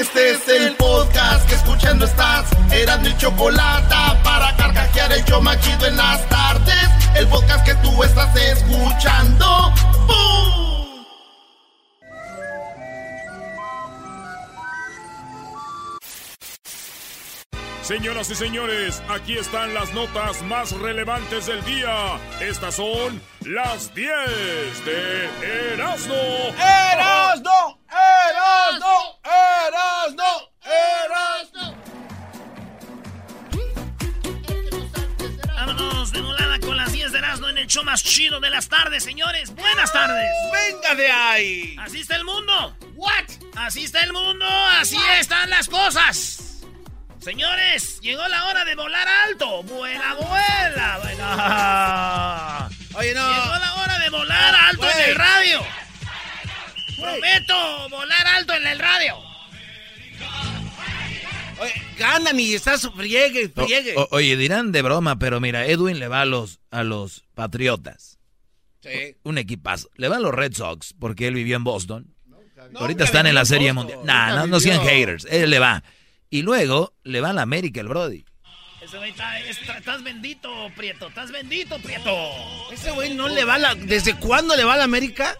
Este es el podcast que escuchando estás. Eran mi chocolate para carcajear el yo machido en las tardes. El podcast que tú estás escuchando. Señoras y señores, aquí están las notas más relevantes del día. Estas son las 10 de Erasmo. ¡Erasno! ¡Erasno! ¡Erasno! ¡Erasno! Vámonos de volada con las 10 de Erasmo en el show más chido de las tardes, señores. Buenas tardes. ¡Venga de ahí! Así está el mundo. ¿What? Así está el mundo. Así están las cosas. Señores, llegó la hora de volar alto. Vuela, vuela, vuela. Oye, no. Llegó la hora de volar alto en el radio. Prometo volar alto en el radio. Oye, ganan y estás friegue, friegue. O- o- oye, dirán de broma, pero mira, Edwin le va a los, a los Patriotas. Sí. Un equipazo. Le va a los Red Sox, porque él vivió en Boston. Nunca Ahorita están en la Serie Boston. Mundial. Nah, no, no sean haters. Él le va. Y luego le va a la América, el Brody. Ese güey está, está- estás bendito, Prieto. Estás bendito, Prieto. Ese güey no le va a la... ¿Desde cuándo le va a la América?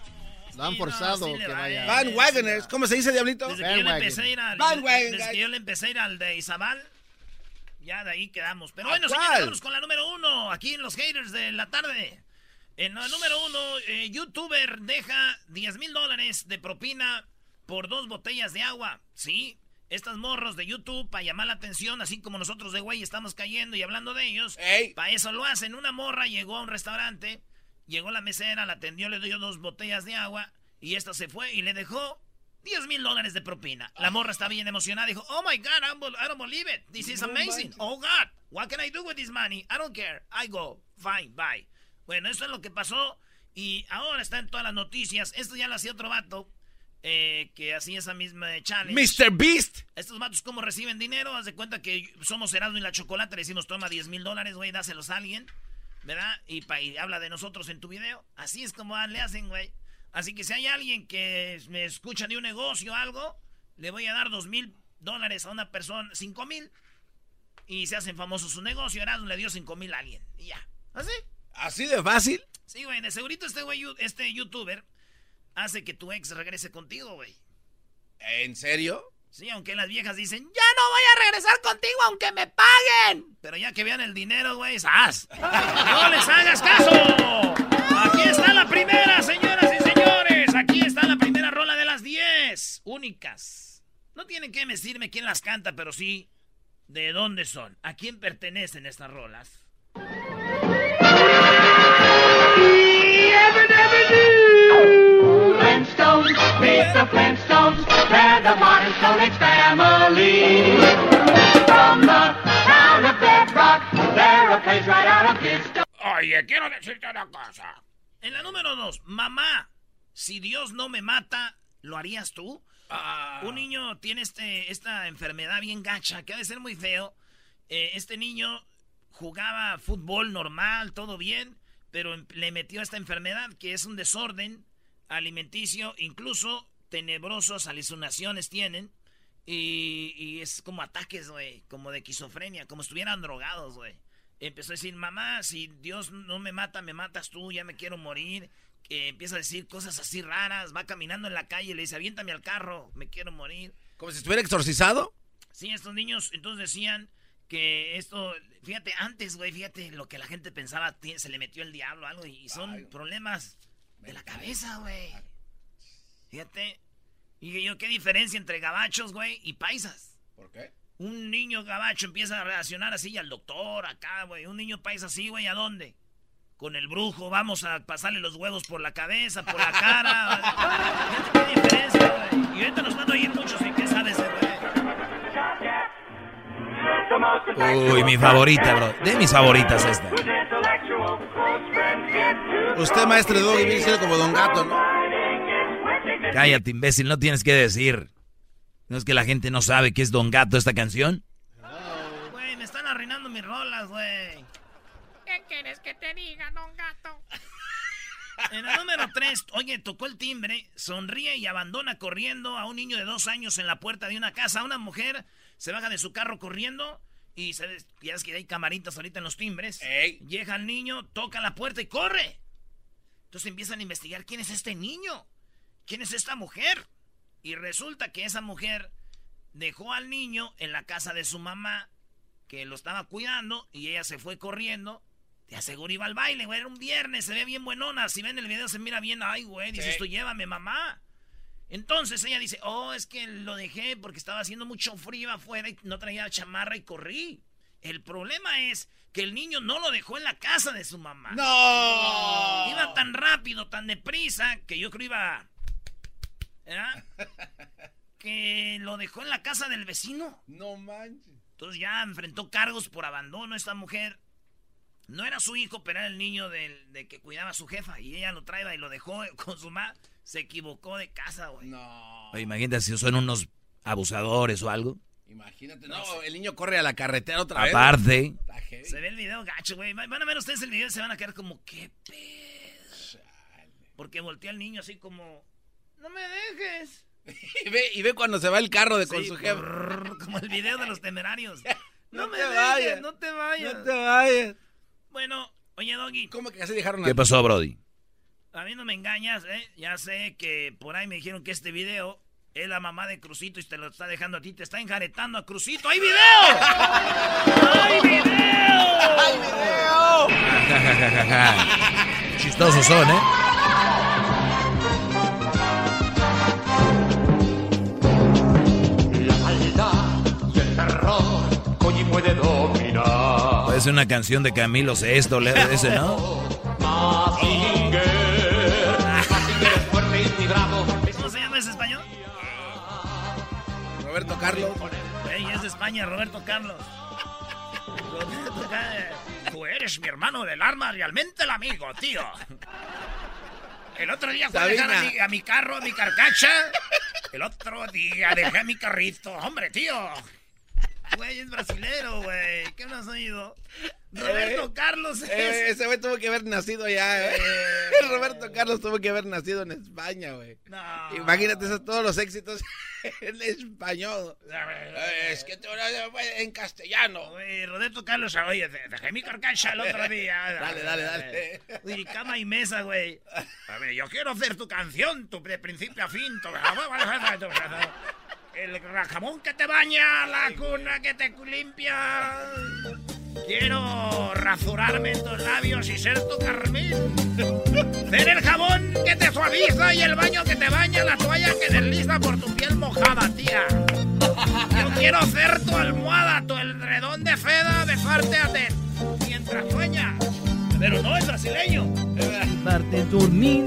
Lo han Sí, forzado no, sí que va, vaya. eh. Bandwagoners. ¿Cómo se dice, Diablito? Desde que yo le empecé a ir al, desde que yo le empecé a ir al de Izabal, ya de ahí quedamos. Pero ¿A bueno, señores, vamos con la número uno, aquí en los haters de la tarde. En la número uno, eh, youtuber deja 10 mil dólares de propina por dos botellas de agua. Sí, estas morros de YouTube para llamar la atención, así como nosotros de güey estamos cayendo y hablando de ellos. Para eso lo hacen. Una morra llegó a un restaurante, llegó la mesera, la atendió, le dio dos botellas de agua y esta se fue y le dejó 10 mil dólares de propina. La morra está bien emocionada. Dijo, oh my God, I don't, I don't believe it. This is amazing. Oh God, what can I do with this money? I don't care. I go. Fine, bye. Bueno, eso es lo que pasó y ahora está en todas las noticias. Esto ya lo hacía otro vato eh, que hacía esa misma challenge. Mr. Beast. Estos vatos, ¿cómo reciben dinero? Haz de cuenta que somos Erasmo y la Chocolate. Le decimos, toma 10 mil dólares, güey, dáselos a alguien. ¿Verdad? Y, pa- y habla de nosotros en tu video. Así es como le hacen, güey. Así que si hay alguien que me escucha de un negocio o algo, le voy a dar dos mil dólares a una persona, cinco mil. Y se hacen famosos su negocio. Erasmo le dio cinco mil a alguien. Y ya. ¿Así? ¿Así de fácil? Sí, güey. De segurito este güey, este youtuber, hace que tu ex regrese contigo, güey. ¿En serio? Sí, aunque las viejas dicen, ya no voy a regresar contigo aunque me paguen. Pero ya que vean el dinero, güey, ¡zas! ¡No les hagas caso! Aquí está la primera, señoras y señores. Aquí está la primera rola de las 10. Únicas. No tienen que decirme quién las canta, pero sí de dónde son. ¿A quién pertenecen estas rolas? Flintstones, meet the Flintstones, they're the modern Stone Age family. From the town of Bedrock, they're a place right out of this stone. Oye, quiero decirte una cosa. En la número dos, mamá, si Dios no me mata, ¿lo harías tú? Un niño tiene este, esta enfermedad bien gacha, que ha de ser muy feo. Eh, este niño jugaba fútbol normal, todo bien, pero em- le metió esta enfermedad que es un desorden alimenticio, incluso tenebrosos alucinaciones tienen. Y, y es como ataques, güey, como de esquizofrenia, como estuvieran drogados, güey. Empezó a decir, mamá, si Dios no me mata, me matas tú, ya me quiero morir. que empieza a decir cosas así raras, va caminando en la calle, le dice, aviéntame al carro, me quiero morir. ¿Como si estuviera exorcizado? Sí, estos niños entonces decían que esto, fíjate, antes, güey, fíjate lo que la gente pensaba, se le metió el diablo algo y son problemas de la cabeza, güey. Fíjate. Y yo, ¿qué diferencia entre gabachos, güey, y paisas? ¿Por qué? Un niño gabacho empieza a reaccionar así al doctor, acá, güey. Un niño paisa así, güey, ¿a dónde? Con el brujo, vamos a pasarle los huevos por la cabeza, por la cara. Fíjate qué diferencia, güey. Y ahorita nos van a oír muchos y qué sabes, güey. Uy, mi favorita, bro. De mis favoritas esta. Usted, maestro Doggy, viene siendo como Don Gato, ¿no? Cállate, imbécil, no tienes que decir. ¿No es que la gente no sabe qué es Don Gato esta canción? Güey, me están arruinando mis rolas, güey. ¿Qué quieres que te diga, Don Gato? En el número 3, oye, tocó el timbre, sonríe y abandona corriendo a un niño de dos años en la puerta de una casa. Una mujer se baja de su carro corriendo y se, ya es que hay camaritas ahorita en los timbres. Llega el niño, toca la puerta y corre. Entonces empiezan a investigar quién es este niño, quién es esta mujer. Y resulta que esa mujer dejó al niño en la casa de su mamá, que lo estaba cuidando, y ella se fue corriendo. Te aseguro iba al baile, güey. Era un viernes, se ve bien buenona. Si ven el video se mira bien, ay, güey. Dices, tú llévame, mamá. Entonces ella dice, oh, es que lo dejé porque estaba haciendo mucho frío afuera y no traía chamarra y corrí. El problema es que el niño no lo dejó en la casa de su mamá. ¡No! Iba tan rápido, tan deprisa, que yo creo iba... ¿verdad? que lo dejó en la casa del vecino. No manches. Entonces ya enfrentó cargos por abandono esta mujer. No era su hijo, pero era el niño del, de que cuidaba a su jefa. Y ella lo traía y lo dejó con su mamá. Se equivocó de casa, güey. No. Oye, imagínate si son unos abusadores o algo. Imagínate. No, el niño corre a la carretera otra vez. Aparte. Se ve el video gacho, güey. Van a ver ustedes el video y se van a quedar como, ¿qué pedo? Porque voltea al niño así como, no me dejes. y, ve, y ve cuando se va el carro de con Sí, su jefe. Como el video de los temerarios. No No, me te dejes, vayas. no te vayas. No te vayas. Bueno, oye, Doggy, ¿Cómo que así dejaron ¿Qué pasó, Brody? a mí no me engañas, ¿eh? Ya sé que por ahí me dijeron que este video es la mamá de Crucito y te lo está dejando a ti. Te está enjaretando a Crucito. ¡Hay video! ¡Hay video! Chistosos son, ¿eh? La maldad y el terror hoy puede dominar. Puede ser una canción de Camilo Sesto, le- ese, ¿no? España, Roberto Carlos. Roberto Carlos. Tú eres mi hermano del arma, realmente el amigo, tío. El otro día fue a dejar a mi, a mi carro, a mi carcacha. El otro día dejé mi carrito. Hombre, tío. Güey, es brasilero, güey. ¿Qué no has oído? Roberto Carlos es... Eh, ese güey tuvo que haber nacido allá, ¿eh? Roberto Carlos tuvo que haber nacido en España, güey. No. Imagínate esos, todos los éxitos en español. Eh, Es que tú en castellano. Oye, Roberto Carlos, oye, de- dejé mi carcacha el otro día. Dale, dale, dale. Y cama y mesa, güey. A ver, yo quiero hacer tu canción, tu de principio a fin. tu- El jamón que te baña, la cuna que te limpia. Quiero rasurarme en tus labios y ser tu carmín. Ser el jabón que te suaviza y el baño que te baña, la toalla que desliza por tu piel mojada, tía. Yo quiero ser tu almohada, tu edredón de seda, besarte a te mientras sueñas. Pero no es brasileño. Darte dormir,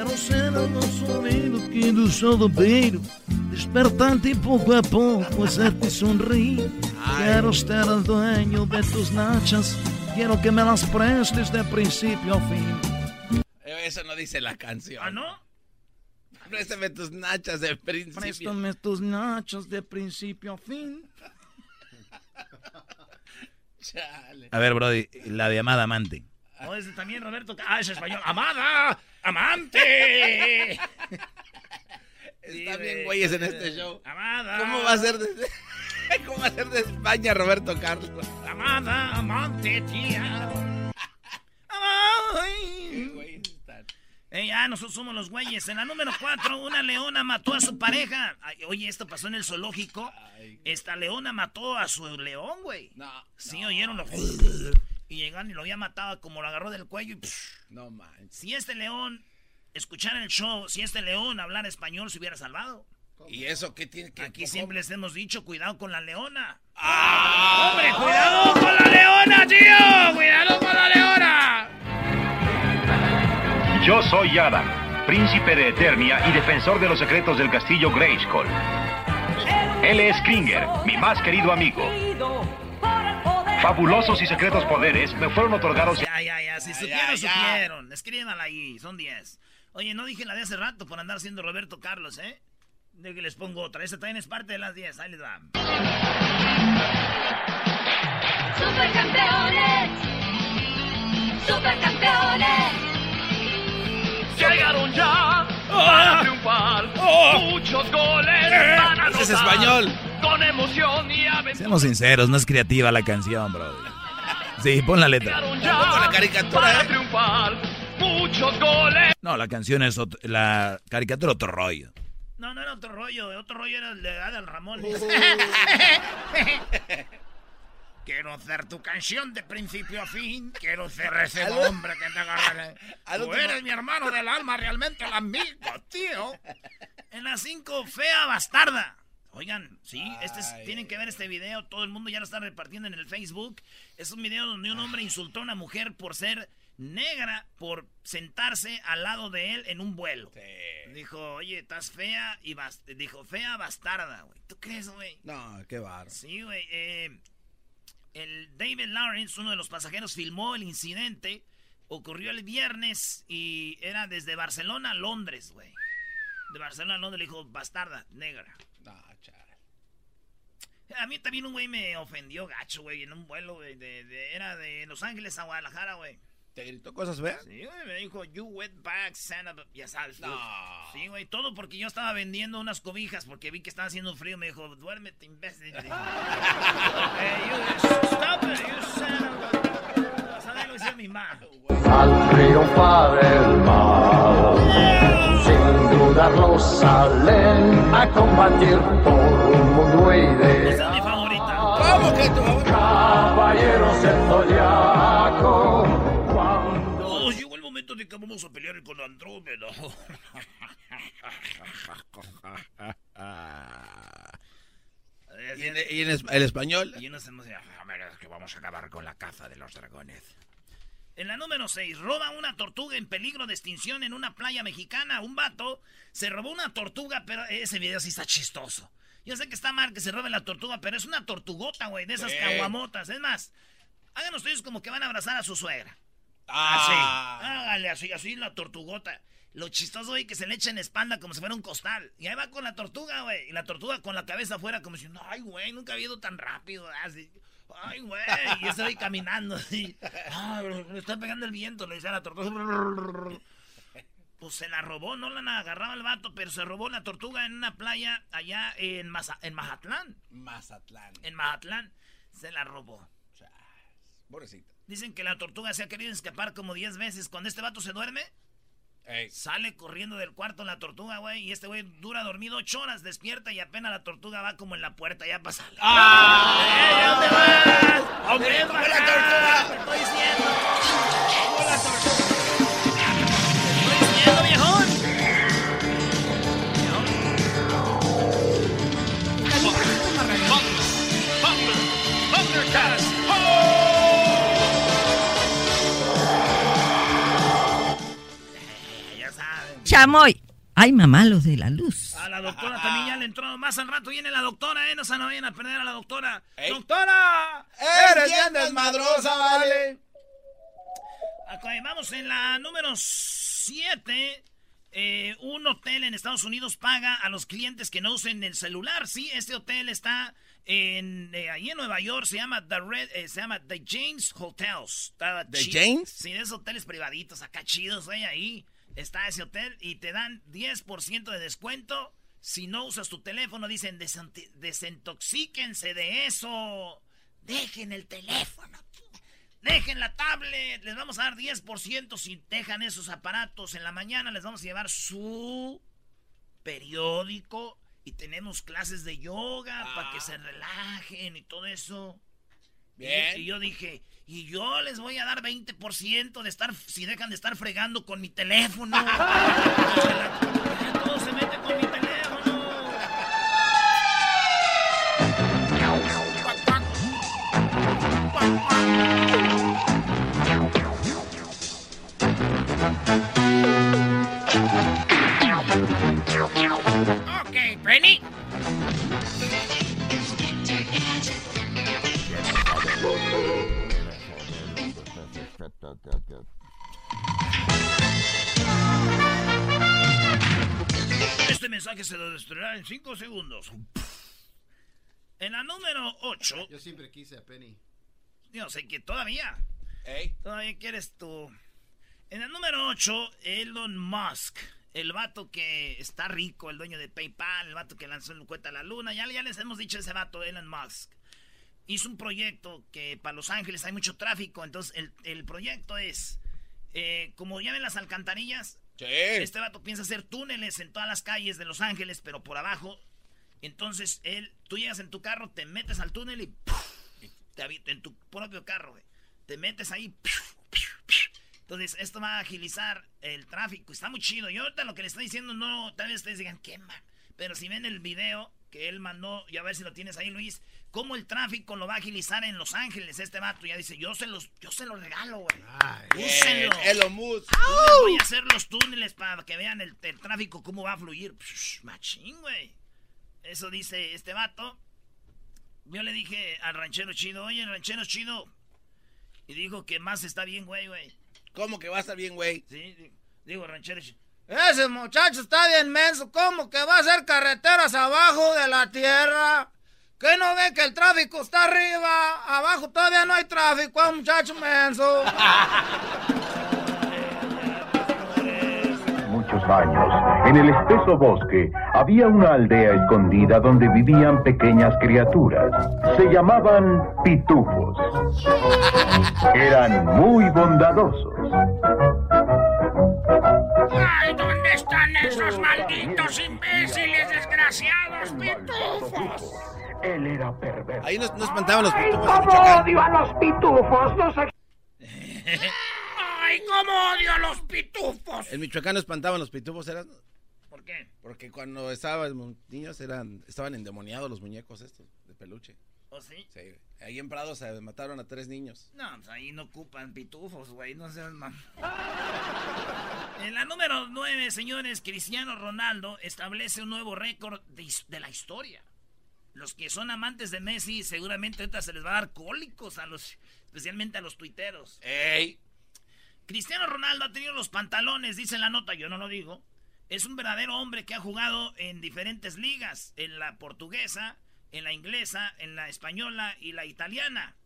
quero ser o nosso amigo que do sol do beiro, despertarte pouco a pouco, hacerte sonreír. Quero ser el dueño de tus nachas, quiero que me las prestes de principio a fin. Eh, Eso no dice la canción. ¿Ah, no? Préstame tus nachas de principio. Préstame tus nachas de principio a fin. Chale. A ver, Brody, la de amada amante. No, también Roberto. Ah, es español. ¡Amada! ¡Amante! Está bien güeyes en este show. ¡Amada! ¿Cómo va a ser de, ¿Cómo va a ser de España Roberto Carlos? ¡Amada! ¡Amante, tía! ¡Ay! güeyes están. Ey, Ya, nosotros somos los güeyes. En la número cuatro, una leona mató a su pareja. oye, esto pasó en el zoológico. Esta leona mató a su león, güey. No. Sí, oyeron los... Y llegaron y lo había matado, como lo agarró del cuello y... No manches. Si este león escuchara el show, si este león hablara español, se hubiera salvado. ¿Y eso qué tiene que Aquí cómo? siempre les hemos dicho, cuidado con la leona. ¡Ah! ¡Hombre, cuidado con la leona, tío! ¡Cuidado con la leona! Yo soy Adam, príncipe de Eternia y defensor de los secretos del castillo Grayskull. Él es Kringer, mi más querido amigo. Fabulosos y secretos poderes me fueron otorgados. Ya, ya, ya. Si supieron, ya, ya. supieron. Escríbanla ahí. Son 10. Oye, no dije la de hace rato por andar siendo Roberto Carlos, ¿eh? De que les pongo otra. Esta también es parte de las 10. Ahí les va. Supercampeones. Supercampeones. Llegaron ya para triunfar. Muchos goles van a Ese es español. Con emoción y aventura. Seamos sinceros, no es creativa la canción, bro. Sí, pon la letra. La caricatura, ¿eh? triunfar. Muchos goles. No, la canción es ot- la caricatura otro rollo. No, no era otro rollo. Otro rollo era el de Adal Ramón. Quiero hacer tu canción de principio a fin. Quiero ser ese Al- hombre que te agarra. Tú último- eres mi hermano del alma, realmente el amigo, tío. En las 5, fea bastarda. Oigan, sí, este es- tienen que ver este video. Todo el mundo ya lo está repartiendo en el Facebook. Es un video donde un hombre insultó a una mujer por ser negra, por sentarse al lado de él en un vuelo. Dijo, oye, estás fea y bas dijo, fea bastarda, güey. ¿Tú crees, güey? No, qué barro. Sí, güey. eh, el David Lawrence, uno de los pasajeros, filmó el incidente. Ocurrió el viernes y era desde Barcelona a Londres, güey. De Barcelona a Londres le dijo, bastarda, negra. No, chaval. A mí también un güey me ofendió gacho, güey, en un vuelo, güey. De, de- era de Los Ángeles a Guadalajara, güey. ¿Te gritó cosas feas? Sí, güey, me dijo, you wet bag, son of a-" Ya sabes. No. Sí, güey, todo porque yo estaba vendiendo unas cobijas porque vi que estaba haciendo frío. Me dijo, duérmete, imbécil. Hey, you, stop it, you son. ¿Sabes lo que mi mamá? Al triunfar el mal, sin dudarlo salen a combatir por un mundo ideal. Esa es mi favorita. ¿Cómo que tu? Caballeros del zodiaco, Oh, llegó el momento de que vamos a pelear con Andrómeda. ¿Y en, y en es- el español? Y nos hemos a ver, es que vamos a acabar con la caza de los dragones. En la número 6, roba una tortuga en peligro de extinción en una playa mexicana. Un vato se robó una tortuga, pero ese video sí está chistoso. Yo sé que está mal que se robe la tortuga, pero es una tortugota, güey, de esas Sí. caguamotas. Es más, hagan ustedes como que van a abrazar a su suegra. Ah. Así. Hágale así, así la tortugota. Lo chistoso, güey, que se le echa en espalda como si fuera un costal. Y ahí va con la tortuga, güey. Y la tortuga con la cabeza afuera como diciendo, ay, güey, nunca había ido tan rápido. Así. Ay, güey. Y estoy caminando así. Ay, me está pegando el viento, le decía a la tortuga. Pues se la robó, no la agarraba el vato, pero se robó la tortuga en una playa allá en, Maza- en Mazatlán. Mazatlán. En Mazatlán se la robó. Pobrecito. Dicen que la tortuga se ha querido escapar como 10 veces. Cuando este vato se duerme, sale corriendo del cuarto la tortuga, güey. Y este güey dura dormido 8 horas, despierta y apenas la tortuga va como en la puerta ya para salir. ¡Eh, ¿Dónde vas? ¡Hombre, la acá, tortuga! Te estoy diciendo. Como la tortuga. Chamoy. Ay, mamá, los de la luz. A la doctora también ya le entró. Más al rato viene la doctora, ¿eh? No se no vayan a perder a la doctora. Ey. ¡Doctora! ¡Eres bien desmadrosa, vale! Ok, vamos en la número 7. un hotel en Estados Unidos paga a los clientes que no usen el celular. Sí, este hotel está en eh, ahí en Nueva York. Se llama The Red, eh, se llama The James Hotels. Está ¿The James? Sí, de esos hoteles privaditos acá chidos, ahí está ese hotel y te dan 10% de descuento si no usas tu teléfono. Dicen, "Desanti- desintoxíquense de eso. Dejen el teléfono. dejen la tablet, les vamos a dar 10% si dejan esos aparatos en la mañana, les vamos a llevar su periódico y tenemos clases de yoga para que se relajen y todo eso. Bien. Y, y yo dije, y yo les voy a dar 20% de estar, si dejan de estar fregando con mi teléfono. Todo se mete con mi teléfono. Ok, Penny. Este mensaje se lo destruirá en 5 segundos. En la número 8. Yo siempre quise a Penny. Yo sé que todavía. Todavía quieres tú. En el número 8, Elon Musk. El vato que está rico, el dueño de PayPal, el vato que lanzó el cuenta a la luna. Ya, ya les hemos dicho ese vato, Elon Musk. Hizo un proyecto que para Los Ángeles hay mucho tráfico. Entonces, el, el proyecto es. eh, como ya ven las alcantarillas. Este vato piensa hacer túneles en todas las calles de Los Ángeles, pero por abajo. Entonces, él, tú llegas en tu carro, te metes al túnel y. te en tu propio carro, güey. Te metes ahí. Entonces, esto va a agilizar el tráfico. Está muy chido. Yo ahorita lo que le estoy diciendo, no, tal vez ustedes digan, ¿qué ma-?" Pero si ven el video que él mandó, y a ver si lo tienes ahí, Luis, cómo el tráfico lo va a agilizar en Los Ángeles. Este vato ya dice, yo se los, yo se los regalo, güey. Úsenlo. Bien, Elon Musk. Voy a hacer los túneles para que vean el, el tráfico, cómo va a fluir. Psh, machín, güey. Eso dice este vato. Yo le dije al ranchero chido, oye, ranchero chido. Y dijo que más está bien, güey, güey. ¿Cómo que va a estar bien, güey? Sí, di- digo, ranchero chido. Ese muchacho está bien menso. ¿Cómo que va a hacer carreteras abajo de la tierra? ¿Qué no ve que el tráfico está arriba? Abajo todavía no hay tráfico, ah, muchacho menso. muchos años, en el espeso bosque, había una aldea escondida donde vivían pequeñas criaturas. Se llamaban pitufos. Eran muy bondadosos. ¿Dónde están esos malditos imbéciles desgraciados pitufos? Él era perverso. Ahí no, no espantaban los pitufos en cómo Michoacán. odio a los pitufos! Los ¡Ay, cómo odio a los pitufos! En Michoacán no espantaban los pitufos, ¿eran? ¿Por qué? Porque cuando estaban niños eran, estaban endemoniados los muñecos estos, de peluche. ¿O sí? Sí. Ahí en Prado se mataron a tres niños. No, pues ahí no ocupan pitufos, güey, no seas mam. En la número 9, señores, Cristiano Ronaldo establece un nuevo récord de la historia. Los que son amantes de Messi, seguramente ahorita se les va a dar cólicos a los, especialmente a los tuiteros. ¡Ey! Cristiano Ronaldo ha tenido los pantalones, dice la nota, yo no lo digo. Es un verdadero hombre que ha jugado en diferentes ligas, en la portuguesa, en la inglesa, en la española y la italiana.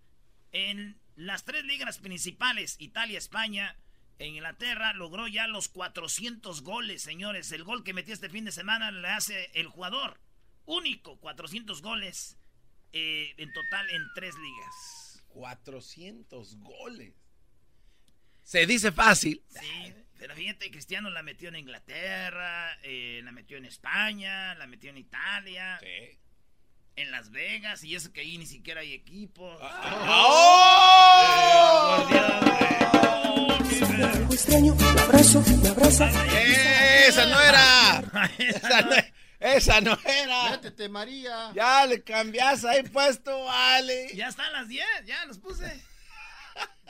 En las tres ligas principales, Italia, España e Inglaterra, logró ya los 400 goles, señores. El gol que metió este fin de semana le hace el jugador. Único, 400 goles eh, en total en tres ligas. 400 goles. Se dice fácil. Sí, pero fíjate, Cristiano la metió en Inglaterra, eh, la metió en España, la metió en Italia, en Las Vegas, y eso que ahí ni siquiera hay equipos. extraño, me abrazo, me abraza. ¡Esa no era! ¡Esa no, esa no era! Métete, María. Ya le cambias ahí puesto, vale. Ya están las 10, ya los puse.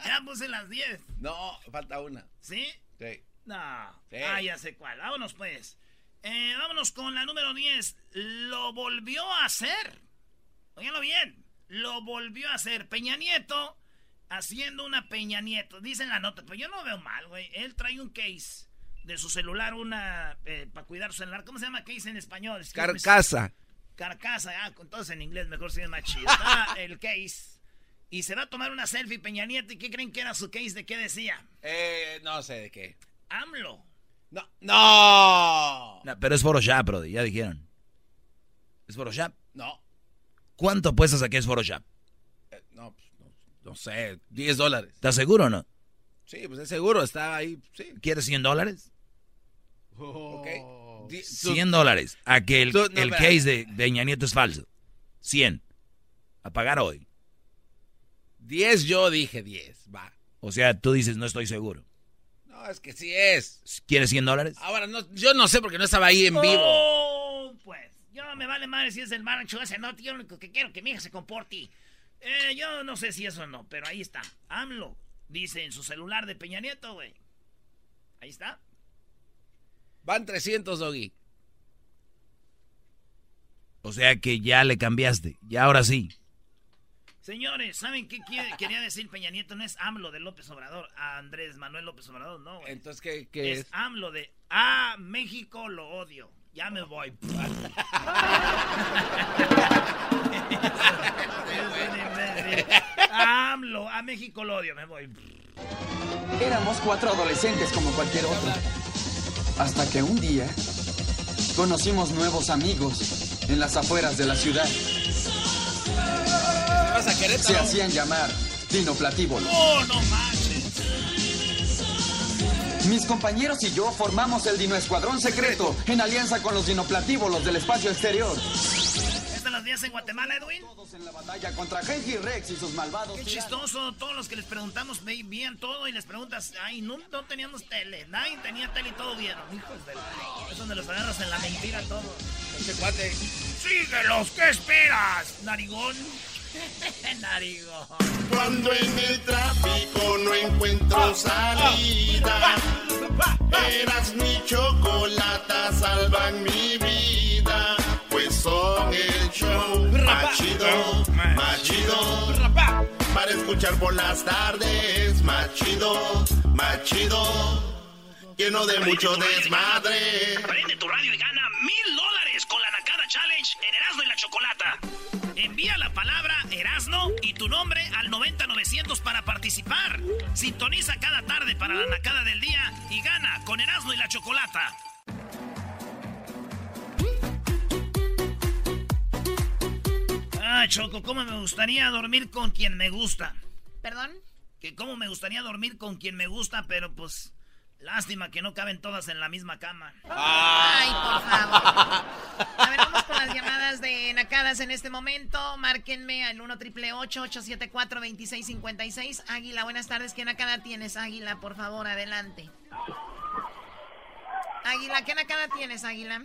Ya puse las 10. No, falta una. ¿Sí? Sí. No. Sí. Ah, ya sé cuál. Vámonos pues. Eh, vámonos con la número 10. Lo volvió a hacer. Óiganlo bien. Lo volvió a hacer. Peña Nieto haciendo una Peña Nieto. Dice en la nota, pero yo no veo mal, güey. Él trae un case de su celular, una para cuidar su celular. ¿Cómo se llama case en español? Carcasa. Carcasa, ah, con todos en inglés, mejor si es más chido. Está el case. Y se va a tomar una selfie Peña Nieto. ¿Y qué creen que era su case? ¿De qué decía? Eh, no sé de qué. AMLO. No. ¡No! No, pero es Photoshop, Brody, ya dijeron. ¿Es Photoshop? No. ¿Cuánto apuestas a que es Photoshop? Eh, no, pues, no. no sé, 10 dólares. ¿Estás seguro o no? Sí, pues es seguro, está ahí, sí. ¿Quieres 100 dólares? Ok. Di- tú- 100 dólares. A que el, no, el case de, de Peña Nieto es falso. 100. A pagar hoy. 10 yo dije 10, va. O sea, tú dices, no estoy seguro. No, es que sí es. ¿Quieres 100 dólares? Ahora, no, yo no sé porque no estaba ahí en vivo. Oh, pues, yo me vale madre si es el marancho ese, no, yo lo único que quiero que mi hija se comporte. Eh, yo no sé si eso o no, pero ahí está. AMLO, dice en su celular de Peña Nieto, güey. Ahí está. Van 300, Doggy. O sea que ya le cambiaste. Ya ahora sí. Señores, ¿saben qué quiere- quería decir Peña Nieto? No es AMLO de López Obrador, a Andrés Manuel López Obrador, no, güey. Entonces, ¿qué, qué es es? AMLO de A México lo odio. Ya me voy. AMLO, a México lo odio, me voy. Éramos cuatro adolescentes como cualquier otro. Hasta que un día conocimos nuevos amigos en las afueras de la ciudad. Vas a Se hacían llamar dinoplatívolos. ¡Oh, no manches! Mis compañeros y yo formamos el Dino Escuadrón Secreto en alianza con los dinoplatívolos del espacio exterior. ¿Estas las días en Guatemala, Edwin? Batalla contra Genji Rex y sus malvados. Qué chistoso, todos los que les preguntamos bien todo y les preguntas, ay, no, no teníamos tele, nadie tenía tele y todo bien. Hijos de la... Es donde los agarras en la mentira todo. Este cuate. ¡Síguelos! ¿Qué esperas, narigón? Cuando en el tráfico no encuentro salida, eras mi chocolata, salvan mi vida, pues son el show más chido, más chido, para escuchar por las tardes, más chido, más chido, lleno de mucho desmadre. Prende tu radio y gana mil dólares con la Nakada Challenge en Erasmo y la Chocolata. Envía la palabra Erasno y tu nombre al 90900 para participar. Sintoniza cada tarde para la Nakada del día y gana con Erasmo y la Chocolata. Ah, Choco, ¿cómo me gustaría dormir con quien me gusta? ¿Perdón? Que cómo me gustaría dormir con quien me gusta, pero pues lástima que no caben todas en la misma cama. Ay, por favor. A ver, vamos con las llamadas de Nacadas en este momento. Márquenme al 1 triple 874 2656 Águila, buenas tardes. ¿Qué Nakada tienes, Águila? Por favor, adelante. Águila, ¿qué Nakada tienes, Águila?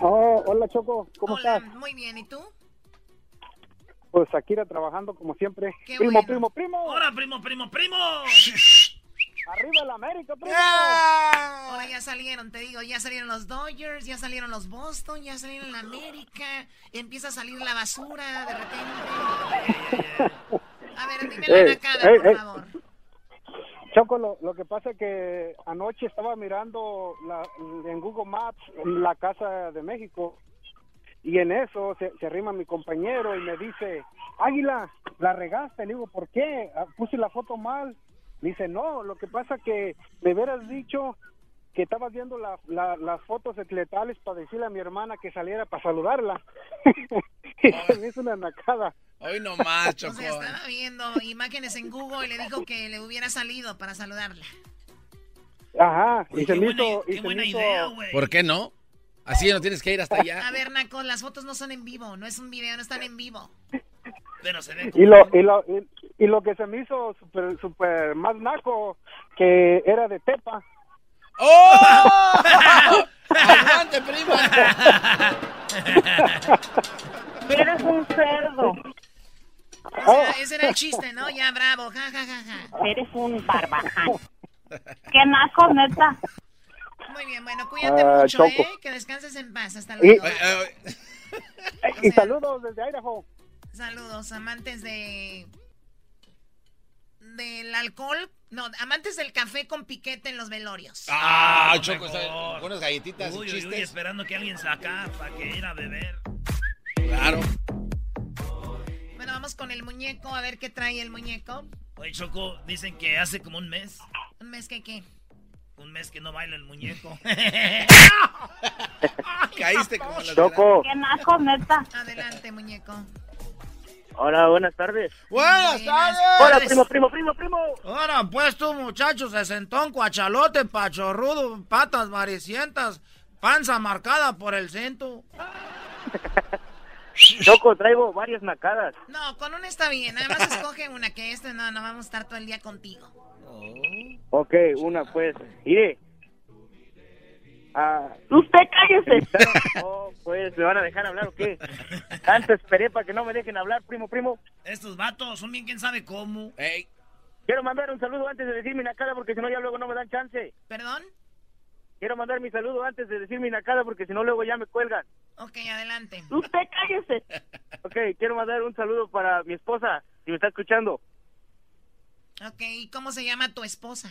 Oh, hola Choco, ¿cómo Hola, estás? muy bien. ¿Y tú? Pues Akira trabajando como siempre. Qué primo, bueno. primo, primo. ¡Hola, primo, primo, primo! Arriba el América, primo. Ahora ya salieron, te digo, ya salieron los Dodgers, ya salieron los Boston, ya salieron la América, empieza a salir la basura de repente. A ver, dime la ey, por favor. Choco, lo, lo que pasa es que anoche estaba mirando la- en Google Maps la casa de México y en eso se, se arrima mi compañero y me dice, Águila, la regaste. Le digo, ¿por qué? Ah, Puse la foto mal. Dice, no, lo que pasa que me hubieras dicho que estabas viendo la- la- las fotos etletales para decirle a mi hermana que saliera para saludarla. y se me hizo una nacada. Hoy no más, O Choco. sea, estaba viendo imágenes en Google y le dijo que le hubiera salido para saludarla. Ajá, y Uy, se qué me buena- hizo... y qué se buena me hizo- idea, güey. ¿Por qué no? Así no tienes que ir hasta allá. A ver, Naco, las fotos no son en vivo, no es un video, no están en vivo. Pero se ve Y lo, y lo, y, y lo que se me hizo súper super más naco, que era de Tepa. ¡Oh! ¡Adelante, prima! Eres un cerdo. O Oh. sea, ese era el chiste, ¿no? Ya, bravo, ja, ja, ja, ja. Eres un barbaján. Qué naco, neta. Muy bien, bueno, cuídate Ah, mucho, Choco. ¿eh? Que descanses en paz. Hasta Y, luego. y saludos desde Idaho. Saludos, amantes de... del alcohol. No, amantes del café con piquete en los velorios. Ah, lo Choco, unas galletitas y Uy, uy, uy, chistes. esperando que alguien saca para que ir a beber. Claro. Bueno, vamos con el muñeco, a ver qué trae el muñeco. Oye, Choco, dicen que hace como un mes. ¿Un mes que qué? Un mes que no baila el muñeco. Caíste como las Choco. Qué naco, neta. Adelante, muñeco. Hola, buenas tardes. Buenas tardes. Hola, primo, primo, primo, primo. Ahora, pues tú, muchacho, sesentón, cuachalote, pachorrudo, patas maricientas, panza marcada por el cinto. Choco, traigo varias nacadas. No, con una está bien. Nada más escoge una, que este no, no vamos a estar todo el día contigo. Ok, una pues. Mire. Ah, Usted cállese. oh, pues, ¿me van a dejar hablar o qué? Tanto esperé para que no me dejen hablar, primo, primo. Estos vatos son bien quién sabe cómo. Quiero mandar un saludo antes de decir mi nacada porque si no ya luego no me dan chance. ¿Perdón? Quiero mandar mi saludo antes de decir mi nacada porque si no luego ya me cuelgan. Ok, adelante. Usted cállese. Ok, quiero mandar un saludo para mi esposa, si me está escuchando. Ok, ¿y cómo se llama tu esposa?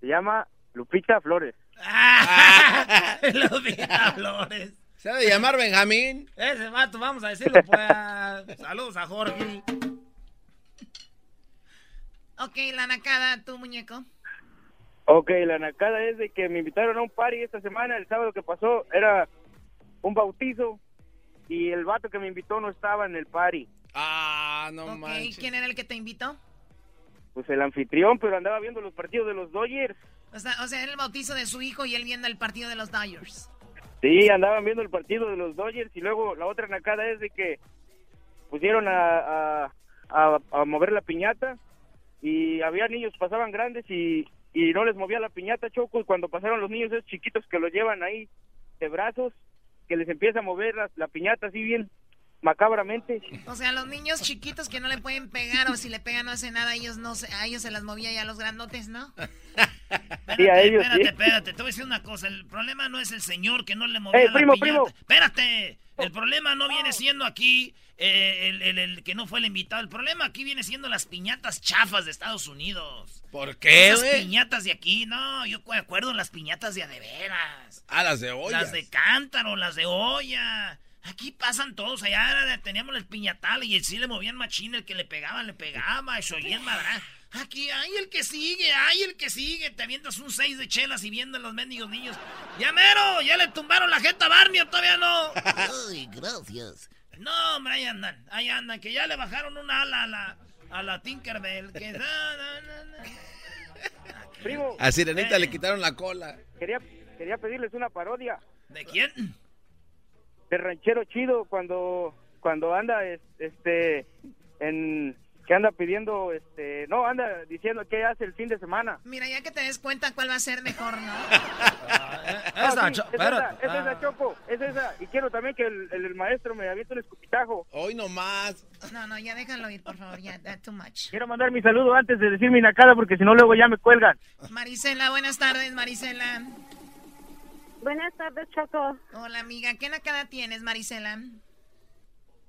Se llama Lupita Flores. Flores. Se ha de llamar Benjamín. Ese vato, vamos a decirlo, pues. Saludos a Jorge. Ok, la nacada, tu muñeco. Ok, la nacada es de que me invitaron a un party esta semana, el sábado que pasó, era un bautizo y el vato que me invitó no estaba en el party. Ah, no Ok, manches. ¿quién era el que te invitó? Pues el anfitrión, pero andaba viendo los partidos de los Dodgers. O sea, o sea, era el bautizo de su hijo y él viendo el partido de los Dodgers. Sí, andaban viendo el partido de los Dodgers y luego la otra nacada es de que pusieron a, a, a- a mover la piñata y había niños, pasaban grandes y, y no les movía la piñata, Choco, y cuando pasaron los niños esos chiquitos que lo llevan ahí de brazos, que les empieza a mover la, la piñata así bien macabramente. O sea, los niños chiquitos que no le pueden pegar o si le pegan no hace nada, ellos no se, a ellos se las movía ya los grandotes, ¿no? Sí, a ellos Espérate, sí. espérate, te voy a decir una cosa. El problema no es el señor que no le movía Eh, la primo, piñata. primo. Espérate. El problema no viene siendo aquí eh, el, el- el que no fue el invitado. El problema aquí viene siendo las piñatas chafas de Estados Unidos. ¿Por qué, Esas güey? piñatas de aquí, no, yo me acuerdo las piñatas de a de veras. Ah, las de olla. Las de cántaro, las de olla. Aquí pasan todos. Allá teníamos el piñatal y sí le movían machín. El que le pegaba, le pegaba. Y se oía el madrán. Aquí, ay, el que sigue, ay, el que sigue. Te avientas un seis de chelas y viendo a los mendigos niños. ¡Ya mero! ¿Ya le tumbaron la jeta a Barney todavía no? Ay, gracias. No, hombre, ahí andan. Ahí andan. Que ya le bajaron una ala a la, a la Tinkerbell. Que... na, na, na, na. Primo, A Sirenita le quitaron la cola. quería, quería pedirles una parodia. ¿De quién? de ranchero chido cuando cuando anda es- este en que anda pidiendo este no anda diciendo qué hace el fin de semana Mira, ya que te des cuenta cuál va a ser mejor, ¿no? Ah, Esa, sí, cho- es esa, es esa Ah. choco es esa y quiero también que el, el- el maestro me aviente un escupitajo Hoy nomás. No, no, ya déjalo ir, por favor, ya, that's too much. quiero mandar mi saludo antes de decir mi nacada porque si no luego ya me cuelgan Marisela, buenas tardes, Marisela. Buenas tardes, Choco. Hola, amiga, ¿qué nacada tienes, Marisela?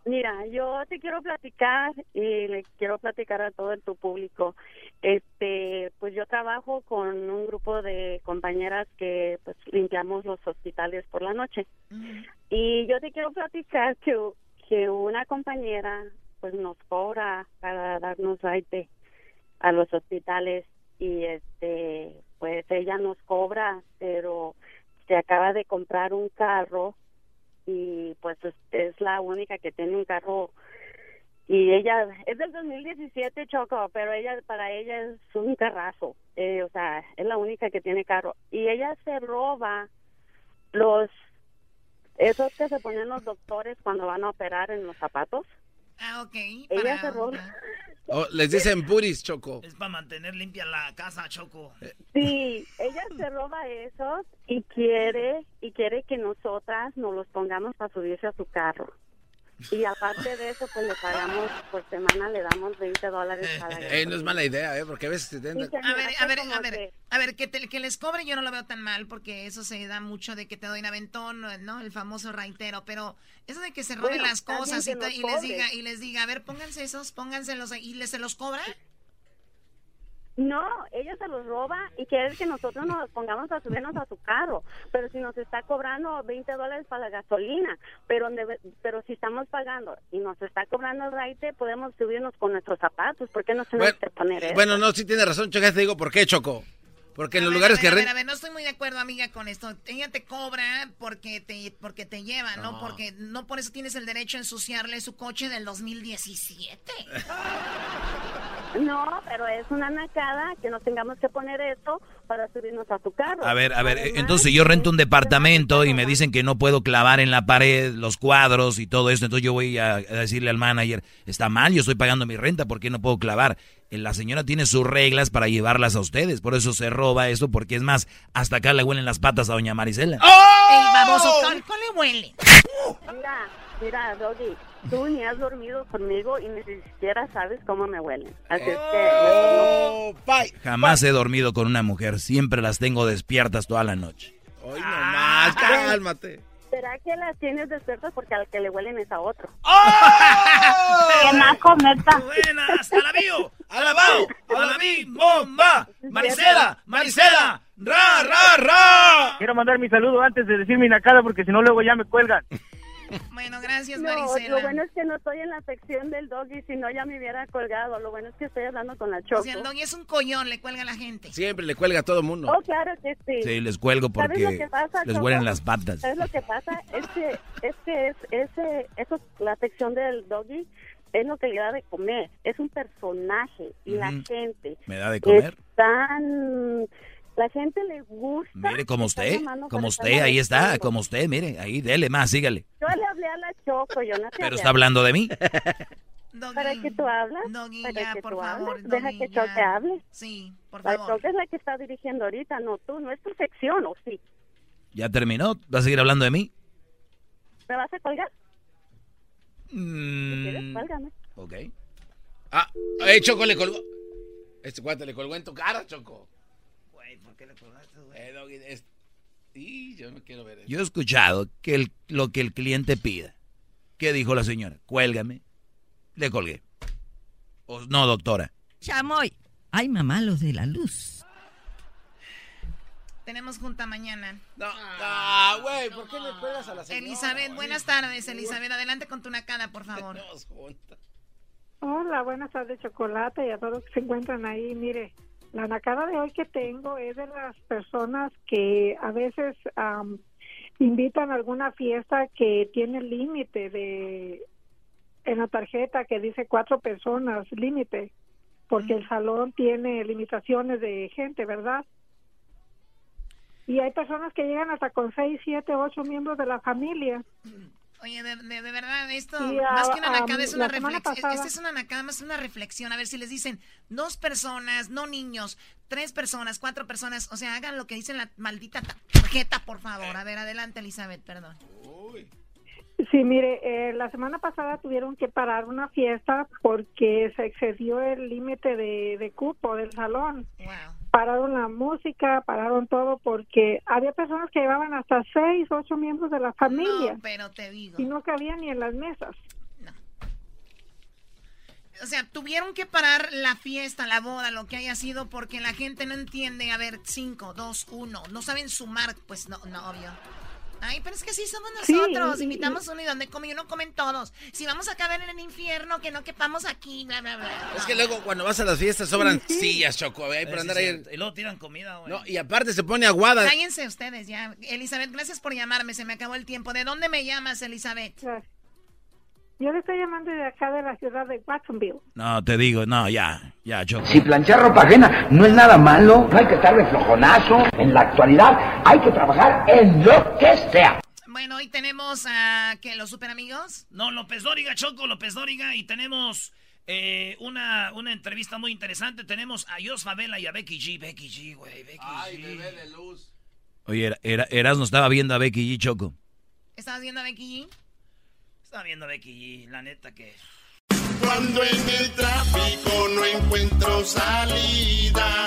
Mira, yo te quiero platicar y le quiero platicar a todo tu público. Este, pues yo trabajo con un grupo de compañeras que pues limpiamos los hospitales por la noche. Y yo te quiero platicar que, que una compañera pues nos cobra para darnos raite a los hospitales y este pues ella nos cobra, pero se acaba de comprar un carro y pues es, la única que tiene un carro y ella es del 2017 Choco, pero ella para ella es un carrazo, eh, o sea, es la única que tiene carro y ella se roba los esos que se ponen los doctores cuando van a operar en los zapatos. Ah, ok. Ella se roba. Oh, les dicen puris, Choco. Es para mantener limpia la casa, Choco. Sí, ella se roba esos y quiere y quiere que nosotras nos los pongamos para subirse a su carro. Y aparte de eso, pues le pagamos por semana, le damos 20 dólares cada Eh, no es mala idea, ¿eh? Porque a veces te tentan. A ver, a ver, a ver, a ver, que, te- que les cobre yo no lo veo tan mal porque eso se da mucho de que te doy un aventón, ¿no? El famoso raitero, pero eso de que se roben Bueno, las cosas que y, te- nos y les diga y les diga, a ver, pónganse esos, pónganselos ahí, y les se los cobra. No, ella se los roba y quiere que nosotros nos pongamos a subirnos a su carro. Pero si nos está cobrando 20 dólares para la gasolina, pero pero si estamos pagando y nos está cobrando el raite, podemos subirnos con nuestros zapatos. ¿Por qué no tenemos Bueno, que poner eso? Bueno, no, sí tiene razón, Choco. Te digo por qué, Choco. Porque en los ver, lugares a que ver, a ver, rentan... a ver, no estoy muy de acuerdo, amiga, con esto. Ella te cobra porque te, porque te lleva, ¿no? No. Porque no por eso tienes el derecho a ensuciarle su coche del 2017. No, pero es una nacada que nos tengamos que poner eso para subirnos a tu carro. A ver, a ver, Además, entonces si yo rento un departamento y me dicen que no puedo clavar en la pared los cuadros y todo esto, entonces yo voy a, a decirle al manager, está mal, yo estoy pagando mi renta, ¿por qué no puedo clavar? Eh, La señora tiene sus reglas para llevarlas a ustedes, por eso se roba eso, porque es más, hasta acá le huelen las patas a doña Marisela. ¡Oh! ¡Ey, baboso! ¿Cuál, cuál le huele? Mira, mira, Doggy, tú ni has dormido conmigo y ni siquiera sabes cómo me huelen. Así es que... Oh, bye. Jamás he dormido con una mujer, siempre las tengo despiertas toda la noche. Hoy nomás, cálmate. ¿Será que las tienes despiertas porque al que le huelen es a otro? ¡Qué naco, neta! ¡Buenas! ¡Alabío! ¡Alabao! ¡Alabí! ¡Bomba! ¡Marisela! ¡Marisela! ¡Ra, ra, ra! Quiero mandar mi saludo antes de decir mi nacada porque si no luego ya me cuelgan. Bueno, gracias, No, Marisela. lo bueno es que no estoy en la sección del Doggy, si no ya me hubiera colgado. Lo bueno es que estoy hablando con la Choco. O sea, el doggy es un collón, le cuelga a la gente. Siempre le cuelga a todo mundo. Oh, claro que sí. Sí, les cuelgo ¿Sabes lo porque que pasa, les huelen las patas. ¿Sabes lo que pasa? Es que, es que es, ese, eso, la sección del Doggy es lo que le da de comer. Es un personaje y la Ujú. gente ¿Me da de comer? es tan... La gente le gusta... Mire, como usted, como para usted, ahí está, como usted, mire, ahí, dele más, sígale. Yo le hablé a la Choco, yo no Pero está hablando de mí. ¿Para qué tú hablas? Doggy, ¿Para ya, qué por tú favor, hablas? Deja que. Choco hable. Sí, por La favor. Choco es la que está dirigiendo ahorita, no tú, no es tu sección, ¿o sí? ¿Ya terminó? ¿Va a seguir hablando de mí? ¿Me vas a colgar? Mm, ¿Quieres? Cuélgame. ok. Ah, eh, Choco le colgó. Este cuate le colgó en tu cara, Choco. Güey, ¿por qué le colgaste, güey? Eh, Doggy, es- Y yo no quiero ver eso. Yo he escuchado que el- lo que el cliente pida. ¿Qué dijo la señora? Cuélgame. Le colgué. O- no, doctora. Chamoy. Ay, mamá, los de la luz. Tenemos junta mañana. No, ah, güey, ¿por qué le cuelgas a la señora? Elizabeth, buenas tardes, Elizabeth. Adelante con tu nacada, por favor. Hola, buenas tardes, Chocolate, y a todos los que se encuentran ahí. Mire, la nacada de hoy que tengo es de las personas que a veces am, invitan a alguna fiesta que tiene límite de en la tarjeta que dice cuatro personas límite, porque el salón tiene limitaciones de gente, ¿verdad? Y hay personas que llegan hasta con seis, siete, ocho miembros de la familia. Oye, de, de- de verdad, esto, Y, más que una nacada, es una reflexión. Esta es una nacada, más una reflexión. A ver si les dicen dos personas, no niños, tres personas, cuatro personas. O sea, hagan lo que dice la maldita tarjeta, por favor. A ver, adelante, Elizabeth, perdón. Sí, mire, eh, la semana pasada tuvieron que parar una fiesta porque se excedió el límite de, de cupo del salón. Pararon la música, pararon todo porque había personas que llevaban hasta seis, ocho miembros de la familia No, pero te digo. y no cabían ni en las mesas. O sea, tuvieron que parar la fiesta, la boda, lo que haya sido, porque la gente no entiende, a ver, cinco, dos, uno, no saben sumar, pues no, no, obvio. Ay, pero es que sí somos nosotros, invitamos uno y donde come y uno comen todos. Si vamos a caber en el infierno, que no quepamos aquí, bla, bla, bla. Es que luego cuando vas a las fiestas sobran sillas, Choco. Ahí para Sí, andar sí, ahí. Y luego tiran comida, güey. No, y aparte se pone aguada. Cállense ustedes ya. Elizabeth, gracias por llamarme, se me acabó el tiempo. ¿De dónde me llamas, Elizabeth? Yo le estoy llamando de acá de la ciudad de Watsonville. No, te digo, no, ya, ya, Choco. Si planchar ropa ajena no es nada malo, no hay que estar de flojonazo. En la actualidad hay que trabajar en lo que sea. Bueno, hoy tenemos a, ¿qué, los super amigos? No, López Dóriga, Choco, López Dóriga. Y tenemos eh, una, una entrevista muy interesante. Tenemos a Jos Favela y a Becky G. Becky G, güey, Becky Ay, G. bebé de luz. Oye, era, era, Erasmo estaba viendo a Becky G. Choco. ¿Estabas viendo a Becky G? Viendo Becky G, la neta que... Cuando en el tráfico no encuentro salida,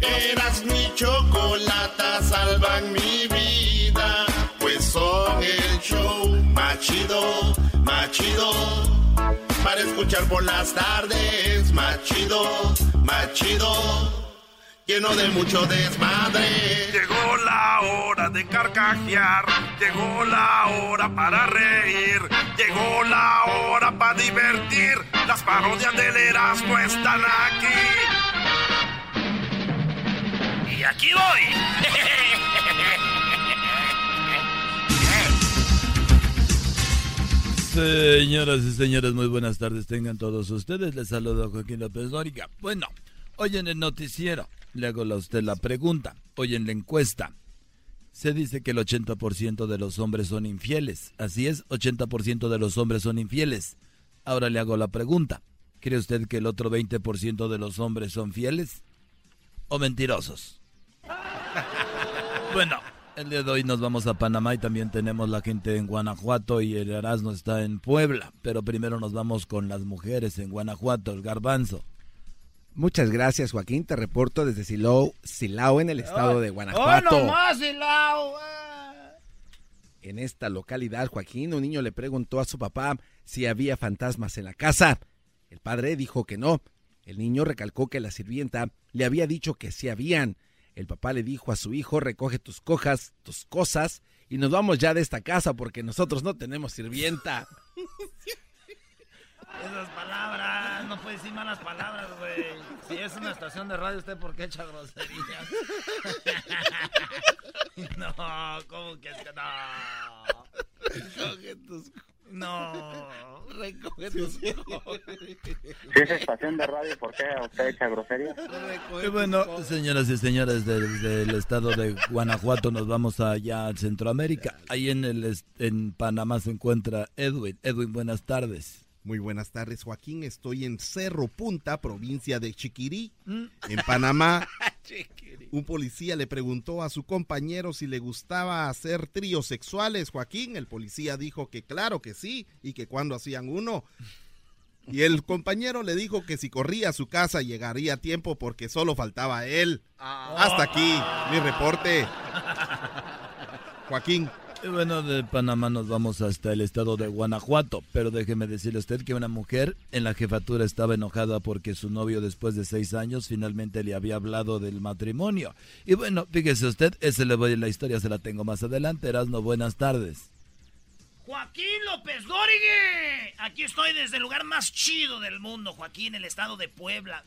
eras mi chocolata, salvan mi vida, pues son el show más chido, chido, para escuchar por las tardes, más chido, chido, lleno de mucho desmadre. Llegó la hora de carcajear, llegó la hora para reír, llegó la hora para divertir. Las parodias del Erasmo están aquí. aquí voy. Señoras y señores, muy buenas tardes. Tengan todos ustedes. Les saludo Joaquín López Dóriga. Bueno, hoy en el noticiero le hago a usted la pregunta. Hoy en la encuesta se dice que el 80% de los hombres son infieles. Así es, 80% de los hombres son infieles. Ahora le hago la pregunta. ¿Cree usted que el otro 20% de los hombres son fieles o mentirosos? Bueno, el día de hoy nos vamos a Panamá y también tenemos la gente en Guanajuato y el Erasmo está en Puebla. Pero primero nos vamos con las mujeres en Guanajuato, el garbanzo. Muchas gracias, Joaquín. Te reporto desde Silao, Silao en el estado de Guanajuato. ¡Oh, Silao! eh. En esta localidad, Joaquín, un niño le preguntó a su papá si había fantasmas en la casa. El padre dijo que no. El niño recalcó que la sirvienta le había dicho que sí habían. El papá le dijo a su hijo, recoge tus cojas, tus cosas, y nos vamos ya de esta casa porque nosotros no tenemos sirvienta. Esas palabras, no puede decir malas palabras, güey. Si es una estación de radio, ¿usted por qué echa groserías? no, ¿cómo que es que no? Recoge tus No, recoge tus Si es estación de radio, ¿por qué usted echa grosería? Y bueno, señoras y señores del, del estado de Guanajuato, nos vamos allá a Centroamérica. Ahí en, el, en Panamá se encuentra Edwin. Edwin, buenas tardes. Muy buenas tardes, Joaquín. Estoy en Cerro Punta, provincia de Chiquirí, Mm. en Panamá. Un policía le preguntó a su compañero si le gustaba hacer tríos sexuales, Joaquín. El policía dijo que claro que sí y que cuando hacían uno. Y el compañero le dijo que si corría a su casa llegaría a tiempo porque solo faltaba él. Hasta aquí mi reporte. Joaquín. Bueno, de Panamá nos vamos hasta el estado de Guanajuato, pero déjeme decirle a usted que una mujer en la jefatura estaba enojada porque su novio después de seis años finalmente le había hablado del matrimonio. Y bueno, fíjese usted, ese le voy la historia, se la tengo más adelante. Erasno, buenas tardes. Joaquín López Dórigue. Aquí estoy desde el lugar más chido del mundo, Joaquín, el estado de Puebla.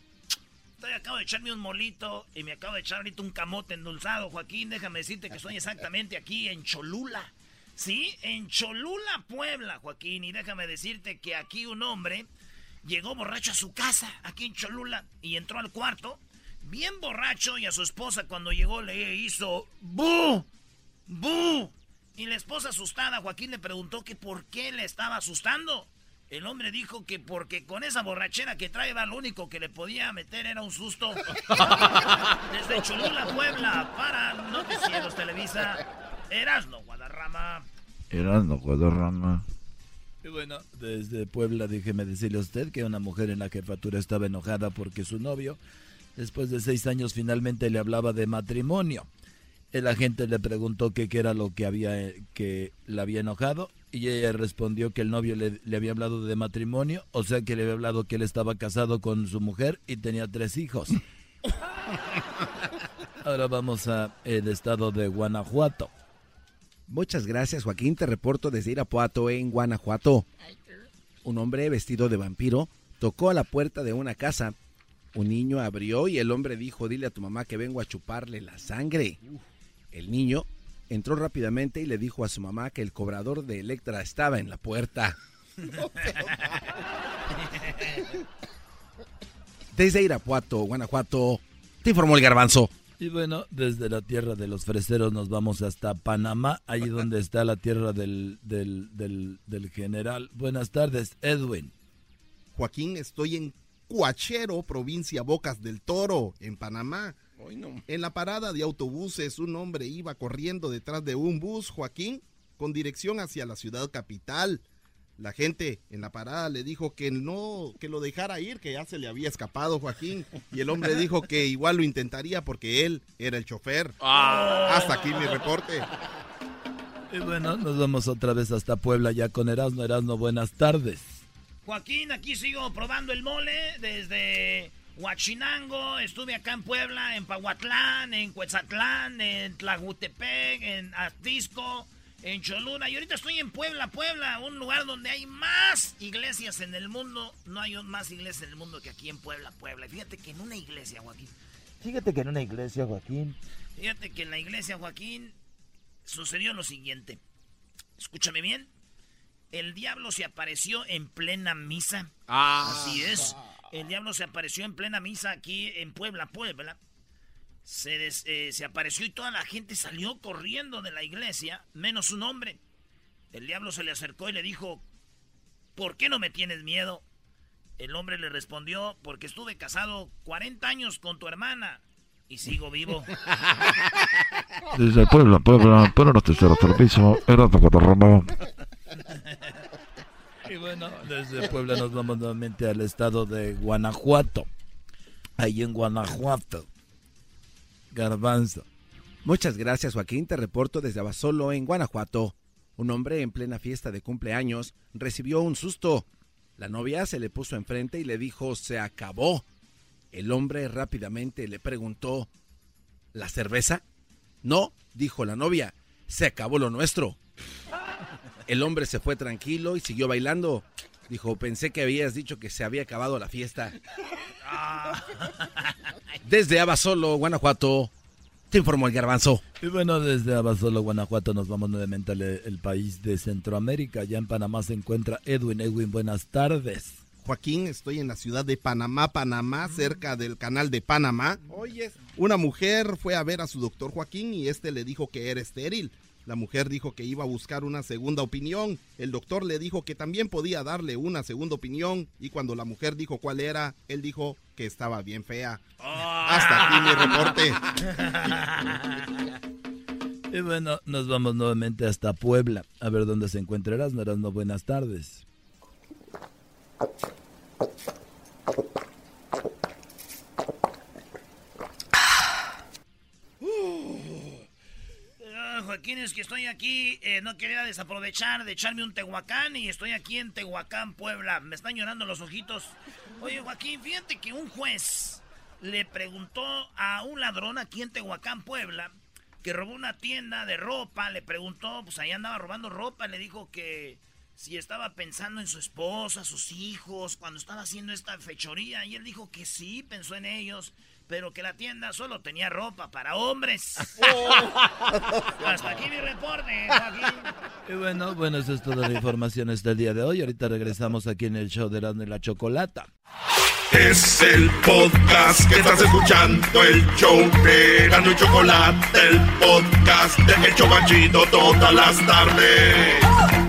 Estoy, acabo de echarme un molito y me acabo de echar ahorita un camote endulzado, Joaquín. Déjame decirte que estoy exactamente aquí en Cholula. Sí, en Cholula, Puebla, Joaquín. Y déjame decirte que aquí un hombre llegó borracho a su casa, aquí en Cholula, y entró al cuarto, bien borracho, y a su esposa cuando llegó le hizo ¡Bu! ¡Bu! Y la esposa asustada, Joaquín le preguntó que por qué le estaba asustando. El hombre dijo que porque con esa borrachera que trae, va, lo único que le podía meter era un susto. Desde Cholula, Puebla, para Noticieros Televisa, Erasno Guadarrama. Erasno Guadarrama. Y bueno, desde Puebla déjeme decirle a usted que una mujer en la jefatura estaba enojada porque su novio, después de seis años, finalmente le hablaba de matrimonio. El agente le preguntó que qué era lo que había eh, que le había enojado y ella respondió que el novio le, le había hablado de matrimonio, o sea que le había hablado que él estaba casado con su mujer y tenía tres hijos. Ahora vamos a el estado de Guanajuato. Muchas gracias, Joaquín. Te reporto desde Irapuato, en Guanajuato. Un hombre vestido de vampiro tocó a la puerta de una casa. Un niño abrió y el hombre dijo, dile a tu mamá que vengo a chuparle la sangre. El niño entró rápidamente y le dijo a su mamá que el cobrador de Electra estaba en la puerta. Desde Irapuato, Guanajuato, te informó el garbanzo. Y bueno, desde la tierra de los freseros nos vamos hasta Panamá, ahí donde está la tierra del, del, del, del general. Buenas tardes, Edwin. Joaquín, estoy en Cuachero, provincia Bocas del Toro, en Panamá. En la parada de autobuses, un hombre iba corriendo detrás de un bus, Joaquín, con dirección hacia la ciudad capital. La gente en la parada le dijo que no, que lo dejara ir, que ya se le había escapado Joaquín. Y el hombre dijo que igual lo intentaría porque él era el chofer. Hasta aquí mi reporte. Y bueno, nos vamos otra vez hasta Puebla ya con Erasmo. Erasmo, buenas tardes. Joaquín, aquí sigo probando el mole desde Huachinango, estuve acá en Puebla, en Pahuatlán, en Cuetzatlán, en Tlagutepec, en Atisco, en Cholula. Y ahorita estoy en Puebla, Puebla, un lugar donde hay más iglesias en el mundo. No hay más iglesias en el mundo que aquí en Puebla, Puebla. Y fíjate que en una iglesia, Joaquín, Fíjate que en una iglesia, Joaquín. Fíjate que en la iglesia, Joaquín, sucedió lo siguiente. Escúchame bien. El diablo se apareció en plena misa. Ah. Así es. El diablo se apareció en plena misa aquí en Puebla, Puebla. Se, des- eh, se apareció y toda la gente salió corriendo de la iglesia, menos un hombre. El diablo se le acercó y le dijo, ¿por qué no me tienes miedo? El hombre le respondió, porque estuve casado 40 años con tu hermana y sigo vivo. Desde Puebla, Puebla, para la tercera servicio, era Romeo. Y bueno, desde Puebla nos vamos nuevamente al estado de Guanajuato. Ahí en Guanajuato. Garbanzo. Muchas gracias, Joaquín. Te reporto desde Abasolo, en Guanajuato. Un hombre en plena fiesta de cumpleaños recibió un susto. La novia se le puso enfrente y le dijo, se acabó. El hombre rápidamente le preguntó, ¿la cerveza? No, dijo la novia, se acabó lo nuestro. El hombre se fue tranquilo y siguió bailando. Dijo, pensé que habías dicho que se había acabado la fiesta. Desde Abasolo, Guanajuato, te informó el garbanzo. Y bueno, desde Abasolo, Guanajuato, nos vamos nuevamente al el país de Centroamérica. Ya en Panamá se encuentra Edwin. Edwin, buenas tardes. Joaquín, estoy en la ciudad de Panamá, Panamá, cerca del canal de Panamá. Oye, Una mujer fue a ver a su doctor Joaquín y este le dijo que era estéril. La mujer dijo que iba a buscar una segunda opinión. El doctor le dijo que también podía darle una segunda opinión y cuando la mujer dijo cuál era, él dijo que estaba bien fea. Hasta aquí mi reporte. Y bueno, nos vamos nuevamente hasta Puebla. A ver dónde se encuentra Erasmo. Erasmo, buenas tardes. Joaquín, es que estoy aquí, eh, no quería desaprovechar de echarme un Tehuacán y estoy aquí en Tehuacán, Puebla. Me están llorando los ojitos. Oye, Joaquín, fíjate que un juez le preguntó a un ladrón aquí en Tehuacán, Puebla, que robó una tienda de ropa. Le preguntó, pues ahí andaba robando ropa. Le dijo que si estaba pensando en su esposa, sus hijos, cuando estaba haciendo esta fechoría. Y él dijo que sí, pensó en ellos, pero que la tienda solo tenía ropa para hombres. Hasta aquí mi reporte, Joaquín. Y bueno, bueno, eso es toda la información del día de hoy. Ahorita regresamos aquí en el show de Erasmo y la Chocolata. Es el podcast que estás escuchando, el show de Gano y Chocolate, el podcast de El Chobachito todas las tardes.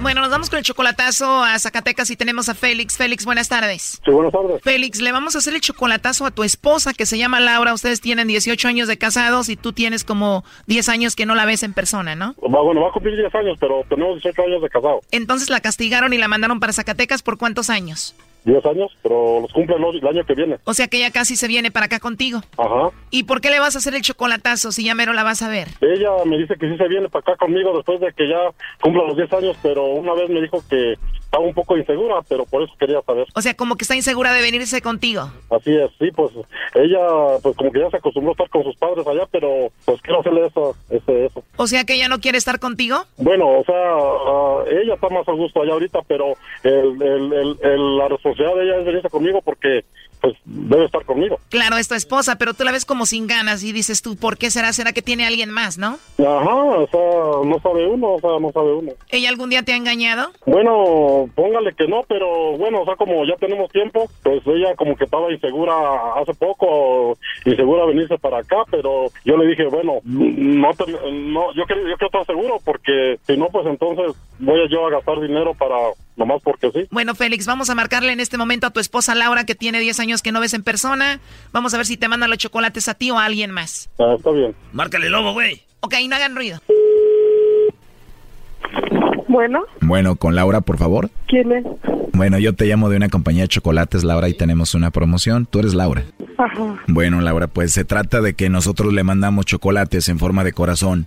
Bueno, nos vamos con el chocolatazo a Zacatecas y tenemos a Félix. Félix, buenas tardes. Sí, buenas tardes. Félix, le vamos a hacer el chocolatazo a tu esposa que se llama Laura. Ustedes tienen 18 años de casados y tú tienes como 10 años que no la ves en persona, ¿no? Bueno, va a cumplir 10 años, pero tenemos 18 años de casado. Entonces la castigaron y la mandaron para Zacatecas por cuántos años? 10 años, pero los cumple el, año que viene. O sea que ella casi se viene para acá contigo. Ajá. ¿Y por qué le vas a hacer el chocolatazo si ya mero la vas a ver? Ella me dice que sí se viene para acá conmigo después de que ya cumpla los 10 años, pero una vez me dijo que estaba un poco insegura, pero por eso quería saber. O sea, como que está insegura de venirse contigo. Así es, sí, pues ella, pues como que ya se acostumbró a estar con sus padres allá, pero pues quiero hacerle eso, ese, eso. O sea que ella no quiere estar contigo. Bueno, o sea, ah, ella está más a gusto allá ahorita, pero el, el, el- el- la responsabilidad de ella es venirse conmigo porque pues debe estar conmigo. Claro, es tu esposa, pero tú la ves como sin ganas y dices tú, ¿por qué será? ¿Será que tiene alguien más, no? Ajá, o sea, no sabe uno, o sea, no sabe uno. ¿Ella algún día te ha engañado? Bueno, póngale que no, pero bueno, o sea, como ya tenemos tiempo, pues ella como que estaba insegura hace poco, insegura venirse para acá, pero yo le dije, bueno, no, te- no yo, quiero, yo quiero estar seguro porque si no, pues entonces voy yo a gastar dinero para, nomás porque sí. Bueno, Félix, vamos a marcarle en este momento a tu esposa Laura, que tiene 10 años que no ves en persona. Vamos a ver si te manda los chocolates a ti o a alguien más. Ah, está bien. Márcale lobo, güey. Ok, no hagan ruido. Bueno, Bueno, con Laura, por favor. ¿quién es? Bueno, yo te llamo de una compañía de chocolates, Laura, y tenemos una promoción. Tú eres Laura. Bueno, Laura, pues se trata de que nosotros le mandamos chocolates en forma de corazón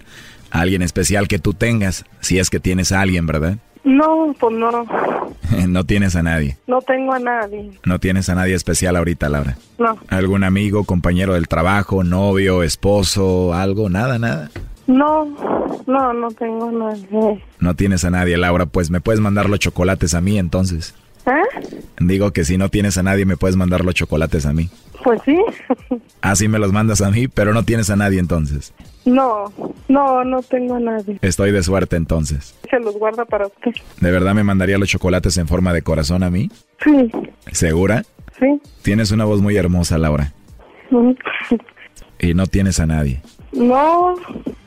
a alguien especial que tú tengas, si es que tienes a alguien, ¿verdad? No, pues no. no tienes a nadie. No tengo a nadie. No tienes a nadie especial ahorita, Laura. No. ¿Algún amigo, compañero del trabajo, novio, esposo, algo? Nada, nada. No, no, no tengo a nadie. No tienes a nadie, Laura. Pues me puedes mandar los chocolates a mí entonces. ¿Eh? Digo que si no tienes a nadie, me puedes mandar los chocolates a mí. Pues sí. Así me los mandas a mí, pero no tienes a nadie entonces. No, no, no tengo a nadie. Estoy de suerte entonces. Se los guarda para usted. ¿De verdad me mandaría los chocolates en forma de corazón a mí? Sí. ¿Segura? Sí. Tienes una voz muy hermosa, Laura. Y no tienes a nadie. No,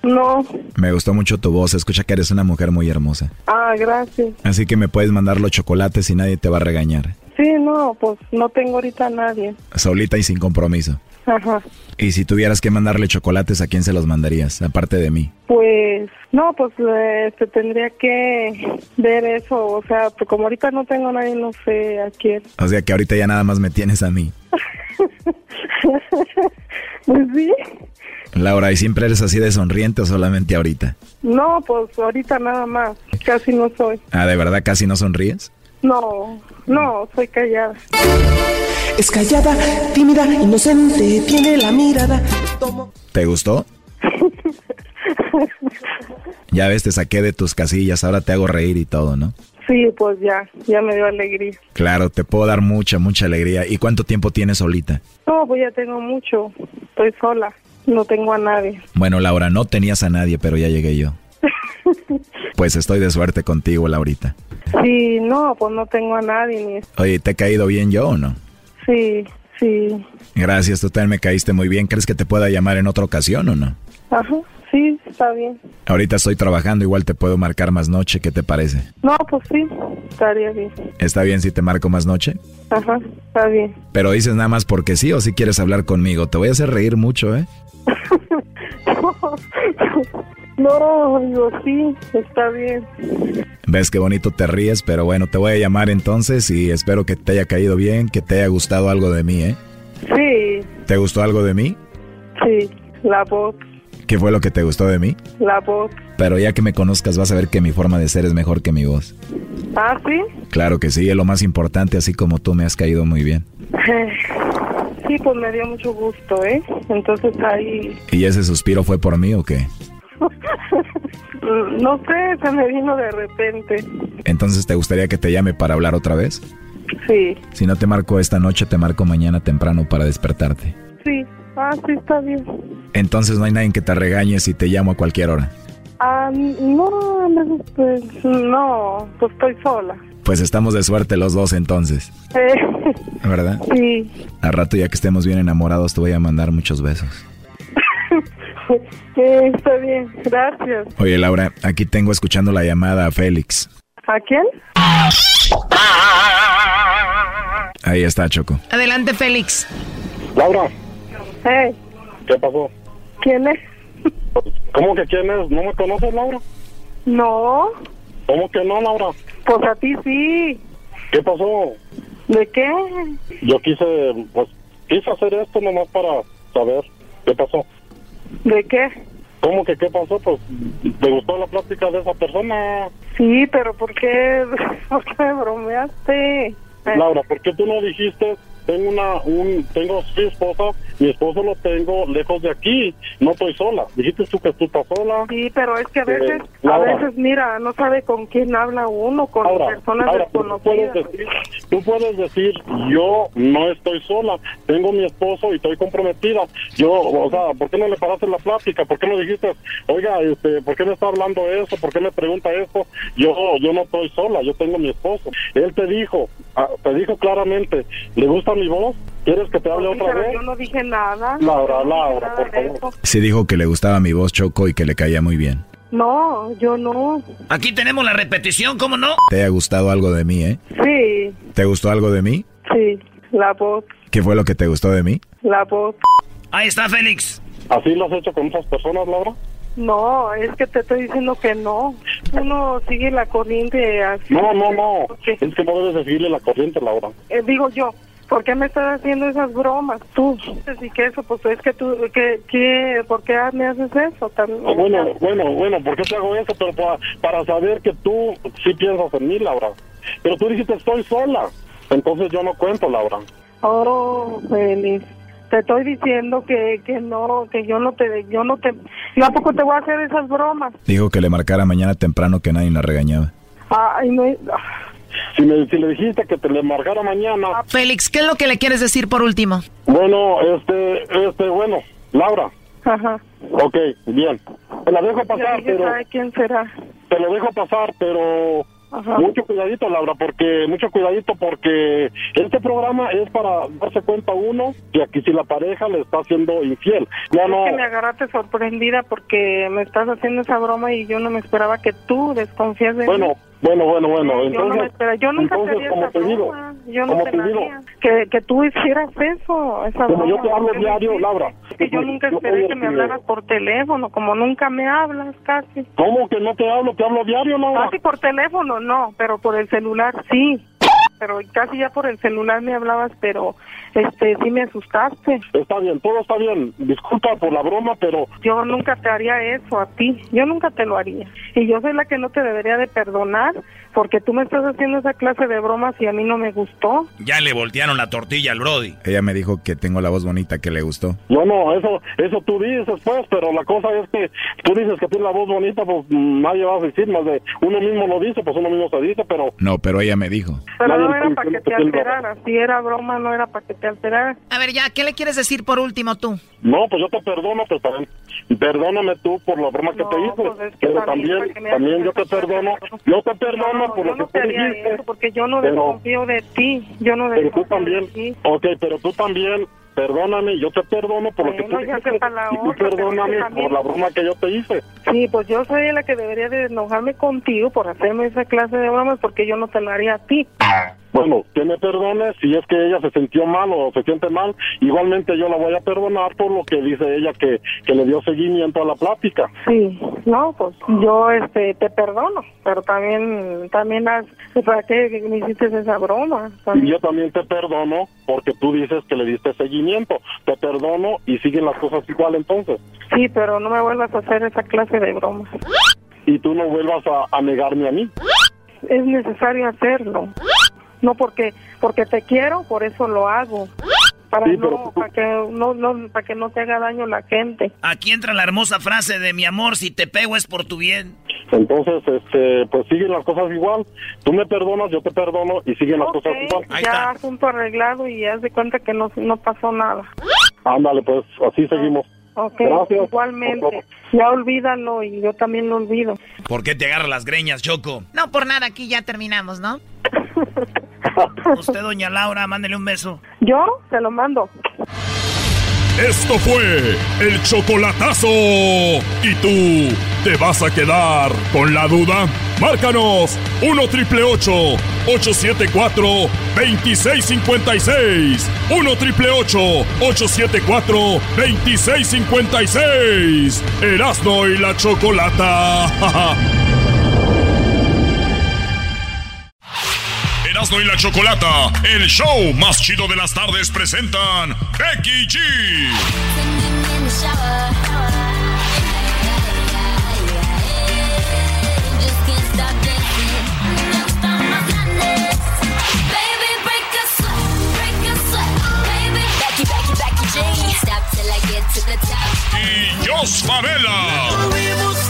no. Me gustó mucho tu voz, escucha que eres una mujer muy hermosa. Ah, gracias. Así que me puedes mandar los chocolates y nadie te va a regañar. Sí, no, pues no tengo ahorita a nadie. Solita y sin compromiso. Ajá. Y si tuvieras que mandarle chocolates, ¿a quién se los mandarías? Aparte de mí. Pues, no, pues este, tendría que ver eso. O sea, pues, como ahorita no tengo a nadie, no sé a quién. O sea que ahorita ya nada más me tienes a mí. pues sí. Laura, ¿y siempre eres así de sonriente o solamente ahorita? No, pues ahorita nada más. Casi no soy. Ah, ¿de verdad casi no sonríes? No, no, soy callada. Es callada, tímida, inocente, tiene la mirada. ¿Te gustó? ya ves, te saqué de tus casillas, ahora te hago reír y todo, ¿no? Sí, pues ya, ya me dio alegría. Claro, te puedo dar mucha, mucha alegría. ¿Y cuánto tiempo tienes solita? No, pues ya tengo mucho. Estoy sola, no tengo a nadie. Bueno, Laura, no tenías a nadie, pero ya llegué yo. pues estoy de suerte contigo, Laurita. Sí, no, pues no tengo a nadie. Ni... Oye, ¿te he caído bien yo o no? Sí, sí. Gracias, tú también me caíste muy bien. ¿Crees que te pueda llamar en otra ocasión o no? Ajá, sí, está bien. Ahorita estoy trabajando, igual te puedo marcar más noche, ¿qué te parece? No, pues sí, estaría bien. ¿Está bien si te marco más noche? Ajá, está bien. Pero dices nada más porque sí o si quieres hablar conmigo. Te voy a hacer reír mucho, ¿eh? no, digo, sí, está bien. Ves qué bonito te ríes, pero bueno, te voy a llamar entonces y espero que te haya caído bien, que te haya gustado algo de mí, ¿eh? Sí. ¿Te gustó algo de mí? Sí, la voz. ¿Qué fue lo que te gustó de mí? La voz. Pero ya que me conozcas vas a ver que mi forma de ser es mejor que mi voz. ¿Ah, sí? Claro que sí, es lo más importante, así como tú me has caído muy bien. Sí, pues me dio mucho gusto, ¿eh? Entonces ahí... ¿Y ese suspiro fue por mí o qué? no sé, se me vino de repente. Entonces, ¿te gustaría que te llame para hablar otra vez? Sí. Si no te marco esta noche, te marco mañana temprano para despertarte. Sí, ah, sí, está bien. Entonces no hay nadie que te regañe si te llamo a cualquier hora. Ah, no, pues no, pues estoy sola. Pues estamos de suerte los dos entonces. Eh, ¿Verdad? sí. Al rato ya que estemos bien enamorados te voy a mandar muchos besos. Eh, está bien, gracias. Oye Laura, aquí tengo escuchando la llamada a Félix. ¿A quién? Ahí está Choco. Adelante, Félix. Laura, Hey, ¿qué pasó? ¿quién es? ¿Cómo que quién es? ¿No me conoces, Laura? No, ¿Cómo que no, Laura? pues a ti sí. ¿Qué pasó? ¿De qué? Yo quise, pues, quise hacer esto nomás para saber qué pasó. ¿De qué? ¿Cómo que qué pasó? Pues, ¿te gustó la plática de esa persona? Sí, pero ¿por qué, ¿por qué me bromeaste? Laura, ¿por qué tú no dijiste tengo una un tengo mi esposa mi esposo lo tengo lejos de aquí no estoy sola dijiste tú que tú estás sola Sí, pero es que a veces, Eh, a Laura. veces, mira, no sabe con quién habla uno, con personas Laura, tú puedes desconocidas. decir, tú puedes decir, yo no estoy sola, tengo mi esposo y estoy comprometida. Yo, o sea, ¿por qué no le paraste la plática? ¿Por qué no dijiste, oiga, este, ¿por qué me está hablando eso? ¿Por qué me pregunta eso? Yo, yo no estoy sola, yo tengo mi esposo. Él te dijo, ah, te dijo claramente, ¿le gusta mi voz? ¿Quieres que te hable otra vez? yo no dije nada. Laura, Laura, por favor. Sí dijo que le gustaba mi voz Choco y que le caía muy bien. No, yo no. Aquí tenemos la repetición, ¿cómo no? ¿Te ha gustado algo de mí, eh? Sí, ¿Te gustó algo de mí? sí, la voz, ¿Qué fue lo que te gustó de mí? la voz. Ahí está Félix. ¿Así lo has hecho con otras personas, Laura? No, es que te estoy diciendo que no. Uno sigue la corriente así. No, no, no. Es que no debes de seguirle la corriente, Laura. Eh, digo yo, ¿Por qué me estás haciendo esas bromas tú? Así que eso, pues es que tú, que, que, ¿por qué me haces eso también? Ah, bueno, bueno, bueno, ¿por qué te hago eso? Pero para, para saber que tú sí piensas en mí, Laura. Pero tú dijiste estoy sola. Entonces yo no cuento, Laura. Oh, Félix, te estoy diciendo que, que no, que yo no te, yo no te, yo a poco te voy a hacer esas bromas. Dijo que le marcara mañana temprano que nadie la regañaba. Ay, no, Si, me, si le dijiste que te le marcara mañana. Félix, ¿qué es lo que le quieres decir por último? Bueno, este, este, bueno, Laura. Ajá. Ok, bien. Te la dejo pasar, Ya pero... sabe quién será. Te lo dejo pasar, pero... Ajá. Mucho cuidadito, Laura, porque mucho cuidadito porque este programa es para darse cuenta uno que aquí si la pareja le está haciendo infiel. No, no. Es que me agarraste sorprendida porque me estás haciendo esa broma y yo no me esperaba que tú desconfías de mí. Bueno, bueno, bueno, bueno. Yo no Entonces, me yo nunca entonces, como te digo. Yo no como te digo. Que, que tú hicieras eso, esa como yo broma. te hablo Yo diario, no- Laura. que yo nunca yo esperé que me hablaras por teléfono, como nunca me hablas casi. ¿Cómo que no te hablo? Te hablo diario, Laura. Casi por teléfono no, pero por el celular sí. Pero casi ya por el celular me hablabas, pero este sí me asustaste. Está bien, todo está bien. Disculpa por la broma, pero Yo nunca te haría eso a ti, yo nunca te lo haría. Y yo soy la que no te debería de perdonar porque tú me estás haciendo esa clase de bromas y a mí no me gustó. Ya le voltearon la tortilla al Brody. Ella me dijo que tengo la voz bonita que le gustó. no, no, eso eso tú dices, pues, pero la cosa es que tú dices que tienes la voz bonita, pues nadie va a decir más de uno mismo lo dice, pues uno mismo se dice, pero No, pero ella me dijo. Pero Nadie no era para que te tiene alteraras, si era broma no era para que te alteraras. A ver, ya, ¿qué le quieres decir por último tú? no, pues yo te perdono, pero también perdóname tú por la broma que te hice, pues es que pero también, también ¿para qué me también yo te perdono, yo te perdono por lo que te tú dijiste. porque yo no desconfío de ti, yo no Pero tú también, de ti. ok, pero tú también, perdóname, yo te perdono por lo que tú dijiste, y tú perdóname por la broma que yo te hice. Sí, pues yo soy la que debería de enojarme contigo por hacerme esa clase de bromas porque yo no te lo haría a ti. Bueno, que me perdone si es que ella se sintió mal o se siente mal. Igualmente yo la voy a perdonar por lo que dice ella que, que le dio seguimiento a la plática. Sí, no, pues yo este te perdono, pero también también has, ¿para qué me hiciste esa broma? Y yo también te perdono porque tú dices que le diste seguimiento. Te perdono y siguen las cosas igual entonces. Sí, pero no me vuelvas a hacer esa clase de bromas. Y tú no vuelvas a, a negarme a mí. Es necesario hacerlo. No porque porque te quiero, por eso lo hago. Para Sí, no pero- para que no, no para que no te haga daño la gente. Aquí entra la hermosa frase de mi amor, si te pego es por tu bien. Entonces, este, pues siguen las cosas igual. Tú me perdonas, yo te perdono y siguen las cosas igual. ya asunto arreglado y haz de cuenta que no no pasó nada. Ándale, pues así seguimos. Ok, Gracias. igualmente. Ya olvídalo y yo también lo olvido. ¿Por qué te agarra las greñas, Choco? No, por nada, aquí ya terminamos, ¿no? Usted, doña Laura, mándele un beso. Yo se lo mando. Esto fue el chocolatazo. ¿Y tú te vas a quedar con la duda? Márcanos 1 triple 874 2656. 1 triple 874 2656. Erasno y la chocolata. Erasno y la chocolata, el show más chido de las tardes presentan Becky G. Y Jos Favela.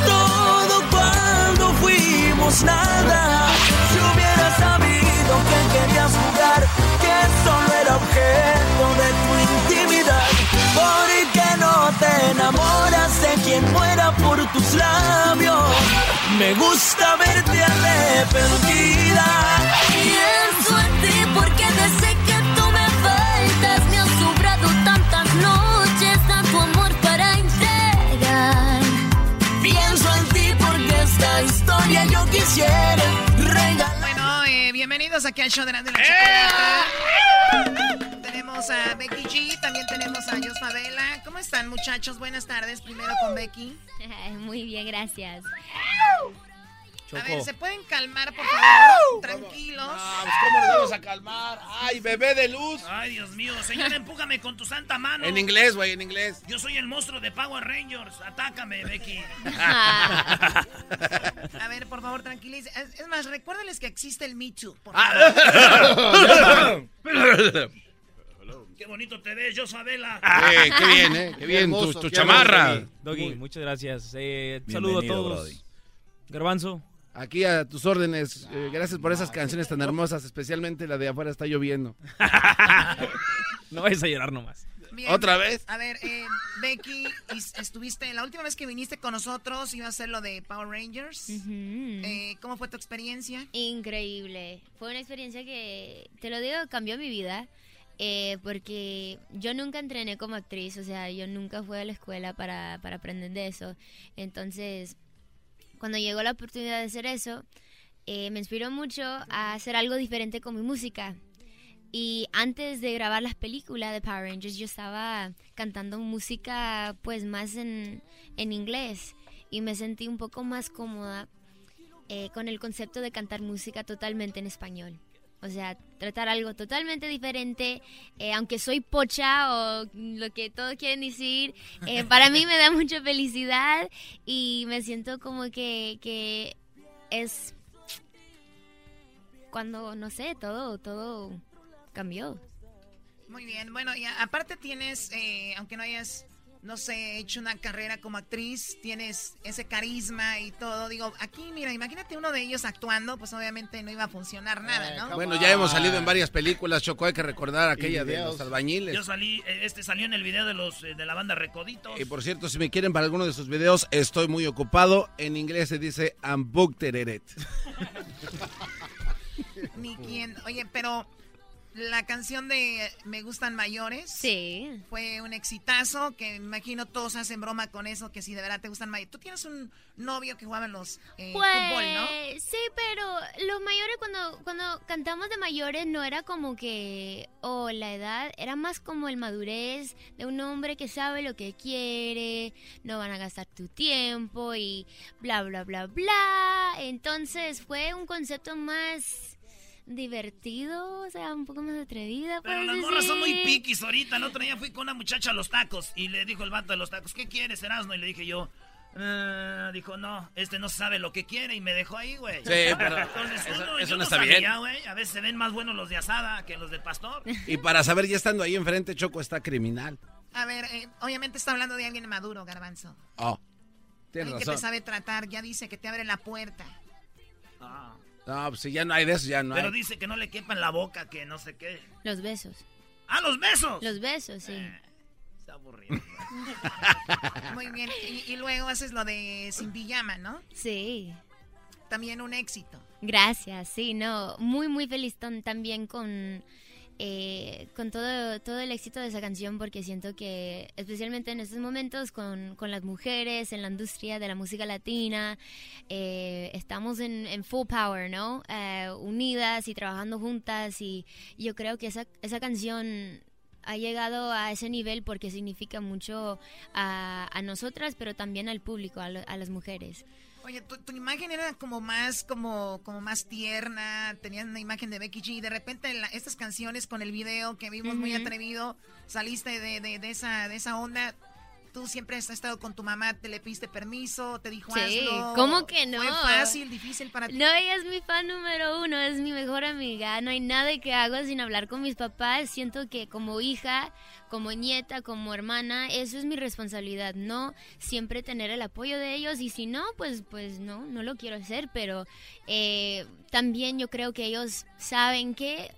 Todo cuando fuimos nada. Objeto de tu intimidad. ¿Por qué no te enamoras de quien muera por tus labios? Me gusta verte arrepentida. Pienso en ti porque desde que tú me faltas me han sobrado tantas noches, tanto amor para entregar. Pienso en ti porque esta historia yo quisiera bienvenidos aquí al show de la, de la chocolata. Tenemos a Becky G, también tenemos a Jos Favela. ¿Cómo están, muchachos? Buenas tardes. Primero con Becky. Muy bien, gracias. A ver, ¿se pueden calmar, por favor? Tranquilos. Pues, ¿Cómo nos vamos a calmar? ¡Ay, bebé de luz! Ay, Dios mío. Señor, empújame con tu santa mano. En inglés, güey, en inglés. Yo soy el monstruo de Power Rangers. Atácame, Becky. A ver, por favor, tranquilice. Es, más, recuérdenles que existe el Me Too. por Ah. favor. Qué bonito te ves, yo Sabela. Eh, qué bien, eh, qué bien, tu- tu chamarra. Doggy, muchas gracias. Eh, saludo a todos. Brody. Garbanzo. Aquí a tus órdenes. eh, gracias por esas canciones tan hermosas, especialmente la de afuera está lloviendo. No vayas a llorar nomás. Bien. ¿Otra vez? A ver, eh, Becky, is- estuviste, la última vez que viniste con nosotros iba a ser lo de Power Rangers. Eh, ¿Cómo fue tu experiencia? Increíble. Fue una experiencia que, te lo digo, cambió mi vida. eh, porque yo nunca entrené como actriz, o sea, yo nunca fui a la escuela para, para aprender de eso. Entonces, cuando llegó la oportunidad de hacer eso, eh, me inspiró mucho a hacer algo diferente con mi música. Y antes de grabar las películas de Power Rangers, yo estaba cantando música pues más en, en inglés y me sentí un poco más cómoda eh, con el concepto de cantar música totalmente en español. O sea, tratar algo totalmente diferente, eh, aunque soy pocha o lo que todos quieren decir, eh, para mí me da mucha felicidad y me siento como que, que es cuando, no sé, todo, todo cambió. Muy bien, bueno, y aparte tienes, eh, aunque no hayas, no sé, hecho una carrera como actriz, tienes ese carisma y todo. Digo, aquí, mira, imagínate uno de ellos actuando, pues obviamente no iba a funcionar nada, ¿no? Bueno, ya hemos salido en varias películas, Choco, hay que recordar aquella de los albañiles. Yo salí, eh, este salió en el video de los eh, de la banda Recoditos. Y por cierto, si me quieren para alguno de sus videos, estoy muy ocupado. En inglés se dice I'm booked. Ni quién. Oye, pero la canción de Me gustan mayores. Sí. Fue un exitazo que me imagino todos hacen broma con eso, que si de verdad te gustan mayores. Tú tienes un novio que jugaba en los eh, Pues fútbol, ¿no? sí, pero los mayores cuando cuando cantamos de mayores no era como que o la edad, era más como el madurez de un hombre que sabe lo que quiere, no van a gastar tu tiempo y bla bla bla bla. Entonces fue un concepto más divertido, o sea, un poco más atrevida. Pero puedes las morras son muy piquis ahorita. El otro día fui con una muchacha a los tacos y le dijo el vato de los tacos, ¿qué quieres, Erasmo? Y le dije yo, "Ah", dijo, no, este no sabe lo que quiere y me dejó ahí, güey. Sí, pero Entonces, eso- uno- eso no está sabía, bien. güey. A veces se ven más buenos los de asada que los del pastor. Y para saber, ya estando ahí enfrente, Choco está criminal. A ver, eh, obviamente está hablando de alguien maduro, Garbanzo. Oh, tienes Alguien que te razón. sabe tratar, ya dice que te abre la puerta. No, pues si ya no hay de eso, ya no Pero hay. dice que no le quepa en la boca, que no sé qué. Los besos. ¡Ah, los besos! Los besos, sí. Está aburrido. Muy bien. Y, y luego haces lo de Sin Pijama, ¿no? Sí. También un éxito. Gracias, sí, no, muy muy feliz también con eh, con todo todo el éxito de esa canción porque siento que especialmente en estos momentos con, con las mujeres en la industria de la música latina eh, estamos en, full power, ¿no? Eh, unidas y trabajando juntas y yo creo que esa esa canción ha llegado a ese nivel porque significa mucho a, a nosotras, pero también al público, a, lo- a las mujeres. Oye, tu, tu imagen era como más, como, como más tierna, tenías una imagen de Becky G. Y de repente la- estas canciones con el video que vimos muy atrevido, saliste de, de, de esa, de esa onda. Tú siempre has estado con tu mamá, te le pediste permiso, te dijo Sí, hazlo. ¿cómo que no? Fue fácil, difícil para ti. No, ella es mi fan número uno, es mi mejor amiga. No hay nada que hago sin hablar con mis papás. Siento que como hija, como nieta, como hermana, eso es mi responsabilidad, ¿no? Siempre tener el apoyo de ellos y si no, pues, pues no, no lo quiero hacer. Pero eh, también yo creo que ellos saben que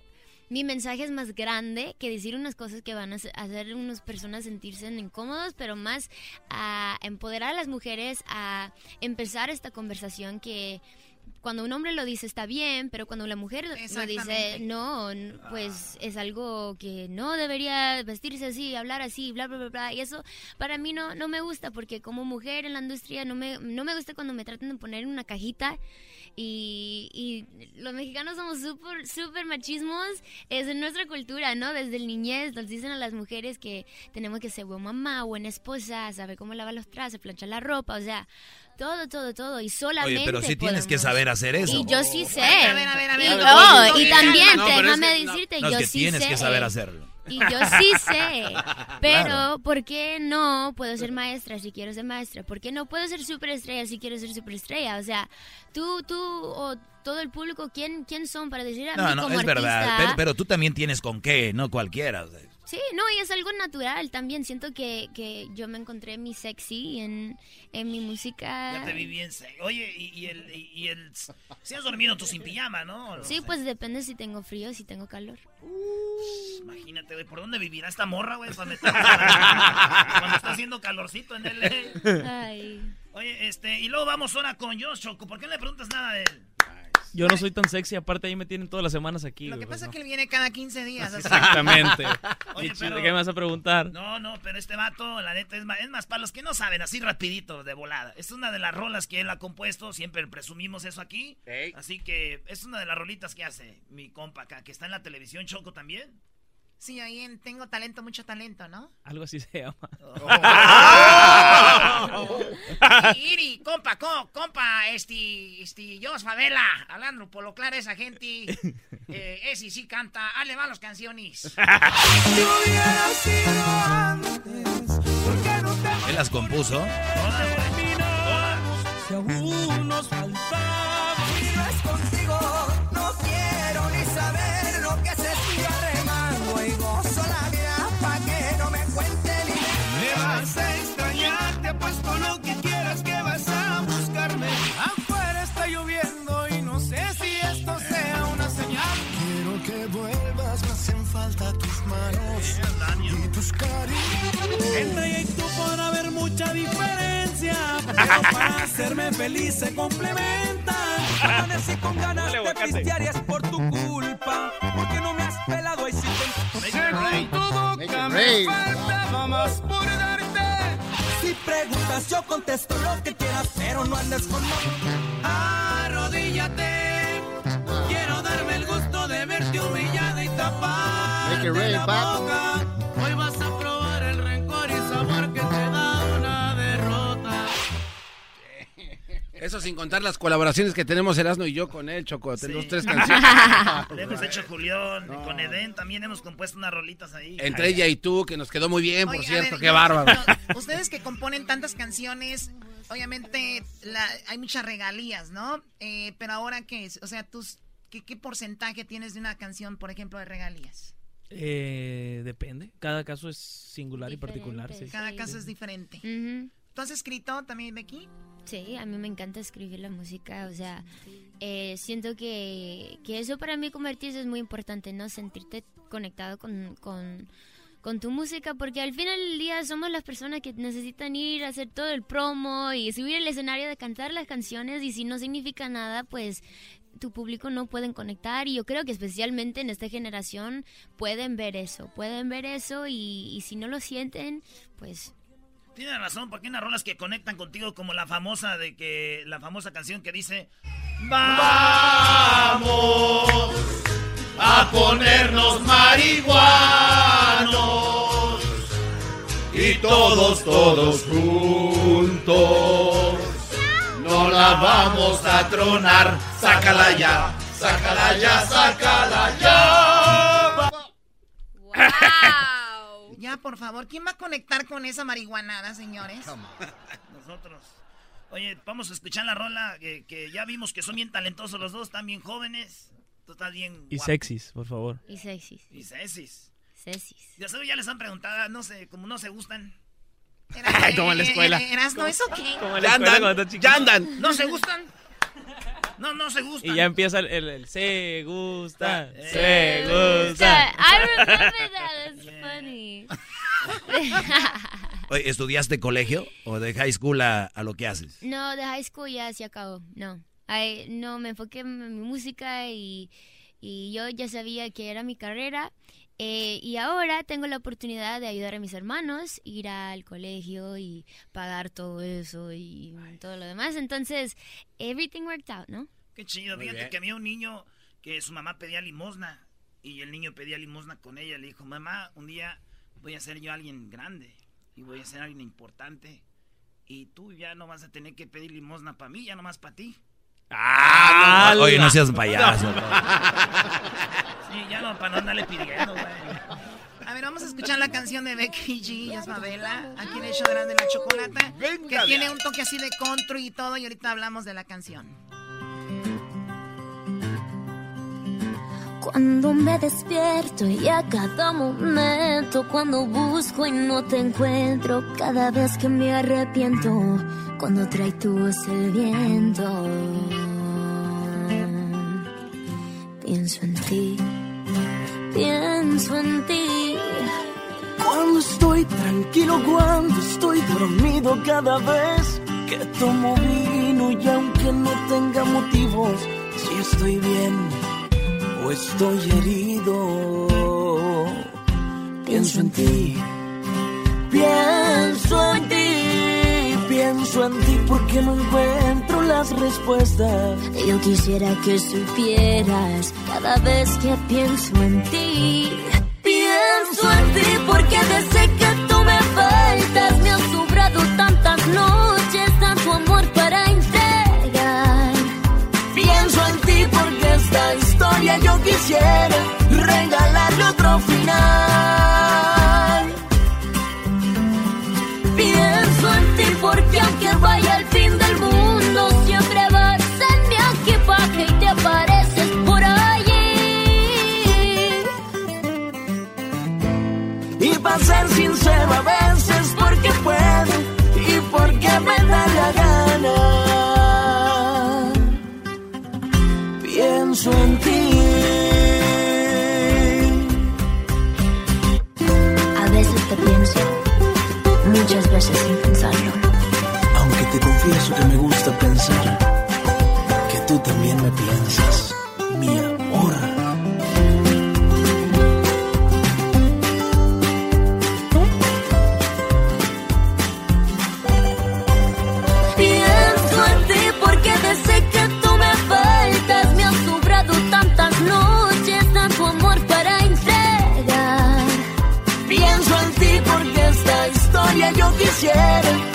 mi mensaje es más grande que decir unas cosas que van a hacer- unas personas sentirse incómodos, pero más a empoderar a las mujeres a empezar esta conversación que cuando un hombre lo dice está bien, pero cuando la mujer lo dice no, pues es algo que no debería vestirse así, hablar así, bla, bla, bla, bla. Y eso para mí no, no me gusta porque como mujer en la industria no me, no me gusta cuando me tratan de poner en una cajita Y, y los mexicanos somos súper, súper machismos. Es en nuestra cultura, ¿no? Desde el niñez nos dicen a las mujeres que tenemos que ser buena mamá, buena esposa, saber cómo lavar los trastes, planchar la ropa, o sea, todo, todo, todo. Y solamente. Oye, pero sí tienes que saber hacer eso. Y yo sí sé. A ver, a ver, a ver, y, a ver, oh, y también, No, pero es déjame que- decirte, No, es yo que sí tienes sé. que saber hacerlo. Y yo sí sé. Pero, Claro. ¿por qué no puedo ser maestra si quiero ser maestra? ¿Por qué no puedo ser superestrella si quiero ser superestrella? O sea, tú, tú o todo el público, ¿quién, quién son para decir a mí No, no, como es verdad. Pero, pero tú también tienes con qué, no cualquiera. o sea. Sí, no, y es algo natural también. Siento que, que yo me encontré mi sexy en, en mi música. Ya te vi bien. se- Oye, y, y el. Y, y el si has dormido tú sin pijama, ¿no? Sí, pues depende si tengo frío o si tengo calor. Imagínate, güey, ¿por dónde vivirá esta morra, güey? Cuando está haciendo calorcito en el. Ay. Oye, este, y luego vamos ahora con Josh Choco. ¿Por qué no le preguntas nada de él? Yo no soy tan sexy, aparte ahí me tienen todas las semanas aquí. Lo que pasa es ¿no? que él viene cada 15 días. así. Exactamente. Oye, pero- ¿Qué me vas a preguntar? No, no, pero este vato, la neta, es más, es más para los que no saben, así rapidito, de volada. Es una de las rolas que él ha compuesto, siempre presumimos eso aquí. Así que es una de las rolitas que hace mi compa acá, que está en la televisión, Choco también. Sí, ahí en Tengo Talento, Mucho Talento, ¿no? Algo así se llama. Iri, compa, co- compa, este, este, yo, Favela, hablando por lo claro esa gente, eh, ese sí canta, ale va las canciones. Él las compuso. Si aún nos. Entre ella y tú podrá haber mucha diferencia, pero para hacerme feliz se complementan. Amanecí con ganas de pistear y es por tu culpa, porque no me has pelado y si te... Según tu boca me faltaba más por darte. Si preguntas yo contesto lo que quieras, pero no andes con... Arrodíllate, quiero darme el gusto de verte humillada y tapar Make it rain, la boca. Eso sin contar las colaboraciones que tenemos Erasmo y yo con él, Choco. Tenemos tres Le canciones. hemos hecho Julián, con Eden también hemos compuesto unas rolitas ahí. Entre ella y tú, que nos quedó muy bien, por Oye, cierto. ver, Qué yo- bárbaro. no, ustedes que componen tantas canciones, obviamente la- hay muchas regalías, ¿no? Eh, pero ahora, ¿qué es? O sea, tus, ¿qué, ¿qué porcentaje tienes de una canción, por ejemplo, de regalías? Eh, depende. Cada caso es singular y particular. Sí. Cada caso es diferente. Ujú. ¿Tú has escrito también, Becky? Sí, a mí me encanta escribir la música, o sea, eh, siento que, que eso para mí artista es muy importante, ¿no? Sentirte conectado con, con, con tu música, porque al final del día somos las personas que necesitan ir a hacer todo el promo y subir el escenario de cantar las canciones y si no significa nada, pues tu público no pueden conectar y yo creo que especialmente en esta generación pueden ver eso, pueden ver eso y, y si no lo sienten, pues Tienes razón, porque hay unas rolas que conectan contigo como la famosa de que la famosa canción que dice Vamos a ponernos marihuanos y todos, todos juntos no la vamos a tronar. Sácala ya, sácala ya, sácala ya. Ya, por favor, ¿quién va a conectar con esa marihuanada, señores? Nosotros. Oye, vamos a escuchar la rola que, que ya vimos que son bien talentosos los dos, están bien jóvenes. Tú estás bien Y sexys, por favor. y sexys. Y sexys. Sexys. Ya sabes, ya les han preguntado, no sé, como no se gustan. Como en la escuela. ¿Eras no eso qué? Como en la escuela cuando estás chiquito. ¿No se gustan? No, no se gustan. Y ya empieza el, el- el se gusta, Eh. se Yeah, gusta. I remember that. That's funny. Oye, ¿estudiaste colegio o de high school a, a lo que haces? no, de high school ya se acabó. No. Ay, no, me enfoqué en mi música y, y yo ya sabía que era mi carrera. Eh, y ahora tengo la oportunidad de ayudar a mis hermanos, ir al colegio y pagar todo eso y todo lo demás. Entonces, everything worked out, ¿no? Qué chido. Muy Fíjate bien. que había un niño que su mamá pedía limosna. Y el niño pedía limosna con ella. Le dijo, mamá, un día voy a ser yo alguien grande. Y voy a ser alguien importante. Y tú ya no vas a tener que pedir limosna para mí, ya nomás para ti. Ah, Oye, no seas payaso. Sí, ya no, para no andarle pidiendo, güey. A ver, vamos a escuchar la canción de Becky G y Isabela, aquí en el show de la, de la chocolata, que tiene un toque así de country y todo, y ahorita hablamos de la canción. Cuando me despierto y a cada momento, cuando busco y no te encuentro, cada vez que me arrepiento, cuando trae tu voz el viento, pienso en ti, pienso en ti. Cuando estoy tranquilo, cuando estoy dormido, cada vez que tomo vino y aunque no tenga motivos, si estoy bien o estoy herido, pienso en ti, pienso en ti, pienso en ti porque no encuentro las respuestas. Yo quisiera que supieras cada vez que pienso en ti. Pienso en ti porque desde que tú me faltas me has sobrado tantas noches, historia yo quisiera regalarle otro final. Pienso en ti porque aunque vaya al fin del mundo, siempre vas en mi equipaje y te apareces por allí. Y para ser sincero a veces porque puedo y porque me da la gana. Pienso en Aunque te confieso que me gusta pensar que tú también me piensas, yo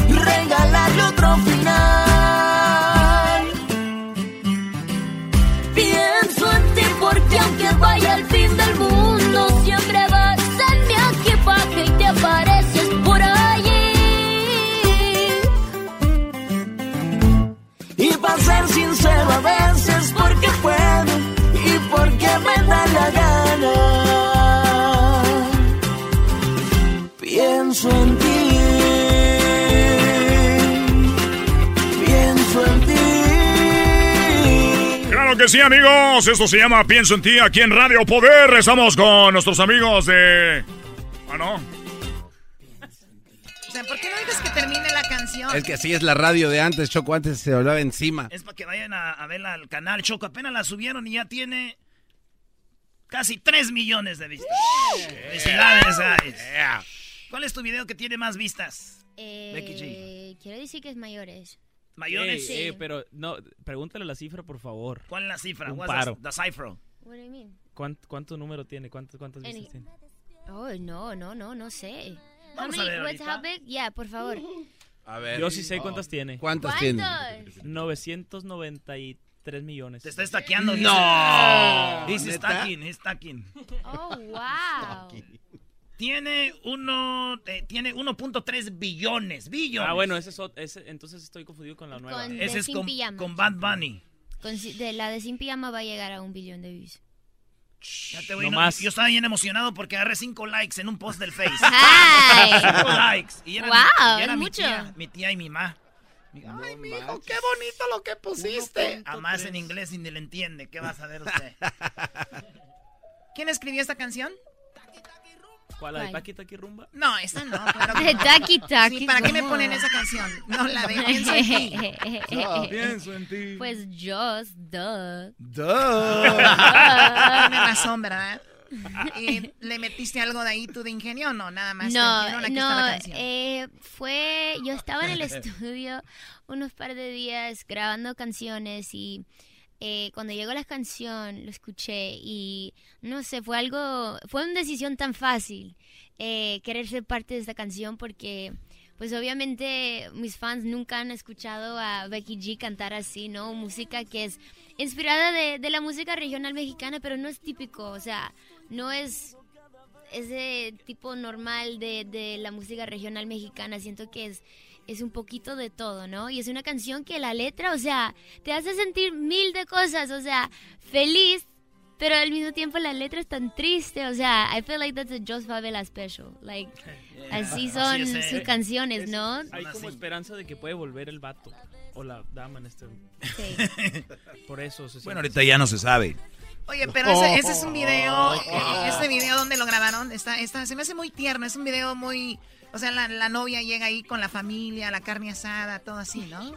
que sí, amigos. Esto se llama Pienso en ti aquí en Radio Poder. Estamos con nuestros amigos de. Ah, no. O sea, ¿por qué no dices que termine la canción? Es que así es la radio de antes, Choco, antes se hablaba encima. Es para que vayan a, a verla al canal Choco. Apenas la subieron y ya tiene casi 3 millones de vistas. Felicidades, guys. ¿Cuál es tu video que tiene más vistas? Becky G. Eh, quiero decir que es mayores. ¿Mayores? Ey, ey, pero no, pregúntale la cifra, por favor. ¿Cuál es la cifra? Un paro. the, the cipher? What do you mean? ¿Cuánto, cuánto número tiene? ¿Cuánto, ¿Cuántas Any- vistas tiene? Oh, no, no, no, no sé. Vamos how a many, ver what's how big? Yeah, por favor. A ver. Yo sí sé cuántas tiene. ¿Cuántas tiene? 993 millones. Te está estaqueando. No. Dice stacking, stacking. Oh, wow. Tiene uno, eh, tiene 1.3 billones, billones. Ah, bueno, ese es, ese- entonces estoy confundido con la nueva. Con- Ese es con, con Bad Bunny. Con de la de Sin Pijama va a llegar a un billón de views. Ya te voy, No no, más. Yo estaba bien emocionado porque agarré 5 likes en un post del Face. Ay. 5 likes. Y era, Wow, mi, y era es mi mucho. tía, mi tía y mi mamá. Ay, mi hijo, qué bonito lo que pusiste. Además en inglés y ni le entiende. ¿Qué vas a ver usted? ¿Quién escribió esta canción? ¿Cuál? ¿La de. Taki Taki Rumba? No, esta no, claro que no. Taki Taki Sí, ¿para qué me ponen esa canción? No, la de Pienso en ti. No, pienso en ti. Pues just, duh. Tiene razón, ¿verdad? ¿Y ¿Le metiste algo de ahí tú de ingenio o no? Nada más. No, aquí no, está la canción. eh, fue, yo estaba en el estudio unos par de días grabando canciones y eh, cuando llegó la canción, lo escuché y no sé, fue algo, fue una decisión tan fácil eh, querer ser parte de esta canción porque pues obviamente mis fans nunca han escuchado a Becky G cantar así, ¿no? Música que es inspirada de, de la música regional mexicana, pero no es típico, o sea, no es ese tipo normal de, de la música regional mexicana, siento que es es un poquito de todo, ¿no? Y es una canción que la letra, o sea, te hace sentir mil de cosas, o sea, feliz, pero al mismo tiempo la letra es tan triste, o sea, I feel like that's a Jos Favela special, like, así son Así es, eh. sus canciones, ¿no? Hay como esperanza de que puede volver el vato o la dama en este. Por eso se Bueno, ahorita ya no se sabe. Oye, pero ese, ese es un video, Ay, qué- este video donde lo grabaron, está, está, se me hace muy tierno, es un video muy, o sea, la, la novia llega ahí con la familia, la carne asada, todo así, ¿no?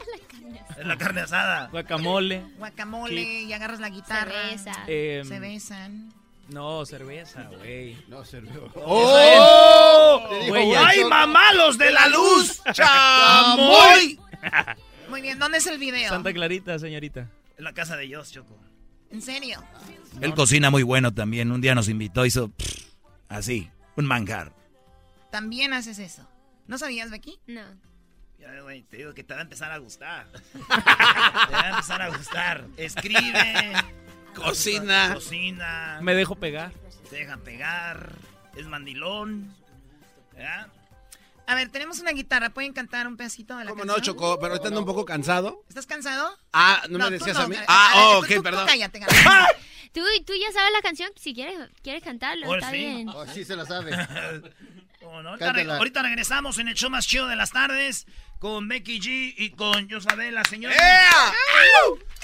Es la carne asada. Guacamole. Guacamole y agarras la guitarra. Cerveza. Eh, Se besan. No, cerveza, güey. No, cerveza. ¡Oh! Ya- ¡Ay, mamá, los de la luz! ¡Chamoy! Muy bien, ¿dónde es el video? Santa Clarita, señorita. En la casa de Dios, Choco. ¿En serio? Él cocina muy bueno también. Un día nos invitó, hizo pff, así, un manjar. ¿También haces eso? ¿No sabías, Becky? No. Ya, güey, te digo que te va a empezar a gustar. te va a empezar a gustar. Escribe. Cocina. Cocina. Me dejo pegar. Se deja pegar. Es mandilón. ¿verdad? A ver, tenemos una guitarra, ¿pueden cantar un pedacito de la ¿Cómo canción? no, Choco? Pero ahorita ando un poco cansado. ¿Estás cansado? Ah, ¿no, me tú decías no, a mí? Ah, oh, tú- ok, tú- tú perdón. cállate, cállate. ¿Tú, tú ya sabes la canción, si quieres, quieres cantarlo, está sí. bien. Oh, sí se la sabe. ¿Cómo no? Ahorita, regresamos en el show más chido de las tardes con Becky G y con Yosabel, señora.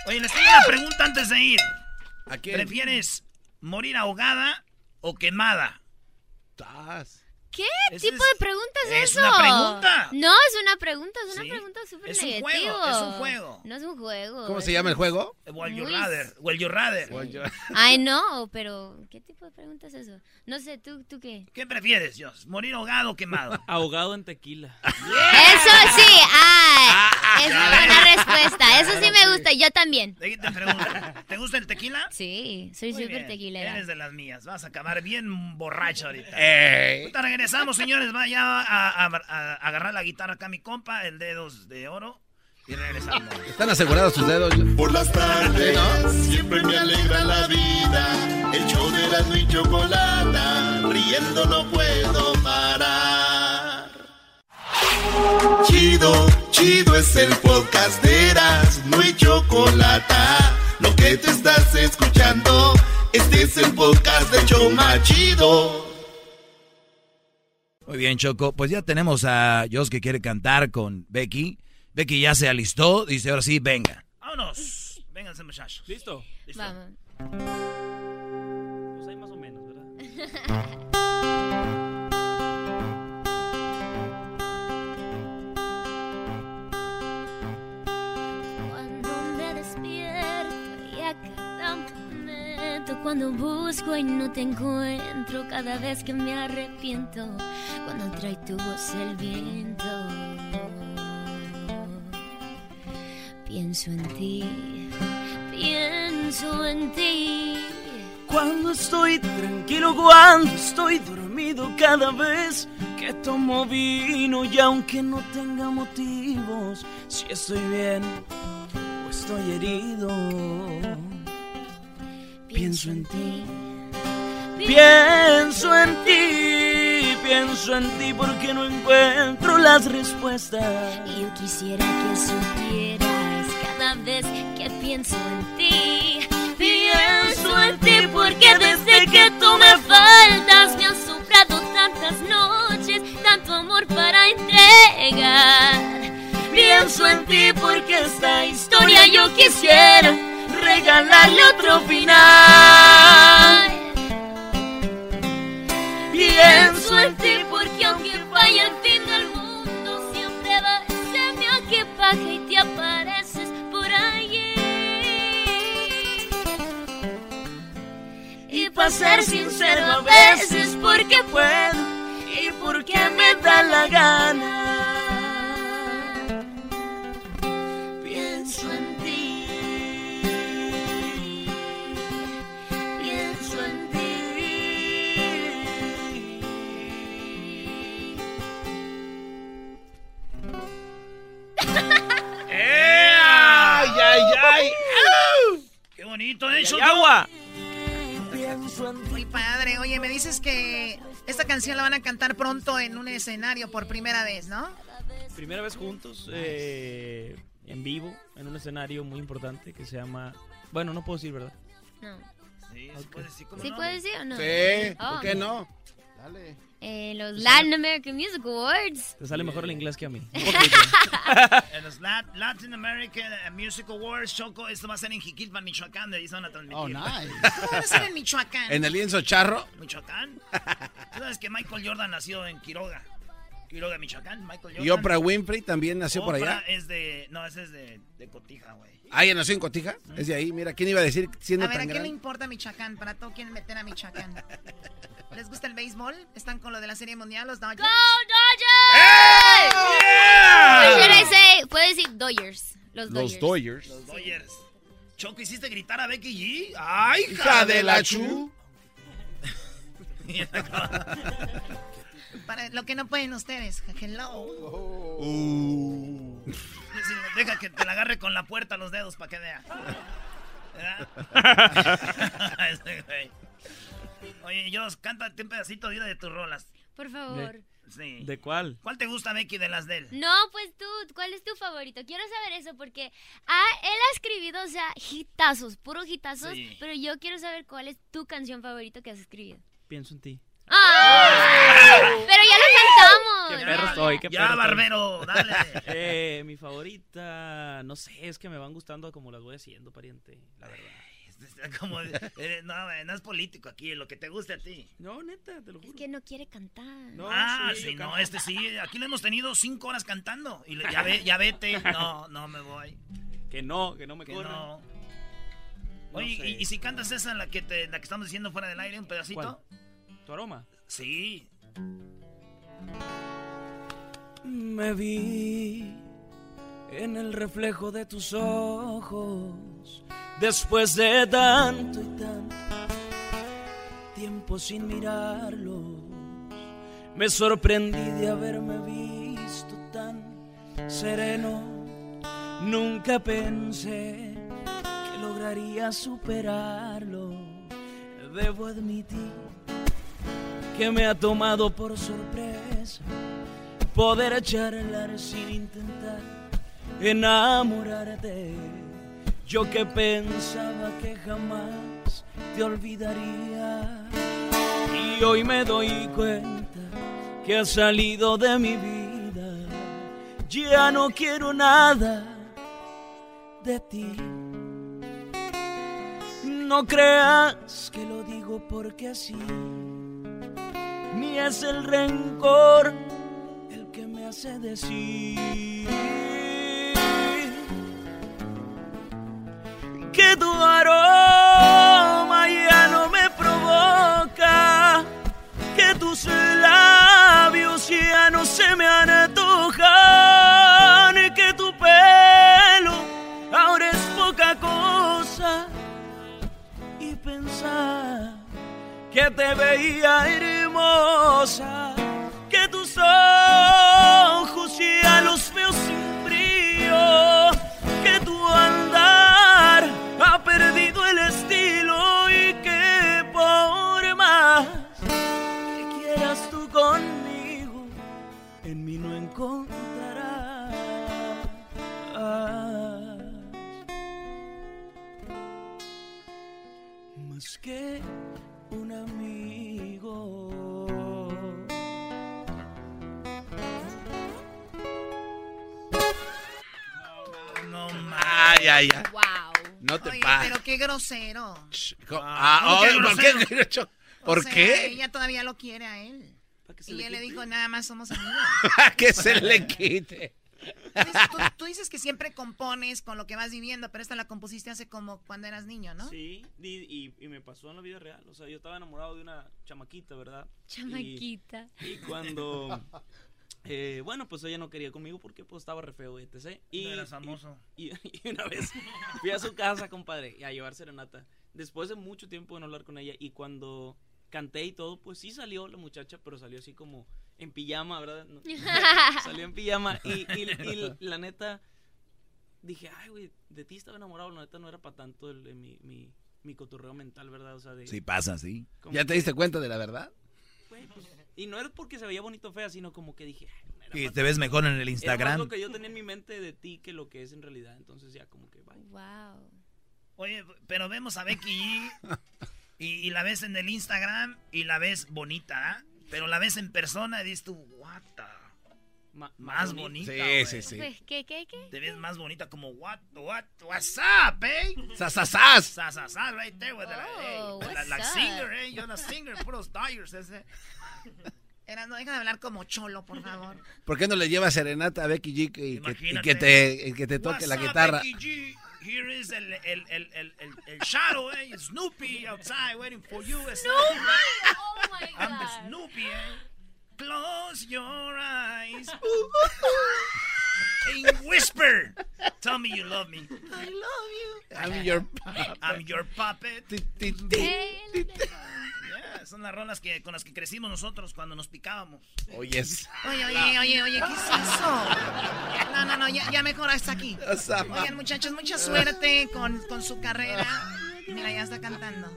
Oye, les tengo una pregunta antes de ir. ¿A quién? ¿Prefieres morir ahogada o quemada? ¿Qué Ese tipo es- de pregunta es, es eso? una pregunta. No, es una pregunta, es una Sí. pregunta súper Es un negativa. juego, es un juego. No es un juego. ¿Cómo es se llama el un- juego? Well, you rather. Well, you rather. Ay, no, pero ¿qué tipo de pregunta es eso? No sé, ¿tú, tú qué? ¿Qué prefieres, Jos? ¿Morir ahogado o quemado? Ahogado en tequila. Eso sí, Ah, es una buena respuesta. Eso sí me gusta, yo también. Te pregunto, ¿te gusta el tequila? Sí, soy súper tequilera. Eres de las mías. Vas a acabar bien borracho ahorita. Ey. Ahorita regresamos, señores. Vaya a, a- a agarrar la guitarra acá, mi compa, el dedos de oro. Y regresamos. ¿Están asegurados sus dedos? Por las tardes siempre me alegra la vida. El show de Erasmo y Chocolata, riendo no puedo parar. Chido, chido es el podcast de Erasmo y Chocolata. Lo que te estás escuchando, este es el podcast de Choma Chido. Muy bien, Choco. Pues ya tenemos a Jos que quiere cantar con Becky. Becky ya se alistó. Dice, ahora sí, venga. Vámonos. Vénganse, muchachos. ¿Listo? ¿Listo? Vamos. Pues ahí más o menos, ¿verdad? Cuando busco y no te encuentro Cada vez que me arrepiento Cuando trae tu voz el viento Pienso en ti Pienso en ti. Cuando estoy tranquilo, cuando estoy dormido, cada vez que tomo vino y aunque no tenga motivos, si estoy bien o estoy herido, pienso en ti. Pienso en ti, pienso en ti porque no encuentro las respuestas. Y yo quisiera que supieras cada vez que pienso en ti. Pienso en ti porque desde que tú me faltas me han sobrado tantas noches, tanto amor para entregar. Pienso en ti porque esta historia yo quisiera regalarle otro final. Pienso en ti porque aunque vaya el fin del mundo siempre va a mi equipaje y te apareces por allí. Y para ser sincero a veces porque puedo y porque me da la gana. Bonito, ¿eh? ¡Y agua! Muy padre. Oye, me dices que esta canción la van a cantar pronto en un escenario por primera vez, ¿no? Primera vez juntos, eh, en vivo, en un escenario muy importante que se llama... Bueno, no puedo decir, ¿verdad? No. Sí, Ok. puede decir ¿Sí no. puedes decir o no? Sí, Oh. ¿por qué no? Dale. Eh, los Latin American Music Awards. Te sale mejor el inglés que a mí. En los Lat- Latin American eh, Music Awards, Choco, esto va a ser en Jiquilpan, Michoacán, de ahí se van a transmitir. Oh, nice. Va a ser en Michoacán. ¿En el lienzo charro? Michoacán. Tú sabes que Michael Jordan nació en Quiroga. Quiroga, Michoacán, Michael Jordan. ¿Y Oprah Winfrey también nació por Oprah allá? es de... No, ese es de, de Cotija, güey. Ah, ¿ella nació en Cotija? Es de ahí. Mira, ¿quién iba a decir siendo A ver, ¿a tan quién le grande? importa Michoacán? Para todo quieren meter a Michoacán. ¿Les gusta el béisbol? ¿Están con lo de la Serie Mundial, los Dodgers? ¡Go Dodgers! Should I say, puedo decir Dodgers. Los Dodgers. Dodgers. Los Dodgers. Choco, ¿hiciste gritar a Becky G? ¡Ay, Hija de la chu. Para lo que no pueden ustedes. Hello. Uh. Sí, Deja que te la agarre con la puerta los dedos para que vea. Oye, Jos, cántate un pedacito de, de tus rolas. Por favor. Sí. ¿De cuál? ¿Cuál te gusta, Becky, de las de él? No, pues tú, ¿cuál es tu favorito? Quiero saber eso porque ah, él ha escribido, o sea, hitazos, puros hitazos, Sí. pero yo quiero saber cuál es tu canción favorita que has escribido. Pienso en ti. ¡Ah! Pero ya lo ¡Qué cantamos. perro soy! ¡Qué Ya, perro soy. barbero, dale. Eh, mi favorita, no sé, es que me van gustando como las voy haciendo, pariente, la verdad. Como, eh, no, no es político aquí, lo que te guste a ti. No, neta, te lo juro. Es que no quiere cantar. ah, sí, no, canto. este sí. Aquí lo hemos tenido cinco horas cantando. Y ya, ve, ya vete. No, no me voy. Que no, que no me Que corran. no. Oye, sé. ¿y, y si cantas esa, la que, te, la que estamos diciendo fuera del aire, un pedacito? ¿Tu aroma? Sí. Me vi en el reflejo de tus ojos después de tanto y tanto tiempo sin mirarlos. Me sorprendí de haberme visto tan sereno. Nunca pensé que lograría superarlo. Debo admitir que me ha tomado por sorpresa poder charlar sin intentar enamorarte. Yo que pensaba que jamás te olvidaría. Y hoy me doy cuenta que has salido de mi vida. Ya no quiero nada de ti. No creas que lo digo porque sí, ni es el rencor el que me hace decir que tu aroma ya no me provoca, que tus labios ya no se me antojan, y que tu pelo ahora es poca cosa. Y pensar que te veía hermosa, que tus ojos ya los veo encontrarás más que un amigo. No Ay, ay, ay. Wow. No te Oye, pero qué grosero. Ah, ¿cómo que ay, ¿por grosero? qué? O ¿Por sea, qué? Ella todavía lo quiere a él. Se Y le él le dijo, nada más somos amigos. que se le quite. Tú, tú dices que siempre compones con lo que vas viviendo, pero esta la compusiste hace como cuando eras niño, ¿no? Sí, y, y- y me pasó en la vida real. O sea, yo estaba enamorado de una chamaquita, ¿verdad? Y- Chamaquita. Y, cuando. eh, bueno, pues ella no quería conmigo porque pues estaba re feo, etc. Y, No eras famoso. Y, y una vez fui a su casa, compadre, a llevar serenata. Después de mucho tiempo de no hablar con ella, y cuando canté y todo, pues sí salió la muchacha, pero salió así como en pijama, ¿verdad? No- salió en pijama. Y, y- y la neta, dije, ay, güey, de ti estaba enamorado, la neta no era para tanto el, el- mi, mi, mi cotorreo mental, ¿verdad? O sea, de... Sí pasa, sí. ¿Ya te que- diste cuenta de la verdad? Pues, y no era porque se veía bonito o fea, sino como que dije... "Ay, era Y te ves mejor en el Era Instagram. más lo que yo tenía en mi mente de ti que lo que es en realidad. Entonces ya como que... Bye. Wow. Oye, pero vemos a Becky G y, y la ves en el Instagram y la ves bonita, ¿ah? Pero la ves en persona y dices tú, what the... más bonita. Sí, güey. sí, sí. Pues, ¿qué, qué, qué? Te ves más bonita como what, what, what's up, eh? Sasasas. Sasasas, right there with the, Oh, hey, la, what's la up? singer, eh? You're la singer, puros tires, ese. Era, no deja de hablar como cholo, por favor. ¿Por qué no le llevas serenata a Becky G y que, y que te, y que te toque What's la up, guitarra? Becky G? Here is el, el, el, el, el, el shadow, eh? Snoopy outside waiting for you. Snoopy! Oh my god. I'm the Snoopy, eh? Close your eyes. and whisper. Tell me you love me. I love you. I'm your puppet. I'm your puppet. Son las rolas que, con las que crecimos nosotros cuando nos picábamos. Oyes. Oye, oye, oye, oye, ¿qué es eso? No, no, no, ya, ya mejor hasta aquí. Oigan, muchachos, mucha suerte con, con su carrera. Mira, ya está cantando.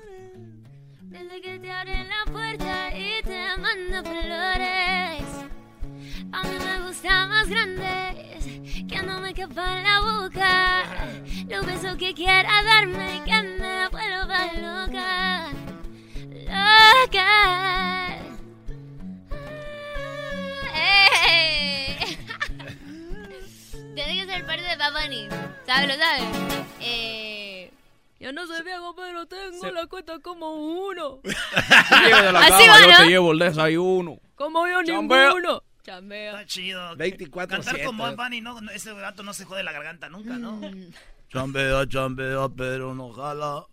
Desde que te abren la puerta y te mando flores. A mí me gustan más grandes, que no me quepa en la boca. Los besos que quiera darme, que me vuelva loca. ¡Eh! Tiene que ser parte de Bunny. ¿Sabes? ¿Lo sabes? Eh, yo no soy viejo, pero tengo la cuenta como uno. De la Así cama, va, yo ¿no? te llevo el desayuno. Como yo Chambea. ninguno. Chambea. Está chido. 24 Cantar con Bob Bunny, no, no, ese gato no se jode la garganta nunca, ¿no? Chambea, chambea, pero no jala.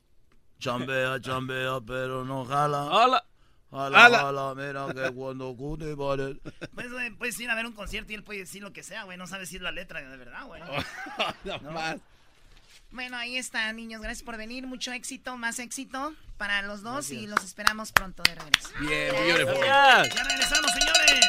Chambea, chambea, pero no jala. Jala. Jala, Jala. jala, mira que cuando cute vale. Pues, güey, puedes ir a ver un concierto y él puede decir lo que sea, güey. No sabe si es la letra de verdad, güey. No más. Bueno, ahí está, niños. Gracias por venir. Mucho éxito, más éxito para los dos y los esperamos pronto de regreso. Bien, beautiful. Ya regresamos, señores.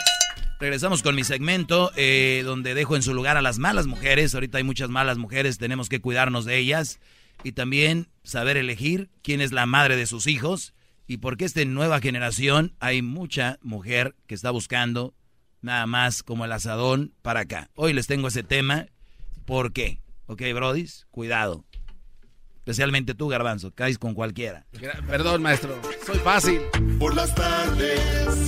Regresamos con mi segmento eh, donde dejo en su lugar a las malas mujeres. Ahorita hay muchas malas mujeres, tenemos que cuidarnos de ellas. Y también saber elegir quién es la madre de sus hijos. Y porque esta nueva generación hay mucha mujer que está buscando nada más como el asadón para acá. Hoy les tengo ese tema. ¿Por qué? Ok, brodis, cuidado. Especialmente tú, Garbanzo, caes con cualquiera. Perdón, maestro. Soy fácil. Por las tardes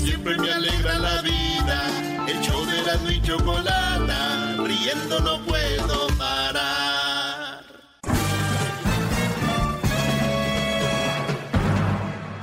siempre me alegra la vida. El show de la y chocolata, riendo no puedo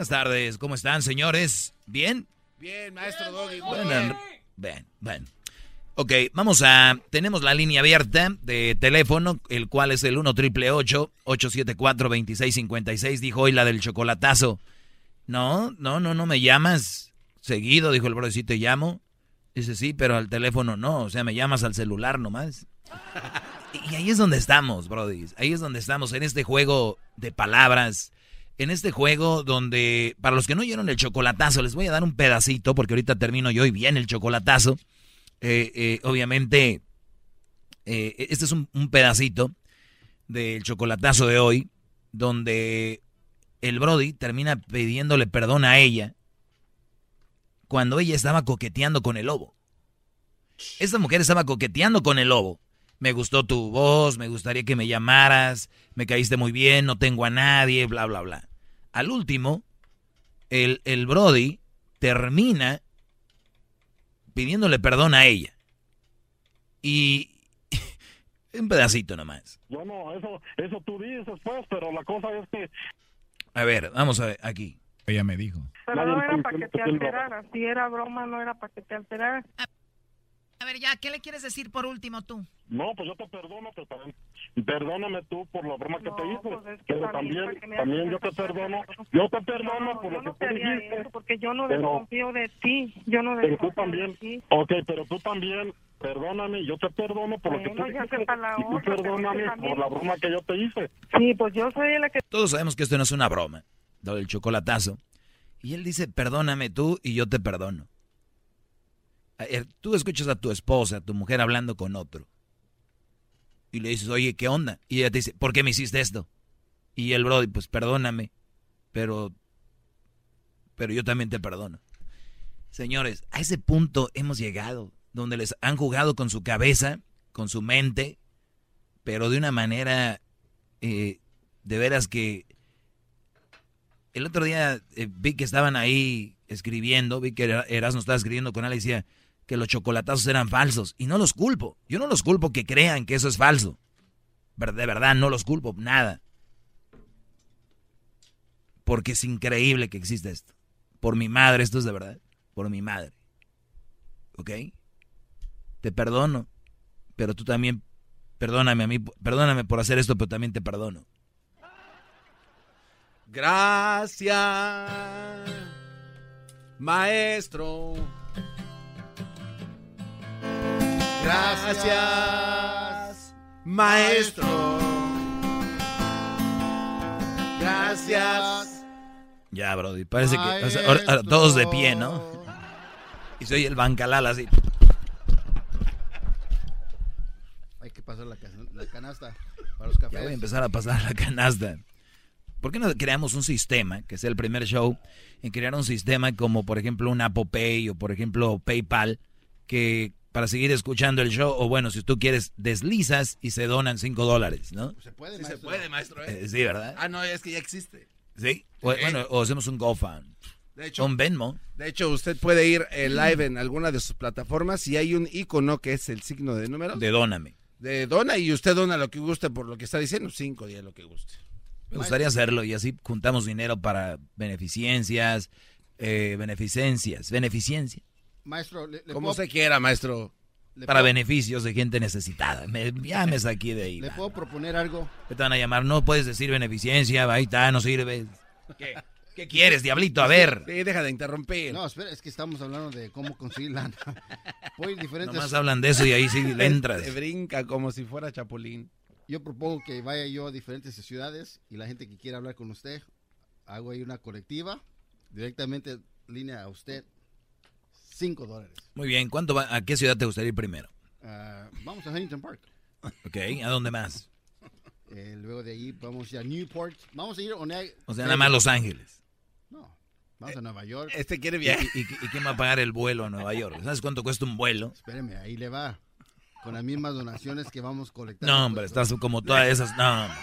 Buenas tardes, ¿cómo están, señores? ¿Bien? Bien, maestro Doggy. Bueno, ven, ven. Ok, vamos a. Tenemos la línea abierta de teléfono, el cual es el 1 triple 874 2656. Dijo hoy la del chocolatazo. No, no, no, no me llamas seguido, dijo el brother. Sí, te llamo. Dice, sí, pero al teléfono no. O sea, me llamas al celular nomás. Y ahí es donde estamos, Brody. Ahí es donde estamos, en este juego de palabras. En este juego donde, para los que no oyeron el chocolatazo, les voy a dar un pedacito, porque ahorita termino yo y viene el chocolatazo. Eh, eh, obviamente, eh, este es un, un pedacito del chocolatazo de hoy, donde el Brody termina pidiéndole perdón a ella cuando ella estaba coqueteando con el lobo. Esta mujer estaba coqueteando con el lobo. Me gustó tu voz, me gustaría que me llamaras, me caíste muy bien, no tengo a nadie, bla, bla, bla. Al último, el, el Brody termina pidiéndole perdón a ella. Y un pedacito nomás. Yo no, eso, eso tú dices, pues, pero la cosa es que A ver, vamos a ver, aquí. Ella me dijo. Pero no era para que te alteraras. Si era broma, no era para que te alteraras. A ver, ya, ¿qué le quieres decir por último tú? No, pues yo te perdono, pero también, perdóname tú por la broma que te hice. pues es que pero también, también, ¿para qué me también haces yo te perdono. Yo te perdono por yo lo no que te dijiste. eso porque yo no pero- desconfío de ti. Yo no Pero tú desconfío también, de ti. ok, pero tú también, perdóname, yo te perdono por lo que tú dijiste. Y tú perdóname por la broma que yo te hice. Sí, pues yo soy la que... Todos sabemos que esto no es una broma, del chocolatazo. Y él dice, perdóname tú y yo te perdono. Tú escuchas a tu esposa, a tu mujer hablando con otro. Y le dices, oye, ¿qué onda? Y ella te dice, ¿por qué me hiciste esto? Y el Brody, pues perdóname, pero, pero yo también te perdono. Señores, a ese punto hemos llegado, donde les han jugado con su cabeza, con su mente, pero de una manera eh, de veras que el otro día eh, vi que estaban ahí escribiendo, vi que Era- Erasmo estaba escribiendo con él y decía que los chocolatazos eran falsos. Y no los culpo. Yo no los culpo que crean que eso es falso. De verdad, no los culpo, nada. Porque es increíble que exista esto. Por mi madre, esto es de verdad. Por mi madre. ¿Ok? Te perdono. Pero tú también, perdóname a mí, perdóname por hacer esto, pero también te perdono. Gracias, maestro. Gracias, maestro. Gracias. Ya, Brody, parece que o sea, todos de pie, ¿no? Y soy el bancalal así. Hay que pasar la, la canasta para los Ya cafés. voy a empezar a pasar la canasta. ¿Por qué no creamos un sistema, que sea el primer show, en crear un sistema como por ejemplo un Apple Pay o por ejemplo PayPal, que para seguir escuchando el show, o bueno, si tú quieres, deslizas y se donan 5 dólares, ¿no? Se puede, Sí se maestro. puede, maestro. ¿eh? Eh, sí, ¿verdad? Ah, no, es que ya existe. Sí. O, bueno, o hacemos un GoFund. De hecho, un Venmo. De hecho, usted puede ir eh, live en alguna de sus plataformas y hay un icono que es el signo de número. De Dóname. De dona y usted dona lo que guste por lo que está diciendo, cinco días lo que guste. Me gustaría hacerlo y así juntamos dinero para beneficencias, eh, beneficencias, beneficencia. Maestro, le, le Como puedo, se quiera, maestro. le Para puedo- beneficios de gente necesitada. Me, ya me saqué de ahí. le va. puedo proponer algo. Te van a llamar, no puedes decir beneficencia, ahí está, no sirve. ¿Qué? ¿Qué quieres, diablito? A ver. Sí, deja de interrumpir. No, espera, es que estamos hablando de cómo conseguir lana. Voy a diferentes... Nomás hablan de eso y ahí sí le entras. Se brinca como si fuera chapulín. Yo propongo que vaya yo a diferentes ciudades y la gente que quiera hablar con usted, hago ahí una colectiva, directamente línea a usted, 5 dólares. Muy bien, ¿cuánto va, ¿a qué ciudad te gustaría ir primero? Ah, vamos a Huntington Park. Ok, ¿a dónde más? Eh, luego de ahí vamos a ir a Newport. Vamos a ir a Oneg- O sea, nada más Los Ángeles. No, vamos a Nueva York. Este quiere ¿Y, viajar. y, y- y quién va a pagar el vuelo a Nueva York? ¿Sabes cuánto cuesta un vuelo? Espéreme, ahí le va. Con las mismas donaciones que vamos colectando. No, hombre, estás como todas esas. No. hombre.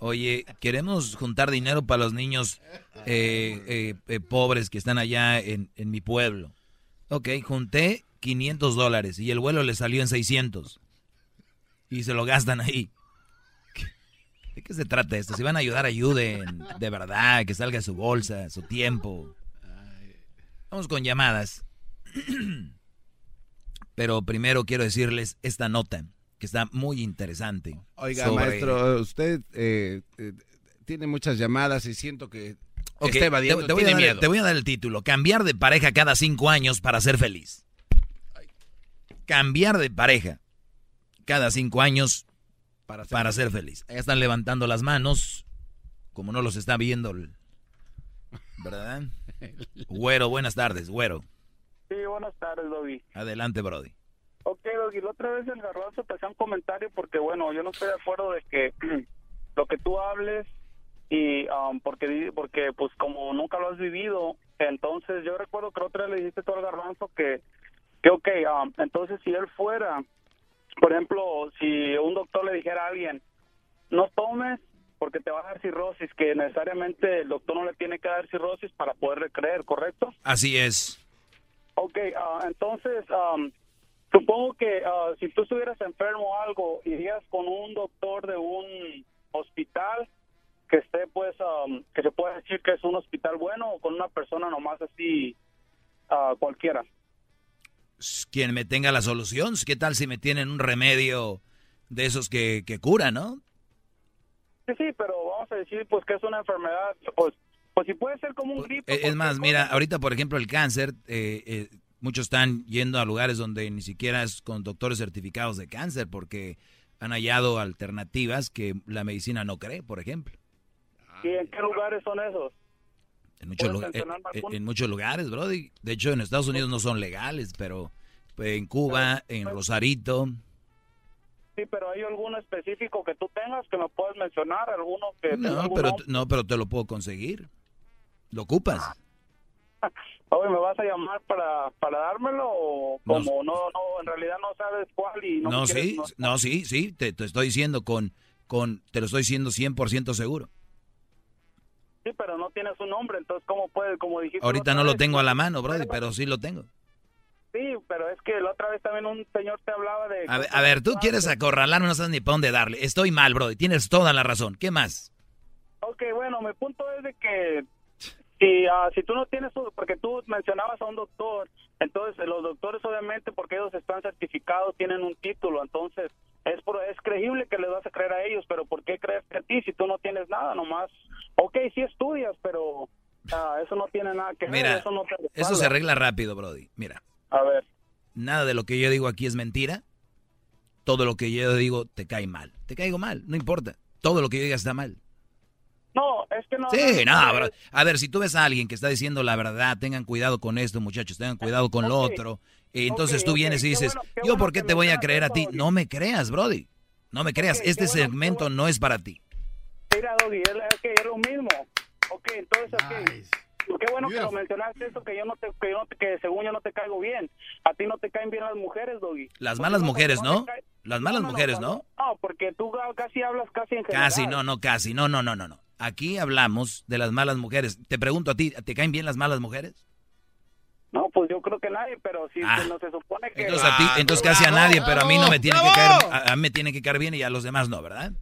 Oye, queremos juntar dinero para los niños eh, eh, eh, pobres que están allá en, en mi pueblo. Ok, junté 500 dólares y el vuelo le salió en 600. Y se lo gastan ahí. ¿Qué- ¿De qué se trata esto? Si van a ayudar, ayuden. De verdad, que salga su bolsa, su tiempo. Vamos con llamadas. Pero primero quiero decirles esta nota, que está muy interesante. Oiga, sobre- maestro, usted eh, eh, tiene muchas llamadas y siento que Ok, está evadiendo. te, te voy tiene dar, miedo. te voy a dar el título. Cambiar de pareja cada cinco años para ser feliz. Cambiar de pareja cada cinco años para ser, feliz. Ya están levantando las manos, como no los está viendo, el- ¿verdad? Güero, buenas tardes, güero. Sí, buenas tardes, Doggy. Adelante, Brody. Ok, Doggy, la otra vez el garbanzo te hacía un comentario porque, bueno, yo no estoy de acuerdo de que lo que tú hables y um, porque, porque, pues, como nunca lo has vivido, entonces yo recuerdo que la otra vez le dijiste tú al garbanzo que, que ok, um, entonces si él fuera, por ejemplo, si un doctor le dijera a alguien, no tomes porque te va a dar cirrosis, que necesariamente el doctor no le tiene que dar cirrosis para poderle creer, ¿correcto? Así es. Ok, ah, entonces, am, supongo que ah, si tú estuvieras enfermo o algo, irías con un doctor de un hospital que esté, pues, am, que se puede decir que es un hospital bueno o con una persona nomás así ah, cualquiera. quien me tenga la solución. ¿Qué tal si me tienen un remedio de esos que, que cura, no? Sí, sí, pero vamos a decir pues que es una enfermedad, pues, pues si puede ser como un gripe. Eh, Es más, mira, ahorita por ejemplo el cáncer, eh, eh, muchos están yendo a lugares donde ni siquiera es con doctores certificados de cáncer porque han hallado alternativas que la medicina no cree, por ejemplo. ¿Y en qué lugares son esos? En muchos, ¿Puedes lugar- en- alguno? en muchos lugares, Brody. De hecho, en Estados Unidos no son legales, pero pues, en Cuba, en Rosarito. Sí, pero hay alguno específico que tú tengas que me puedas mencionar, alguno que No, pero, no, pero te lo puedo conseguir. ¿Lo ocupas? Oye, ¿me vas a llamar para, para dármelo o No. como no, no, en realidad no sabes cuál y no, No, quieres- sí, no, sí, sí, te, te estoy diciendo con, con, te lo estoy diciendo 100% seguro. Sí, pero no tienes un nombre, entonces ¿cómo puedes, como dijiste? Ahorita no lo vez? tengo a la mano, Brody, pero sí lo tengo. Sí, pero es que la otra vez también un señor te hablaba de... A ver, a ver, tú quieres acorralarme, no sabes ni para dónde darle. Estoy mal, Brody, tienes toda la razón. ¿Qué más? Ok, bueno, mi punto es de que si, ah, si tú no tienes, porque tú mencionabas a un doctor, entonces los doctores obviamente porque ellos están certificados tienen un título, entonces es por- es creíble que les vas a creer a ellos, pero ¿por qué crees que a ti si tú no tienes nada nomás? Ok, sí estudias, pero ah, eso no tiene nada que ver, eso no te Eso se arregla rápido, Brody. Mira, A ver, nada de lo que yo digo aquí es mentira. Todo lo que yo digo te cae mal. Te caigo mal, no importa. Todo lo que yo diga está mal. Es que no... Sí, no, no, bro. A ver, si tú ves a alguien que está diciendo la verdad, tengan cuidado con esto, muchachos, tengan cuidado con lo Ok. otro. Y entonces Ok, tú vienes y qué dices, bueno, ¿yo bueno por qué te voy a creer a ti? Doggy. No me creas, Brody. No me creas. Este bueno, segmento no es para ti. Mira, Doggy, es, que es lo mismo. Ok, entonces, ok. Qué bueno que lo mencionaste eso, que yo no te, que, yo no te- que según yo no te caigo bien. A ti no te caen bien las mujeres, Doggy. Las malas mujeres, no Las malas mujeres, ¿no? No, porque tú casi hablas casi en general. Casi, no, no, casi. No, no, no, no, no. Aquí hablamos de las malas mujeres. Te pregunto a ti, ¿te caen bien las malas mujeres? No, pues yo creo que nadie, pero si Ah. no se supone que... Entonces a ti, entonces casi a nadie, pero a mí no me tiene que caer, a, a mí me tiene que caer bien y a los demás no, ¿verdad?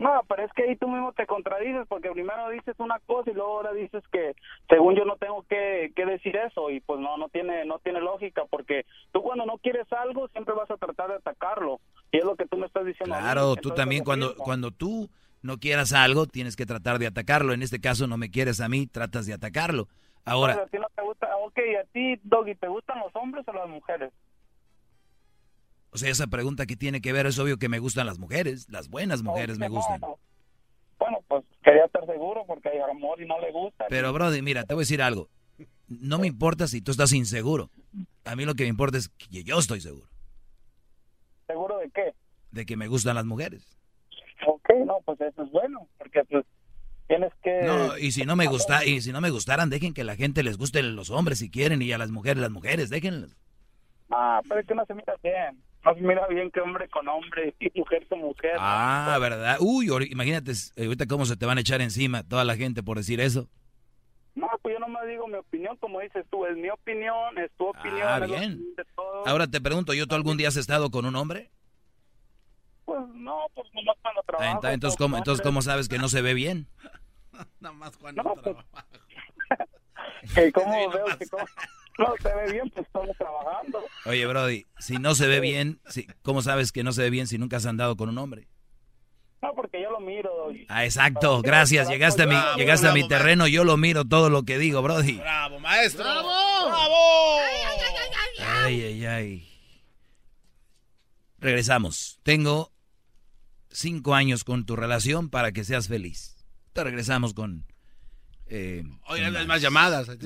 No, pero es que ahí tú mismo te contradices porque primero dices una cosa y luego ahora dices que según yo no tengo que, que decir eso y pues no no tiene no tiene lógica porque tú cuando no quieres algo siempre vas a tratar de atacarlo y es lo que tú me estás diciendo. Claro, tú también cuando, cuando tú no quieras algo, tienes que tratar de atacarlo. En este caso no me quieres a mí, tratas de atacarlo. Ahora, Entonces, a ti no te gusta, ok, ¿y a ti, Doggy, te gustan los hombres o las mujeres? o sea, esa pregunta que tiene que ver es obvio que me gustan las mujeres, las buenas mujeres me gustan. Bueno, pues quería estar seguro porque hay amor y no le gusta. Pero, Brody, mira, te voy a decir algo. No me importa si tú estás inseguro. A mí lo que me importa es que yo estoy seguro ¿Seguro de qué? de que me gustan las mujeres. Ok, no, pues eso es bueno, porque pues tienes que... No, y si no me gusta, y si no me gustaran, dejen que la gente les guste los hombres si quieren y a las mujeres las mujeres, déjenlas. Ah, pero es que no se mira bien. No se mira bien que hombre con hombre y mujer con mujer. Ah, ¿verdad? Uy, imagínate eh, ahorita cómo se te van a echar encima toda la gente por decir eso. No, pues yo nomás digo mi opinión, como dices tú, es mi opinión, es tu opinión. Ah, bien. opinión de todos. Ahora te pregunto, ¿yo tú algún día has estado con un hombre? Pues no, pues nomás cuando Ah, trabajo. ent- Entonces, ¿cómo, entonces, ¿cómo sabes que no se ve bien? Nada más cuando No, pues, que cómo veo que cómo- no se ve bien, pues estamos trabajando. Oye, Brody, si no se ve bien, si, ¿cómo sabes que no se ve bien si nunca has andado con un hombre? No, porque yo lo miro. y- Ah, exacto, gracias. Llegaste a mi, Bravo, llegaste a mi bravo, terreno, yo lo miro todo lo que digo, Brody. ¡Bravo, maestro! ¡Bravo! ¡Bravo! Ay, ay, ay. Regresamos. Tengo cinco años con tu relación para que seas feliz. Te regresamos con... Eh, Oye, hay más llamadas. Sí,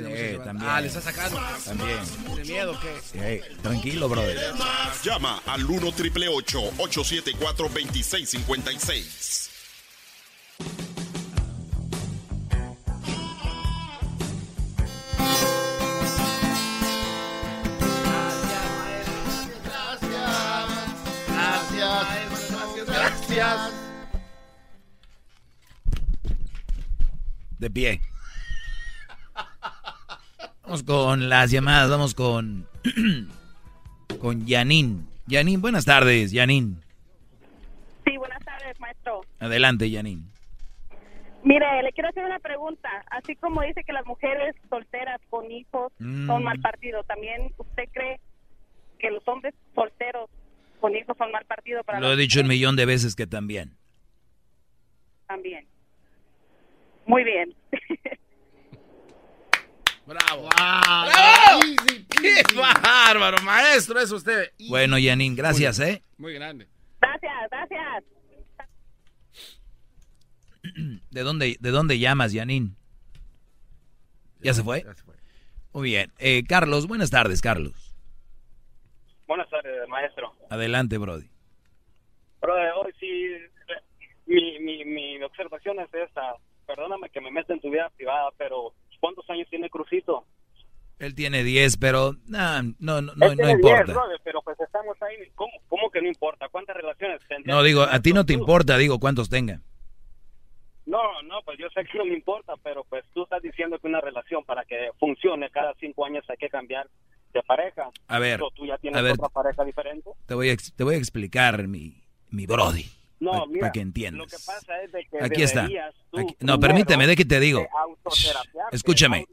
también. Ah, ¿le está sacando? También. ¿Tiene miedo o qué? Tranquilo, brother. Llama al 1 triple 874 2656. Gracias. De pie. Vamos con las llamadas, vamos con... con Yanin. Yanin, buenas tardes, Yanin. Sí, buenas tardes, maestro. Adelante, Yanin. Mire, le quiero hacer una pregunta. Así como dice que las mujeres solteras con hijos Mm. son mal partido, ¿también usted cree que los hombres solteros con hijos son mal partido para Lo he dicho un millón de veces que también. también. Muy bien. ¡Bravo! ¡Bravo! ¡Qué bárbaro, maestro! Es usted. Bueno, Yanin, gracias, ¿eh? Muy grande. Gracias, gracias. ¿De dónde, de dónde llamas, Yanin? ¿Ya se fue? Muy bien. Eh, Carlos, buenas tardes, Carlos. Buenas tardes, maestro. Adelante, Brody. Eh, hoy sí, mi, mi, mi observación es esta. Perdóname que me meta en tu vida privada, pero ¿cuántos años tiene Crucito? Él tiene 10, pero nah, no, no, no, Él no importa. 10, brother, pero pues estamos ahí. ¿Cómo, cómo que no importa? ¿Cuántas relaciones tendría? No, digo, a ti no te importa, digo, cuántos tenga. No, no, pues yo sé que no me importa, pero pues tú estás diciendo que una relación para que funcione cada cinco años hay que cambiar de pareja. A ver, tú ya tienes a ver. otra pareja diferente. Te voy a, te voy a explicar mi, mi Brody. No, para mira, que entiendas. Lo que pasa es de que Aquí está. deberías tú Aquí- no, permíteme, de que te digo. Escúchame.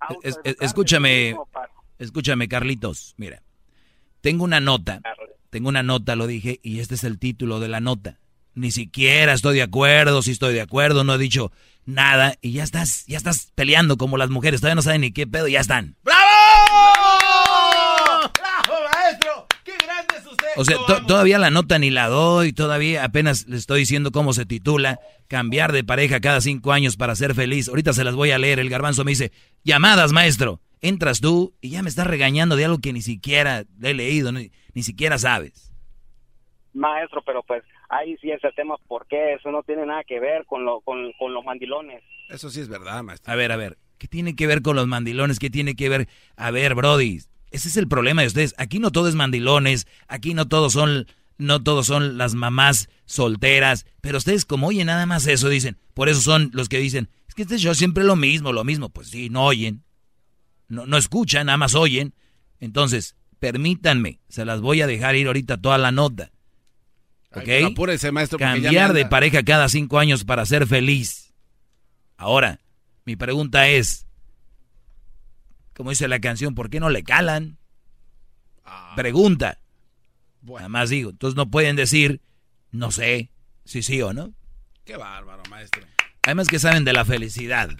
auto- Es- es- autoeducarte escúchame, para- escúchame, Carlitos. Mira, tengo una nota, tengo una nota, lo dije, y este es el título de la nota. Ni siquiera estoy de acuerdo, si estoy de acuerdo, no he dicho nada, y ya estás, ya estás peleando como las mujeres, todavía no saben ni qué pedo, ya están. ¡Bravo! ¡Bravo, maestro! ¡Qué grande es usted! O sea, to- todavía la nota ni la doy, todavía apenas le estoy diciendo cómo se titula, cambiar de pareja cada cinco años para ser feliz. Ahorita se las voy a leer, el garbanzo me dice, llamadas, maestro. Entras tú y ya me estás regañando de algo que ni siquiera he leído, ni, ni siquiera sabes. Maestro, pero pues ahí sí ese tema, ¿por qué? Eso no tiene nada que ver con, lo, con, con los mandilones. Eso sí es verdad, maestro. A ver, a ver, ¿qué tiene que ver con los mandilones? ¿Qué tiene que ver? A ver, Brody, ese es el problema de ustedes. Aquí no todo es mandilones, aquí no todos son, no todos son las mamás solteras, pero ustedes como oyen nada más eso, dicen, por eso son los que dicen, es que este show siempre lo mismo, lo mismo. Pues sí, no oyen, no, no escuchan, nada más oyen. Entonces, permítanme, se las voy a dejar ir ahorita toda la nota. ¿Ok? apúrese, maestro, ya Cambiar de pareja cada cinco años para ser feliz. Ahora, mi pregunta es, como dice la canción, ¿por qué no le calan? Ah. Pregunta. Nada más digo, entonces no pueden decir, no sé, si sí o no. Qué bárbaro, maestro. Además que saben de la felicidad.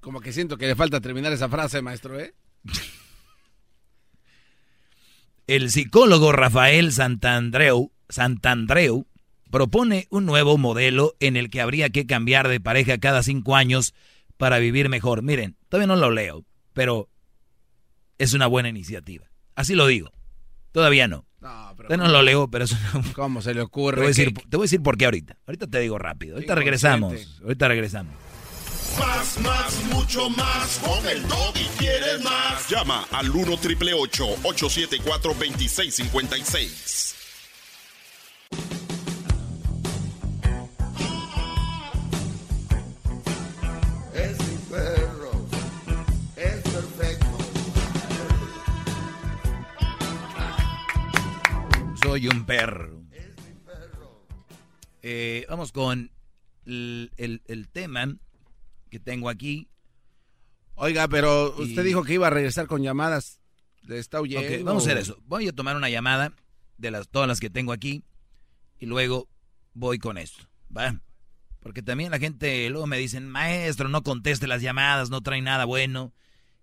Como que siento que le falta terminar esa frase, maestro, ¿eh? El psicólogo Rafael Santandreu, Santandreu propone un nuevo modelo en el que habría que cambiar de pareja cada cinco años para vivir mejor. Miren, todavía no lo leo, pero es una buena iniciativa. Así lo digo. Todavía no. No, pero no lo leo, pero es una... ¿Cómo se le Te ocurre? voy, a decir, que- te voy a decir por qué ahorita. Ahorita te digo rápido. Ahorita regresamos. Ahorita regresamos. Más, más, mucho más. Con el y quieres más. Llama al 1 triple 874 2656. Soy un perro. Eh, vamos con el, el- el tema que tengo aquí. Oiga, pero usted Y- dijo que iba a regresar con llamadas. ¿Le está huyendo? Ok, vamos a hacer eso. Voy a tomar una llamada de las todas las que tengo aquí y luego voy con esto, ¿va? Porque también la gente luego me dicen, maestro, no conteste las llamadas, no trae nada bueno.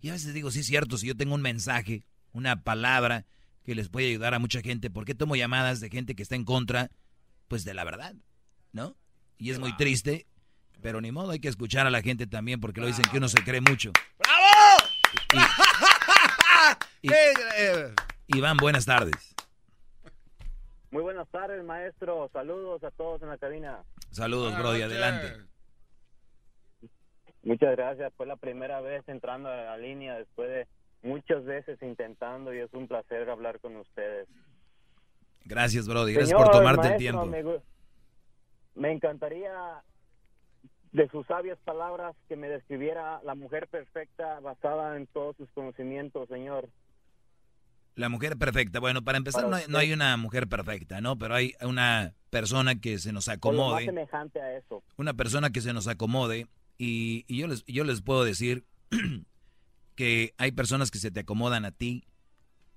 Y a veces digo, sí es cierto, si yo tengo un mensaje, una palabra que les puede ayudar a mucha gente, ¿por qué tomo llamadas de gente que está en contra, pues de la verdad, ¿no? Y es muy triste, pero ni modo, hay que escuchar a la gente también porque lo dicen que uno se cree mucho. Y- Iván, buenas tardes. Muy buenas tardes, maestro. Saludos a todos en la cabina. Saludos, Brody, adelante. Muchas gracias. Fue la primera vez entrando a la línea después de muchas veces intentando y es un placer hablar con ustedes. Gracias, Brody. Gracias Señor por tomarte el maestro, tiempo. Me, me encantaría de sus sabias palabras que me describiera la mujer perfecta basada en todos sus conocimientos, señor. La mujer perfecta. Bueno, para empezar, Para no hay, no hay una mujer perfecta, ¿no? Pero hay una persona que se nos lo más acomode. semejante a eso. Una persona que se nos acomode. Y, y yo, les, yo les puedo decir que hay personas que se te acomodan a ti,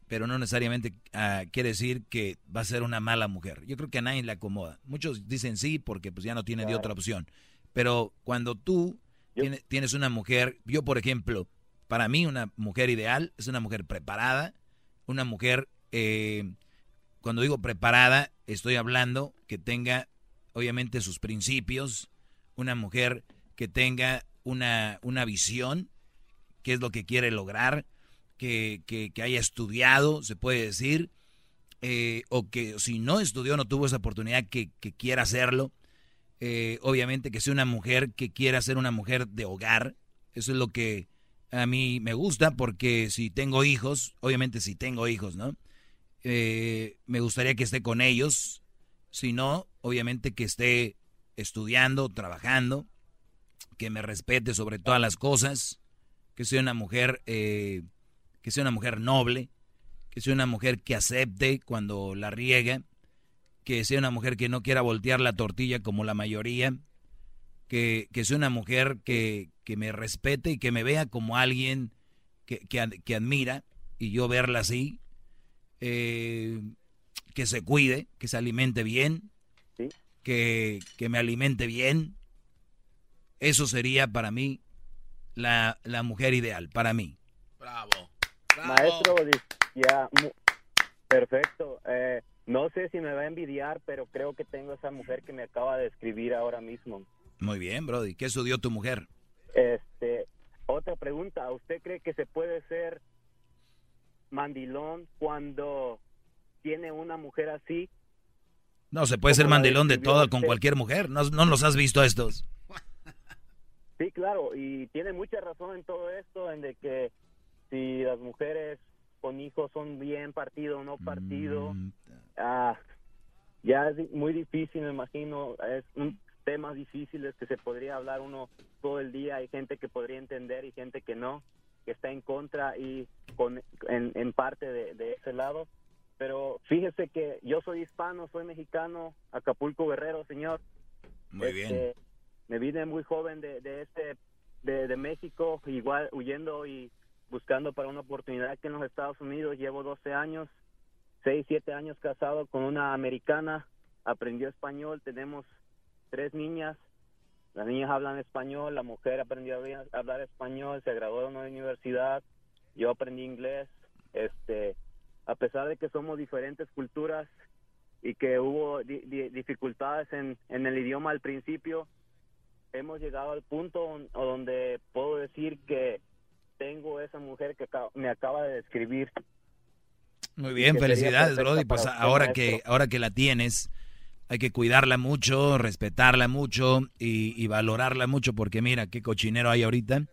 pero no necesariamente ah, quiere decir que va a ser una mala mujer. Yo creo que a nadie le acomoda. Muchos dicen sí porque pues ya no tiene de otra opción. Pero cuando tú tienes, tienes una mujer, yo por ejemplo, para mí una mujer ideal es una mujer preparada, una mujer, eh, cuando digo preparada, estoy hablando que tenga obviamente sus principios, una mujer que tenga una, una visión, qué es lo que quiere lograr, que, que, haya estudiado, se puede decir, eh, o que si no estudió, no tuvo esa oportunidad, que, quiera hacerlo. Eh, obviamente que sea una mujer que quiera ser una mujer de hogar. Eso es lo que a mí me gusta porque si tengo hijos, obviamente si tengo hijos, ¿no? Eh, me gustaría que esté con ellos. Si no, obviamente que esté estudiando, trabajando, que me respete sobre todas las cosas, que sea una mujer que sea una mujer noble, que sea una mujer que acepte cuando la riega, que sea una mujer que no quiera voltear la tortilla como la mayoría, que, sea una mujer que, me respete y que me vea como alguien que, que, admira y yo verla así, eh, que se cuide, que se alimente bien, que, que me alimente bien. Eso sería para mí la, la mujer ideal, para mí. Bravo. Maestro, ya, perfecto. Eh, no sé si me va a envidiar, pero creo que tengo esa mujer que me acaba de escribir ahora mismo. Muy bien, Brody. ¿Qué estudió tu mujer? Este, otra pregunta. ¿Usted cree que se puede ser mandilón cuando tiene una mujer así? No, se puede ser mandilón de todo con cualquier mujer. ¿No, ¿No los has visto estos? Sí, claro. Y tiene mucha razón en todo esto, en de que si las mujeres con hijos son bien partido o no partido. Mm, ah, ya es muy difícil, me imagino. Es un temas difíciles que se podría hablar uno todo el día. Hay gente que podría entender y gente que no, que está en contra y con, en, parte de, ese lado. Pero fíjese que yo soy hispano, soy mexicano, Acapulco Guerrero, señor. Muy bien. Me vine muy joven de, de este de, de México, igual huyendo y buscando para una oportunidad aquí en los Estados Unidos. Llevo 12 años, 6, 7 años casado con una americana. Aprendió español, tenemos tres niñas. Las niñas hablan español, la mujer aprendió a hablar español, se graduó en una universidad. Yo aprendí inglés. Este, a pesar de que somos diferentes culturas y que hubo dificultades en, en el idioma al principio, hemos llegado al punto donde puedo decir que tengo esa mujer que me acaba de describir. Muy bien, felicidades, Brody. Pues ahora que, ahora que la tienes, hay que cuidarla mucho, respetarla mucho y, valorarla mucho, porque mira qué cochinero hay ahorita.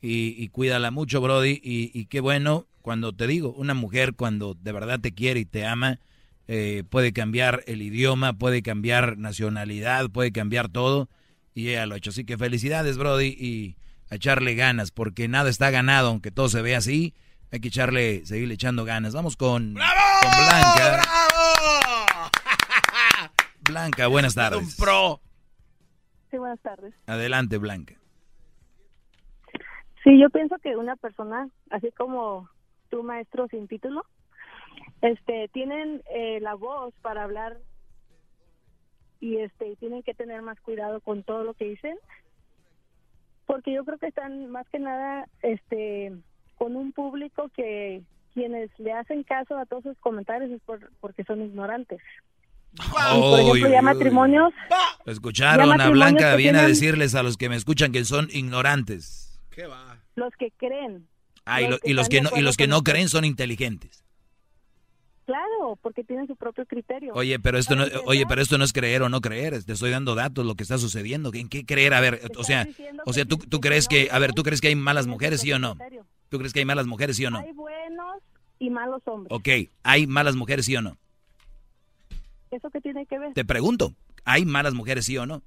Y, cuídala mucho, Brody. Y, qué bueno, cuando te digo, una mujer cuando de verdad te quiere y te ama, eh, puede cambiar el idioma, puede cambiar nacionalidad, puede cambiar todo. Y ella lo ha hecho. Así que felicidades, Brody. Y a echarle ganas, porque nada está ganado, aunque todo se vea así. Hay que echarle, seguirle echando ganas. Vamos con, Blanca. ¡Bravo! Blanca, buenas tardes. Un pro. Sí, buenas tardes. Adelante, Blanca. Sí, yo pienso que una persona, así como tu maestro sin título, este, tienen eh, la voz para hablar y este, tienen que tener más cuidado con todo lo que dicen porque yo creo que están más que nada este con un público que quienes le hacen caso a todos sus comentarios es por, porque son ignorantes. por ejemplo, ya matrimonios. Escucharon a Blanca, viene a decirles a los que me escuchan que son ignorantes. ¿Qué va? Los que creen. Ah, y, los que no, y los que no creen son inteligentes. Claro, porque tienen su propio criterio. Oye, pero esto no, oye, pero esto no es creer o no creer. Te estoy dando datos lo que está sucediendo. ¿En qué creer? A ver, o sea, o sea, tú, tú crees que, a ver, tú crees que hay malas mujeres, sí o no? ¿Tú crees que hay malas mujeres, sí o no? Hay buenos y malos hombres. Ok, hay malas mujeres, sí o no? ¿Eso qué tiene que ver? Te pregunto, ¿hay malas mujeres, sí o no?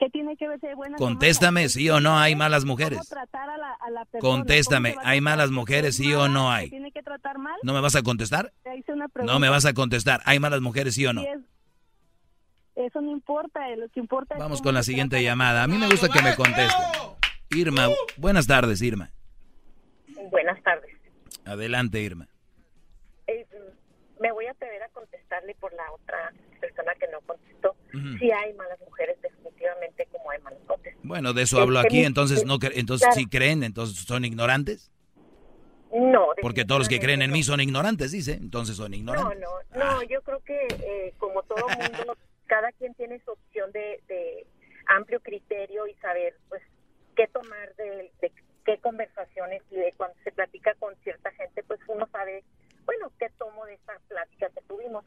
¿Qué tiene que ver si hay buenas Contéstame, sí o no hay malas mujeres. Contéstame, ¿hay malas mujeres, sí o no hay? ¿Tiene que tratar mal? ¿No me vas a contestar? No me vas a contestar. ¿Hay malas mujeres, sí o no? Eso no importa, lo que importa Vamos con la siguiente llamada. A mí me gusta que me conteste. Irma, buenas tardes, Irma. buenas tardes. Adelante, Irma. Eh, me voy a atrever a contestarle por la otra persona que no contestó. Ujú. Sí hay malas mujeres, definitivamente, como hay malos hombres. Bueno, de eso hablo Este, aquí, mi- entonces no entonces claro. sí creen, entonces son ignorantes. No, Porque todos los que creen en mí son ignorantes, dice, entonces son No, ignorantes. no, no, yo creo que eh, como todo mundo, cada quien tiene su opción de, de amplio criterio y saber pues qué tomar de, de qué conversaciones y de cuando se platica con cierta gente, pues uno sabe, bueno, qué tomo de esa plática que tuvimos.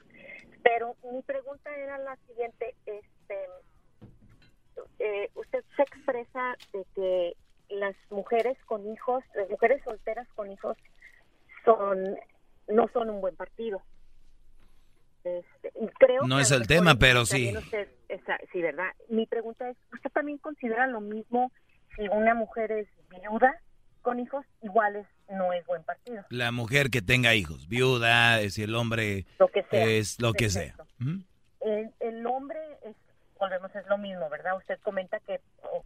Pero mi pregunta era la siguiente, este, eh, usted se expresa de que las mujeres con hijos, las mujeres solteras con hijos son no son un buen partido. Este, y creo No que es el tema, pero sí. usted- esa- sí, ¿verdad? Mi pregunta es, ¿usted también considera lo mismo si una mujer es viuda con hijos? Igual es, no es buen partido. La mujer que tenga hijos, viuda, si el hombre Lo que sea. es lo que sea. El, el hombre, es, volvemos, es lo mismo, ¿verdad? Usted comenta que oh,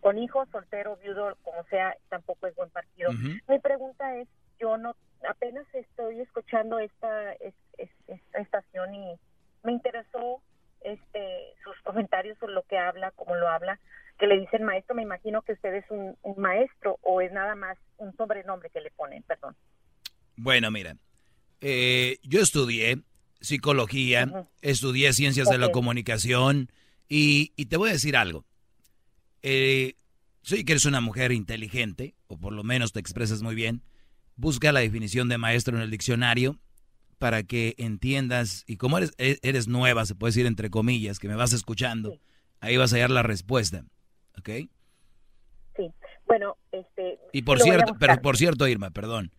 con hijos, soltero, viudo, como sea, tampoco es buen partido. Ujú. Mi pregunta es, yo no, apenas estoy escuchando esta, es- es- esta estación y me interesó este sus comentarios sobre lo que habla, cómo lo habla, que le dicen maestro, me imagino que usted es un, un maestro o es nada más un sobrenombre que le ponen, perdón. Bueno, mira, eh, yo estudié psicología, estudié ciencias de la comunicación y, y te voy a decir algo. Eh, soy que eres una mujer inteligente, o por lo menos te expresas muy bien. Busca la definición de maestro en el diccionario para que entiendas, y como eres, e- eres nueva, se puede decir entre comillas, que me vas escuchando, ahí vas a hallar la respuesta. ¿Ok? Sí. Bueno, este Y por cierto, pero por cierto, Irma, perdón.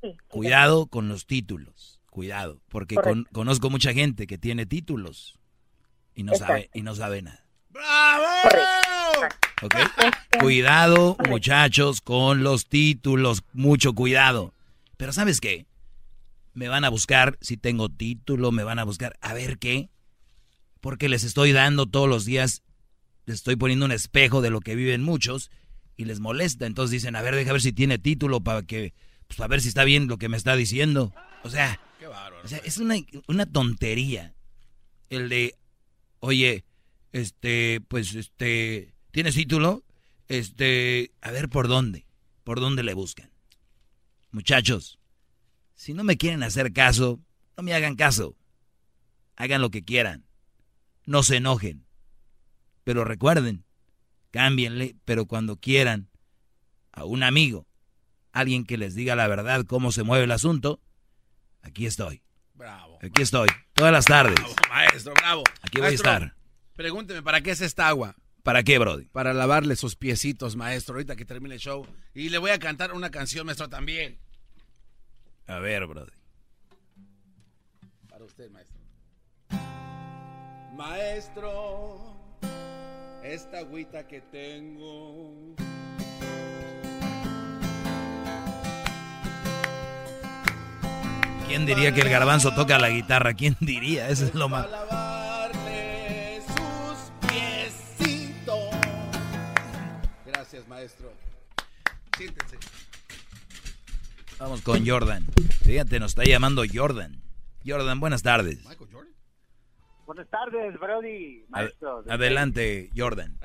Sí, Cuidado con los títulos, cuidado, porque con- conozco mucha gente que tiene títulos y no sabe y no sabe nada. Correcto. ¿ok? Cuidado, muchachos, con los títulos, mucho cuidado. Pero ¿sabes qué? Me van a buscar si tengo título, me van a buscar a ver qué, porque les estoy dando todos los días, les estoy poniendo un espejo de lo que viven muchos y les molesta. Entonces dicen, a ver, deja ver si tiene título para que, pues para ver si está bien lo que me está diciendo. O sea, o sea, es una, una tontería el de, oye, este, pues, este, ¿tienes título? Este, a ver por dónde, por dónde le buscan. Muchachos, si no me quieren hacer caso, no me hagan caso. Hagan lo que quieran. No se enojen. Pero recuerden, cámbienle, pero cuando quieran a un amigo, alguien que les diga la verdad, cómo se mueve el asunto, aquí estoy. Bravo. Aquí estoy, todas las tardes. Maestro, bravo. Aquí voy a estar. Pregúnteme, ¿para qué es esta agua? ¿Para qué, Brody? Para lavarle sus piecitos, maestro, ahorita que termine el show. Y le voy a cantar una canción, maestro, también. A ver, Brody. Para usted, maestro. Maestro, esta agüita que tengo. ¿Quién diría que el garbanzo toca la guitarra? ¿Quién diría? Eso es lo más. lavarle sus piecitos. Gracias, maestro. Siéntense. Vamos con Jordan. Fíjate, nos está llamando Jordan. Jordan, buenas tardes. Buenas tardes, Brody, Ad- maestro. adelante, Jordan.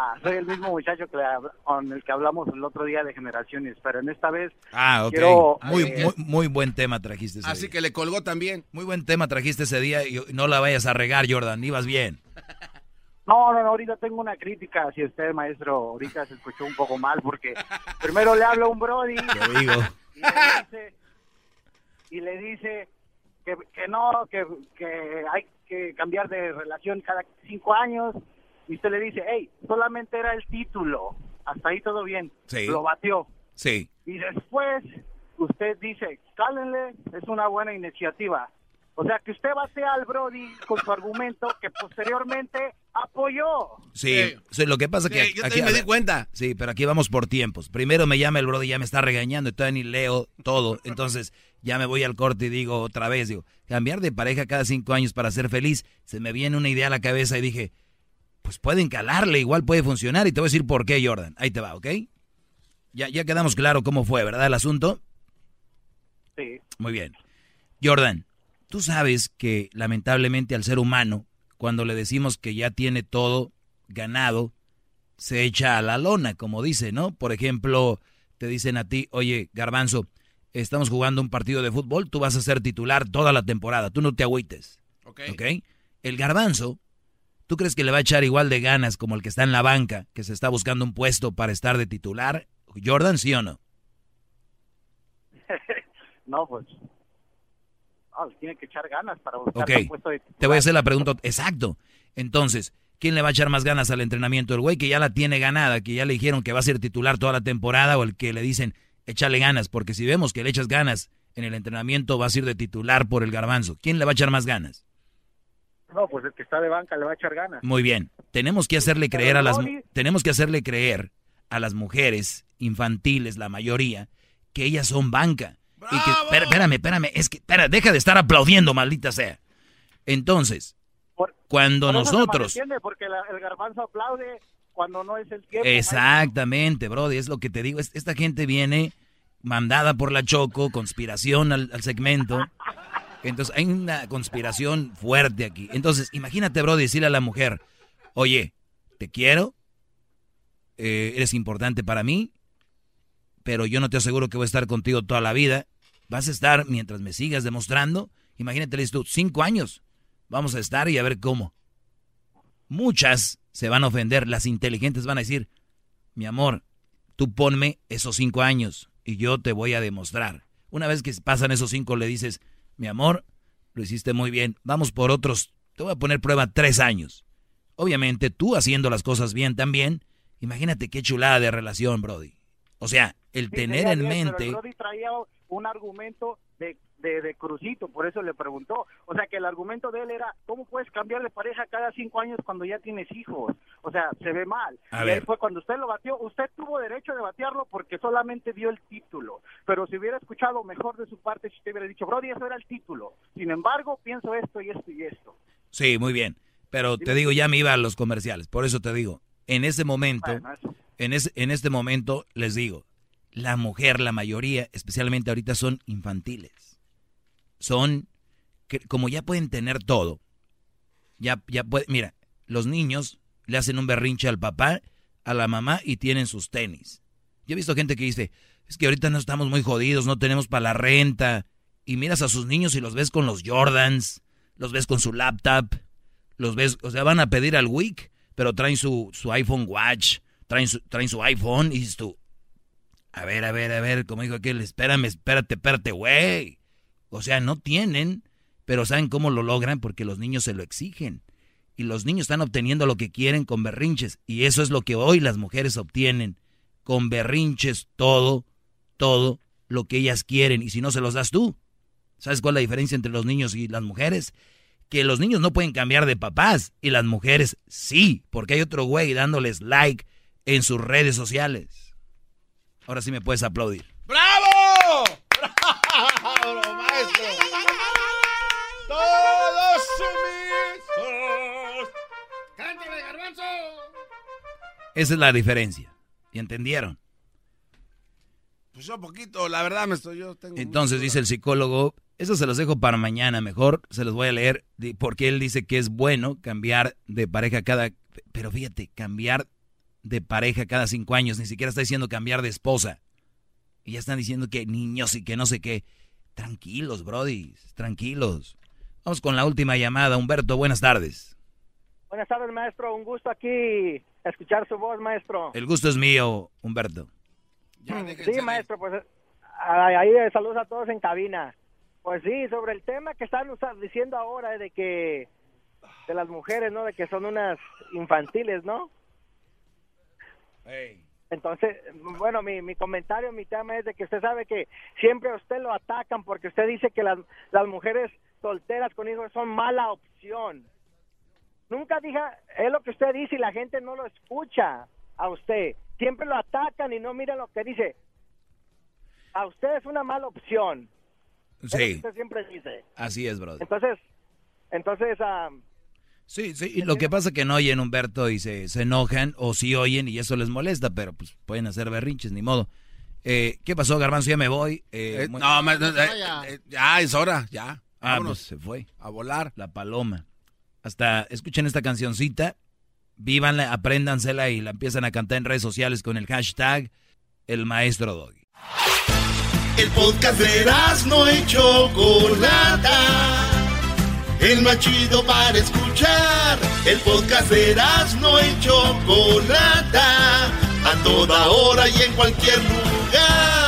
Ah, soy el mismo muchacho que con el que hablamos el otro día de generaciones, pero en esta vez Ah, ok. quiero... muy, eh, muy, muy buen tema trajiste ese Así día. que le colgó también. Muy buen tema trajiste ese día y no la vayas a regar, Jordan. Ibas bien. No, no, no, ahorita tengo una crítica hacia usted, maestro. Ahorita se escuchó un poco mal porque primero le habla a un Brody digo. y le dice, y le dice que, que no, que, que hay que cambiar de relación cada cinco años. Y usted le dice, hey, solamente era el título. Hasta ahí todo bien. Sí. Lo batió. Sí. Y después usted dice, cálenle, es una buena iniciativa. O sea, que usted batea al Brody con su argumento que posteriormente apoyó. Sí, sí, lo que pasa Sí, que yo aquí me di cuenta. Sí, pero aquí vamos por tiempos. Primero me llama el brother y ya me está regañando y todavía ni leo todo. Entonces ya me voy al corte y digo otra vez, digo, cambiar de pareja cada cinco años para ser feliz, se me viene una idea a la cabeza y dije, pues pueden calarle, igual puede funcionar y te voy a decir por qué, Jordan. Ahí te va, ¿ok? Ya, ya quedamos claro cómo fue, ¿verdad? El asunto. Sí. Muy bien. Jordan, tú sabes que lamentablemente al ser humano, cuando le decimos que ya tiene todo ganado, se echa a la lona, como dice, ¿no? Por ejemplo, te dicen a ti, oye, garbanzo, estamos jugando un partido de fútbol, tú vas a ser titular toda la temporada, tú no te agüites. Ok. ¿Ok? El garbanzo, ¿tú crees que le va a echar igual de ganas como el que está en la banca, que se está buscando un puesto para estar de titular? Jordan, ¿sí o no? no, pues. No, tiene que echar ganas para buscar un puesto de te voy a hacer la pregunta. Exacto. Entonces, ¿quién le va a echar más ganas al entrenamiento? ¿El güey que ya la tiene ganada, que ya le dijeron que va a ser titular toda la temporada o el que le dicen, échale ganas? Porque si vemos que le echas ganas en el entrenamiento, vas a ir de titular por el garbanzo. ¿Quién le va a echar más ganas? No, pues el que está de banca le va a echar ganas. Muy bien. Tenemos que hacerle creer a las tenemos que hacerle creer a las mujeres infantiles, la mayoría, que ellas son banca. Y que, espera- espérame, espérame, es que, espera, deja de estar aplaudiendo, maldita sea. Entonces, cuando Por se nosotros... malentiende, porque la- el garbanzo aplaude cuando no es el tiempo. Exactamente, Brody, es lo que te digo. es- Esta gente viene mandada por la Choco, conspiración al, al segmento. Entonces, hay una conspiración fuerte aquí. Entonces, imagínate, Brody, decirle a la mujer, oye, te quiero, eh, eres importante para mí, pero yo no te aseguro que voy a estar contigo toda la vida. Vas a estar mientras me sigas demostrando. Imagínate, le tú, cinco años. Vamos a estar y a ver cómo. Muchas se van a ofender, las inteligentes van a decir, mi amor, tú ponme esos cinco años y yo te voy a demostrar. Una vez que pasan esos cinco le dices, mi amor, lo hiciste muy bien, vamos por otros, te voy a poner prueba tres años. Obviamente tú haciendo las cosas bien también, imagínate qué chulada de relación, Brody. O sea, el Sí, tener en bien, pero mente... el Brody traía un argumento de, de, de Crucito, por eso le preguntó. O sea, que el argumento de él era, ¿cómo puedes cambiar de pareja cada cinco años cuando ya tienes hijos? O sea, se ve mal. A y fue cuando usted lo batió, usted tuvo derecho de batearlo porque solamente dio el título. Pero si hubiera escuchado mejor de su parte, si usted hubiera dicho, Brody, eso era el título. Sin embargo, pienso esto y esto y esto. Sí, muy bien. Pero te digo, ya me iba a los comerciales. Por eso te digo, en ese momento, en, ese, en este momento les digo, la mujer, la mayoría, especialmente ahorita, son infantiles. Son, como ya pueden tener todo, ya, ya puede, mira, los niños le hacen un berrinche al papá, a la mamá y tienen sus tenis. Yo he visto gente que dice, es que ahorita no estamos muy jodidos, no tenemos para la renta. Y miras a sus niños y los ves con los Jordans, los ves con su laptop, los ves, o sea, van a pedir al WIC, pero traen su, su iPhone Watch, traen su, traen su iPhone y dices a ver, a ver, a ver, como dijo aquel, espérame, espérate, espérate, güey. O sea, no tienen, pero ¿saben cómo lo logran? Porque los niños se lo exigen. Y los niños están obteniendo lo que quieren con berrinches. Y eso es lo que hoy las mujeres obtienen. Con berrinches todo, todo lo que ellas quieren. Y si no se los das tú. ¿Sabes cuál es la diferencia entre los niños y las mujeres? Que los niños no pueden cambiar de papás y las mujeres sí, porque hay otro güey dándoles like en sus redes sociales. Ahora sí me puedes aplaudir. Esa es la diferencia. ¿Y entendieron? Pues yo poquito, la verdad, me estoy yo tengo Entonces dice el psicólogo, eso se los dejo para mañana, mejor se los voy a leer, porque él dice que es bueno cambiar de pareja cada... Pero fíjate, cambiar de pareja cada cinco años, ni siquiera está diciendo cambiar de esposa. Y ya están diciendo que niños y que no sé qué. Tranquilos, Brody, tranquilos. Vamos con la última llamada. Humberto, buenas tardes. Buenas tardes, maestro. Un gusto aquí escuchar su voz, maestro. El gusto es mío, Humberto. Sí, maestro, pues ahí eh, saludos a todos en cabina. Pues sí, sobre el tema que están diciendo ahora de que de las mujeres, ¿no? De que son unas infantiles, ¿no? Entonces, bueno, mi, mi comentario, mi tema es de que usted sabe que siempre a usted lo atacan porque usted dice que las, las mujeres solteras con hijos son mala opción. Nunca dije, es lo que usted dice y la gente no lo escucha a usted. Siempre lo atacan y no miran lo que dice. A usted es una mala opción. Es lo que Sí, usted siempre dice. así es, brother. Entonces, entonces, ah, Sí, sí, y lo que pasa es que no oyen Humberto y se, se enojan, o sí oyen y eso les molesta, pero pues pueden hacer berrinches, ni modo. Eh, ¿Qué pasó, Garbanzo? Ya me voy. Eh, Eh, no, me- no, eh, eh, ya es hora, ya. Ah, Vámonos. pues se fue. A volar. La paloma. Hasta escuchen esta cancioncita, vívanla, apréndansela y la empiezan a cantar en redes sociales con el hashtag El Maestro Doggy. El podcast de no y Chocolata. El más chido para escuchar. El podcast de no y Chocolata. A toda hora y en cualquier lugar.